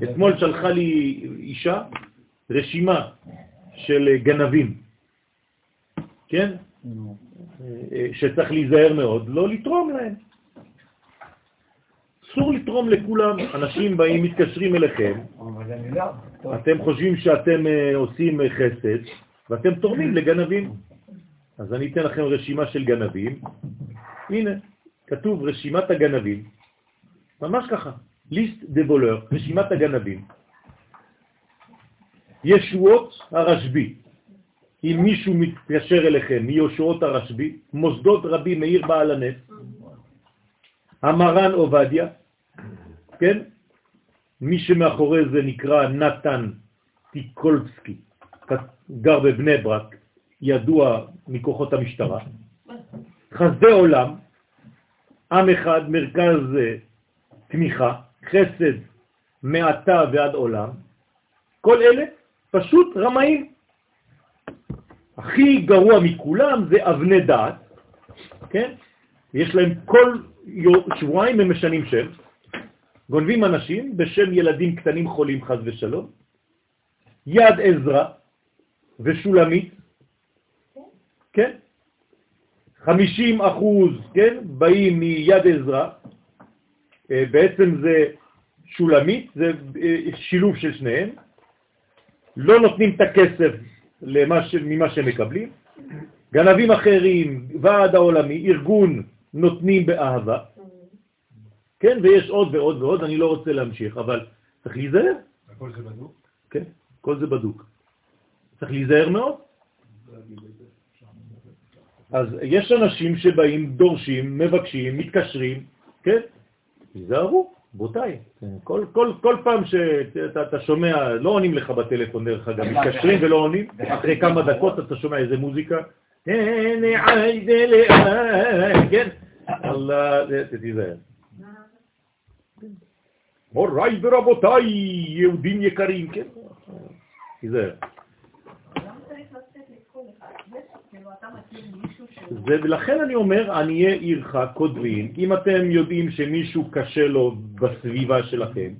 אתמול שלחה לי אישה רשימה של גנבים, כן? שצריך להיזהר מאוד, לא לתרום להם. אסור לתרום לכולם. אנשים באים, מתקשרים אליכם, אתם חושבים שאתם אה, עושים חסד, ואתם תורמים לגנבים. אז אני אתן לכם רשימה של גנבים. הנה, כתוב רשימת הגנבים, ממש ככה, ליסט דה בולר, רשימת הגנבים. ישועות הרשב"י, אם מישהו מתקשר אליכם מישועות הרשב"י, מוסדות רבי מאיר בעל הנס, המרן עובדיה, כן? מי שמאחורי זה נקרא נתן טיקולסקי, גר בבני ברק, ידוע מכוחות המשטרה. חסדי עולם, עם אחד, מרכז תמיכה, חסד מעתה ועד עולם, כל אלה פשוט רמאים. הכי גרוע מכולם זה אבני דעת, כן? יש להם כל שבועיים הם משנים שם, גונבים אנשים בשם ילדים קטנים חולים חז ושלום, יד עזרא ושולמית, כן? 50 אחוז, כן, באים מיד עזרא, אה, בעצם זה שולמית, זה אה, שילוב של שניהם, לא נותנים את הכסף למה ש... ממה שהם מקבלים, גנבים אחרים, ועד העולמי, ארגון, נותנים באהבה, כן, ויש עוד ועוד ועוד, אני לא רוצה להמשיך, אבל צריך להיזהר. הכל זה בדוק? כן, כל זה בדוק. צריך להיזהר מאוד. אז יש אנשים שבאים, דורשים, מבקשים, מתקשרים, כן? תיזהרו, בוטאי. כל, כל, כל פעם שאתה אתה שומע, לא עונים לך בטלפון דרך אגב, מתקשרים ולא עונים, אחרי כמה דקות אתה שומע איזה מוזיקה, כן, אללה, תיזהר. מוריי ורבותיי, יהודים יקרים, כן? תיזהר. זה, ולכן אני אומר, עניי עירך כותבים, אם אתם יודעים שמישהו קשה לו בסביבה שלכם,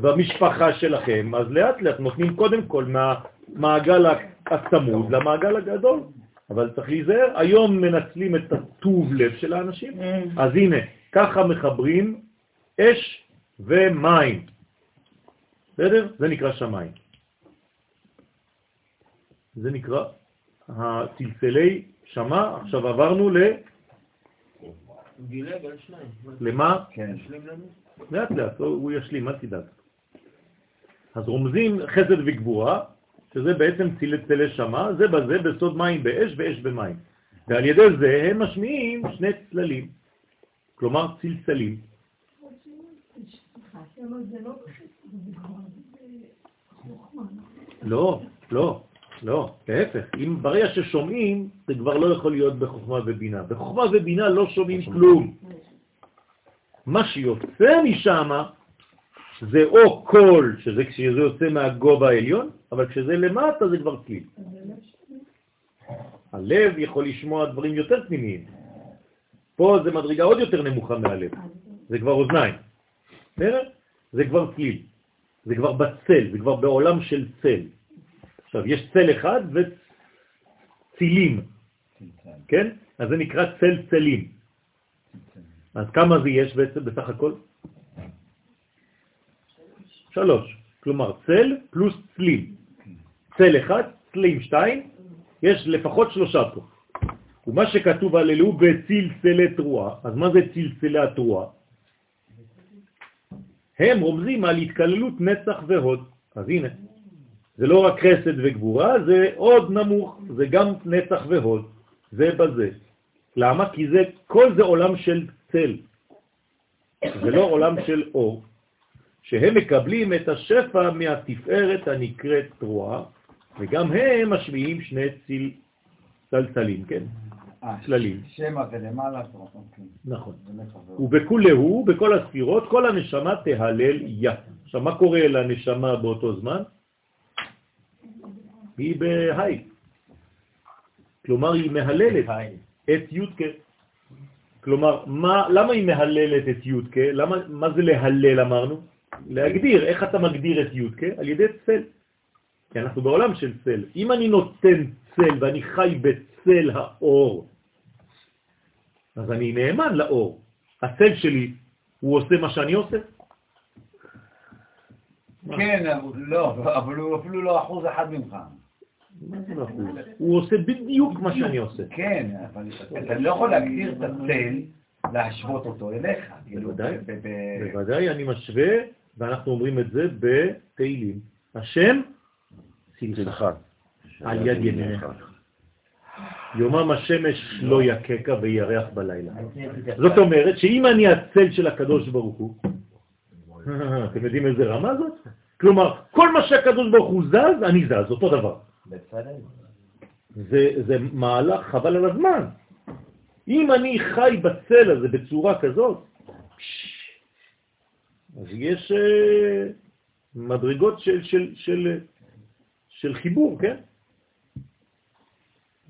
במשפחה שלכם, אז לאט לאט נותנים קודם כל מהמעגל הצמוד למעגל הגדול. אבל צריך להיזהר, היום מנצלים את הטוב לב של האנשים, אז הנה, ככה מחברים אש ומים. בסדר? זה נקרא שמיים. זה נקרא הצלצלי שמה, עכשיו עברנו ל... דילג על שניים. למה? כן. לאט לאט, הוא ישלים, אל תדאג. אז רומזים חסד וגבורה, שזה בעצם צלצלי שמה, זה בזה בסוד מים באש ואש במים. ועל ידי זה הם משמיעים שני צללים, כלומר צלצלים. לא, לא, לא, להפך. אם ברגע ששומעים, זה כבר לא יכול להיות בחוכמה ובינה. בחוכמה ובינה לא שומעים כלום. מה שיוצא משם זה או קול, שזה כשזה יוצא מהגובה העליון, אבל כשזה למטה זה כבר כלי. הלב יכול לשמוע דברים יותר פנימיים. פה זה מדרגה עוד יותר נמוכה מהלב, זה כבר אוזניים. בסדר? זה כבר כלי, זה כבר בצל, זה כבר בעולם של צל. עכשיו, יש צל אחד וצילים, כן? אז זה נקרא צל צלים. אז כמה זה יש בעצם בסך הכל? שלוש. כלומר, צל פלוס צלים. צל אחד, צלים שתיים, יש לפחות שלושה פה. ומה שכתוב על אלו בצלצלי תרועה, אז מה זה צלצלי התרועה? הם רומזים על התקללות נצח והוד. אז הנה, זה לא רק חסד וגבורה, זה עוד נמוך, זה גם נצח והוד, זה בזה. למה? כי זה, כל זה עולם של צל, זה לא עולם של אור, שהם מקבלים את השפע מהתפארת הנקראת תרועה, וגם הם משמיעים שני צלצלים, כן? צללים. שמע ולמעלה. אוקיי. נכון. ובכולהו, בכל הספירות, כל הנשמה תהלל יא. עכשיו, מה קורה לנשמה באותו זמן? היא בהי. כלומר, היא מהללת את יודקה. כלומר, מה, למה היא מהללת את יודקה? למה, מה זה להלל אמרנו? להגדיר. איך אתה מגדיר את יודקה? על ידי צל. כי אנחנו בעולם של צל. אם אני נותן צל ואני חי בצל האור, אז אני נאמן לאור. הצל שלי, הוא עושה מה שאני עושה? כן, לא, אבל הוא אפילו לא אחוז אחד ממך. הוא עושה בדיוק מה שאני עושה. כן, אבל אתה לא יכול להגדיר את הצל, להשוות אותו אליך. כאילו, בוודאי, בוודאי, אני משווה, ואנחנו אומרים את זה בתהילים. השם צלך על יד ימיניך. יומם השמש לא יקקה וירח בלילה. זאת אומרת שאם אני הצל של הקדוש ברוך הוא, אתם יודעים איזה רמה זאת? כלומר, כל מה שהקדוש ברוך הוא זז, אני זז, אותו דבר. זה, זה מהלך חבל על הזמן. אם אני חי בצל הזה בצורה כזאת, אז יש uh, מדרגות של, של, של, של חיבור, כן?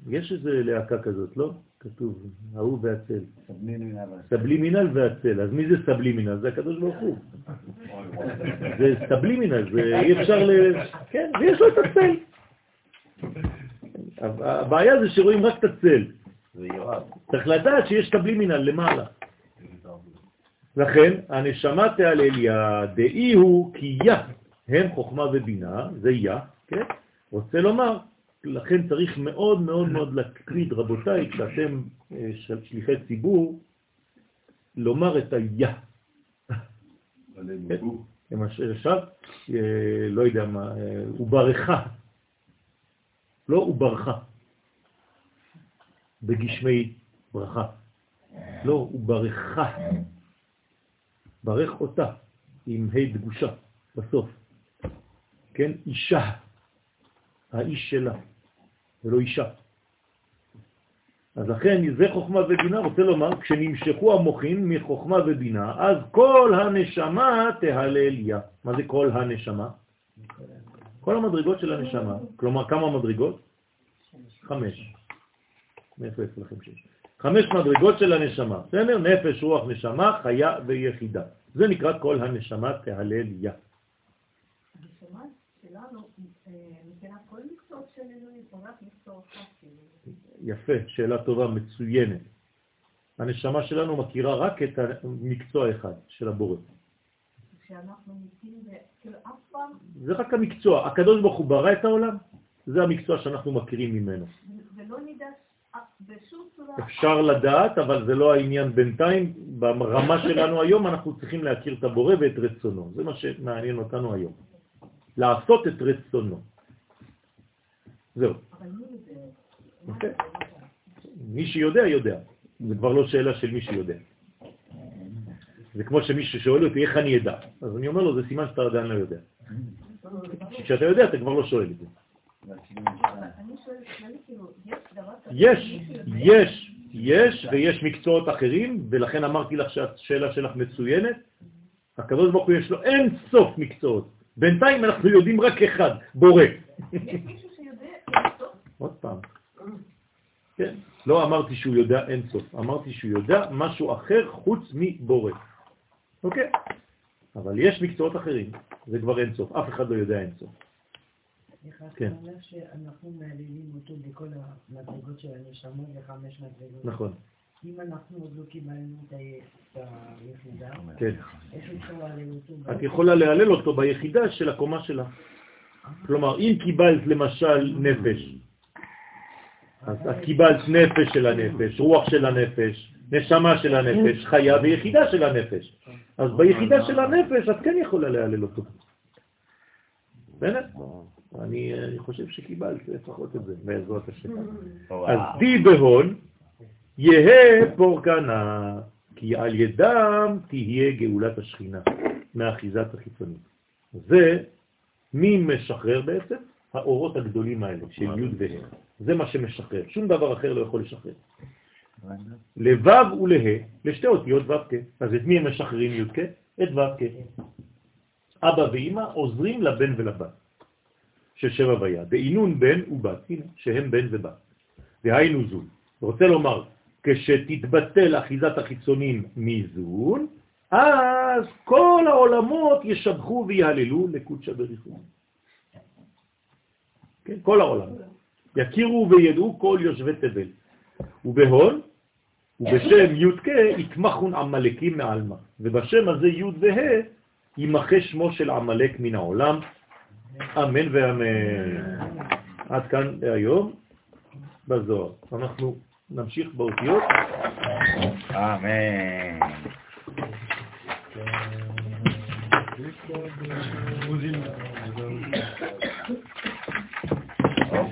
יש איזה להקה כזאת, לא? כתוב, ההוא והצל. סבלימינל והצל. אז מי זה סבלימינל? זה הקדוש ברוך הוא. זה סבלימינל, זה אי אפשר ל... כן, ויש לו את הצל. הבעיה זה שרואים רק את הצל. צריך לדעת שיש סבלימינל למעלה. לכן, הנשמה תעלליה, דאי הוא כי יא, הם חוכמה ובינה, זה יא, כן? רוצה לומר, לכן צריך מאוד מאוד מאוד להקפיד, רבותיי, כשאתם אה, שליחי ציבור, לומר את היה. למשל, אה, לא יודע מה, אה, הוא ברכה, לא הוא ברכה, בגשמי ברכה, לא, הוא ברכה, ברך אותה עם ה' דגושה בסוף, כן, אישה. האיש שלה, ולא אישה. אז לכן זה חוכמה ובינה, רוצה לומר, כשנמשכו המוחים מחוכמה ובינה, אז כל הנשמה תהלל יה. מה זה כל הנשמה? כל המדרגות של הנשמה. כלומר, כמה מדרגות? חמש. מאיפה יצא לכם שש? חמש מדרגות של הנשמה. בסדר? נפש, רוח, נשמה, חיה ויחידה. זה נקרא כל הנשמה תהלל יה. הנשמה שלנו יפה, שאלה טובה, מצוינת. הנשמה שלנו מכירה רק את המקצוע אחד של הבורא. כאילו. זה רק המקצוע. הקדוש ברוך הוא ברא את העולם, זה המקצוע שאנחנו מכירים ממנו. ולא נדע בשום צורה... אפשר לדעת, אבל זה לא העניין בינתיים. ברמה שלנו היום אנחנו צריכים להכיר את הבורא ואת רצונו. זה מה שמעניין אותנו היום. לעשות את רצונו. זהו. מי שיודע, יודע. זה כבר לא שאלה של מי שיודע. זה כמו שמישהו שואל אותי איך אני אדע. אז אני אומר לו, זה סימן שאתה עדיין לא יודע. כשאתה יודע, אתה כבר לא שואל את זה. יש? יש, יש, יש, ויש מקצועות אחרים, ולכן אמרתי לך שהשאלה שלך מצוינת. הוא יש לו אין סוף מקצועות. בינתיים אנחנו יודעים רק אחד, בורא. יש מישהו שיודע לסוף? עוד פעם. כן, לא אמרתי שהוא יודע אין סוף, אמרתי שהוא יודע משהו אחר חוץ מבורא. אוקיי? אבל יש מקצועות אחרים, זה כבר אין סוף, אף אחד לא יודע אין סוף. כן. אומר שאנחנו מהללים אותו בכל המדרגות של הנשמות לחמש מדרגות. נכון, אם אנחנו עוד לא קיבלנו את היחידה, כן. איך אפשר להלל אותו? את יכולה להלל אותו ביחידה של הקומה שלה. כלומר, אם קיבלת למשל נפש, אז את קיבלת נפש של הנפש, רוח של הנפש, נשמה של הנפש, חיה ויחידה של הנפש. אז ביחידה של הנפש את כן יכולה להלל אותו. אני אני חושב שקיבלת לפחות את זה, בעזרת השם. אז די בהון יהא פורקנה, כי על ידם תהיה גאולת השכינה מאחיזת החיצונית. זה מי משחרר בעצם? האורות הגדולים האלה של י' וה'. זה מה שמשחרר, שום דבר אחר לא יכול לשחרר. לו' ולה, לשתי אותיות ו' כ'. אז את מי הם משחררים י' כ'? את ו' כ'. אבא ואמא עוזרים לבן ולבת של שבע ויה, בעינון בן ובת, הנה, שהם בן ובת. דהיינו זון. רוצה לומר, כשתתבטל אחיזת החיצונים מזון, אז כל העולמות ישבחו ויהללו לקודשא בריחו. כן, כל העולם. יכירו וידעו כל יושבי תבל. ובהון, ובשם י' כ' יתמחון עמלקים מעלמא. ובשם הזה י' וה' יימחה שמו של עמלק מן העולם. אמן ואמן. עד כאן להיום בזוהר. אנחנו נמשיך באותיות. אמן. תקה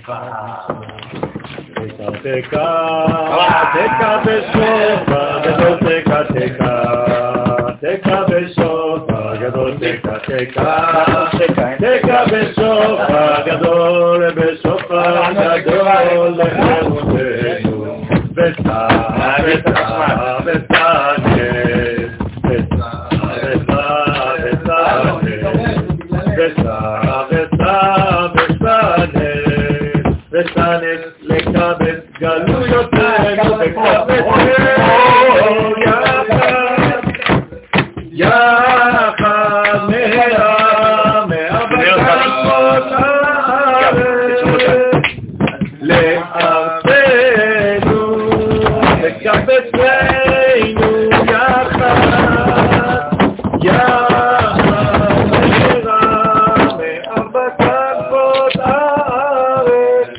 תקה, תקה בשופר גדול תקה תקה, תקה בשופר גדול תקה תקה, תקה בשופר גדול, בשופר גדול לחירותנו, וסע וסע וסע לקבץ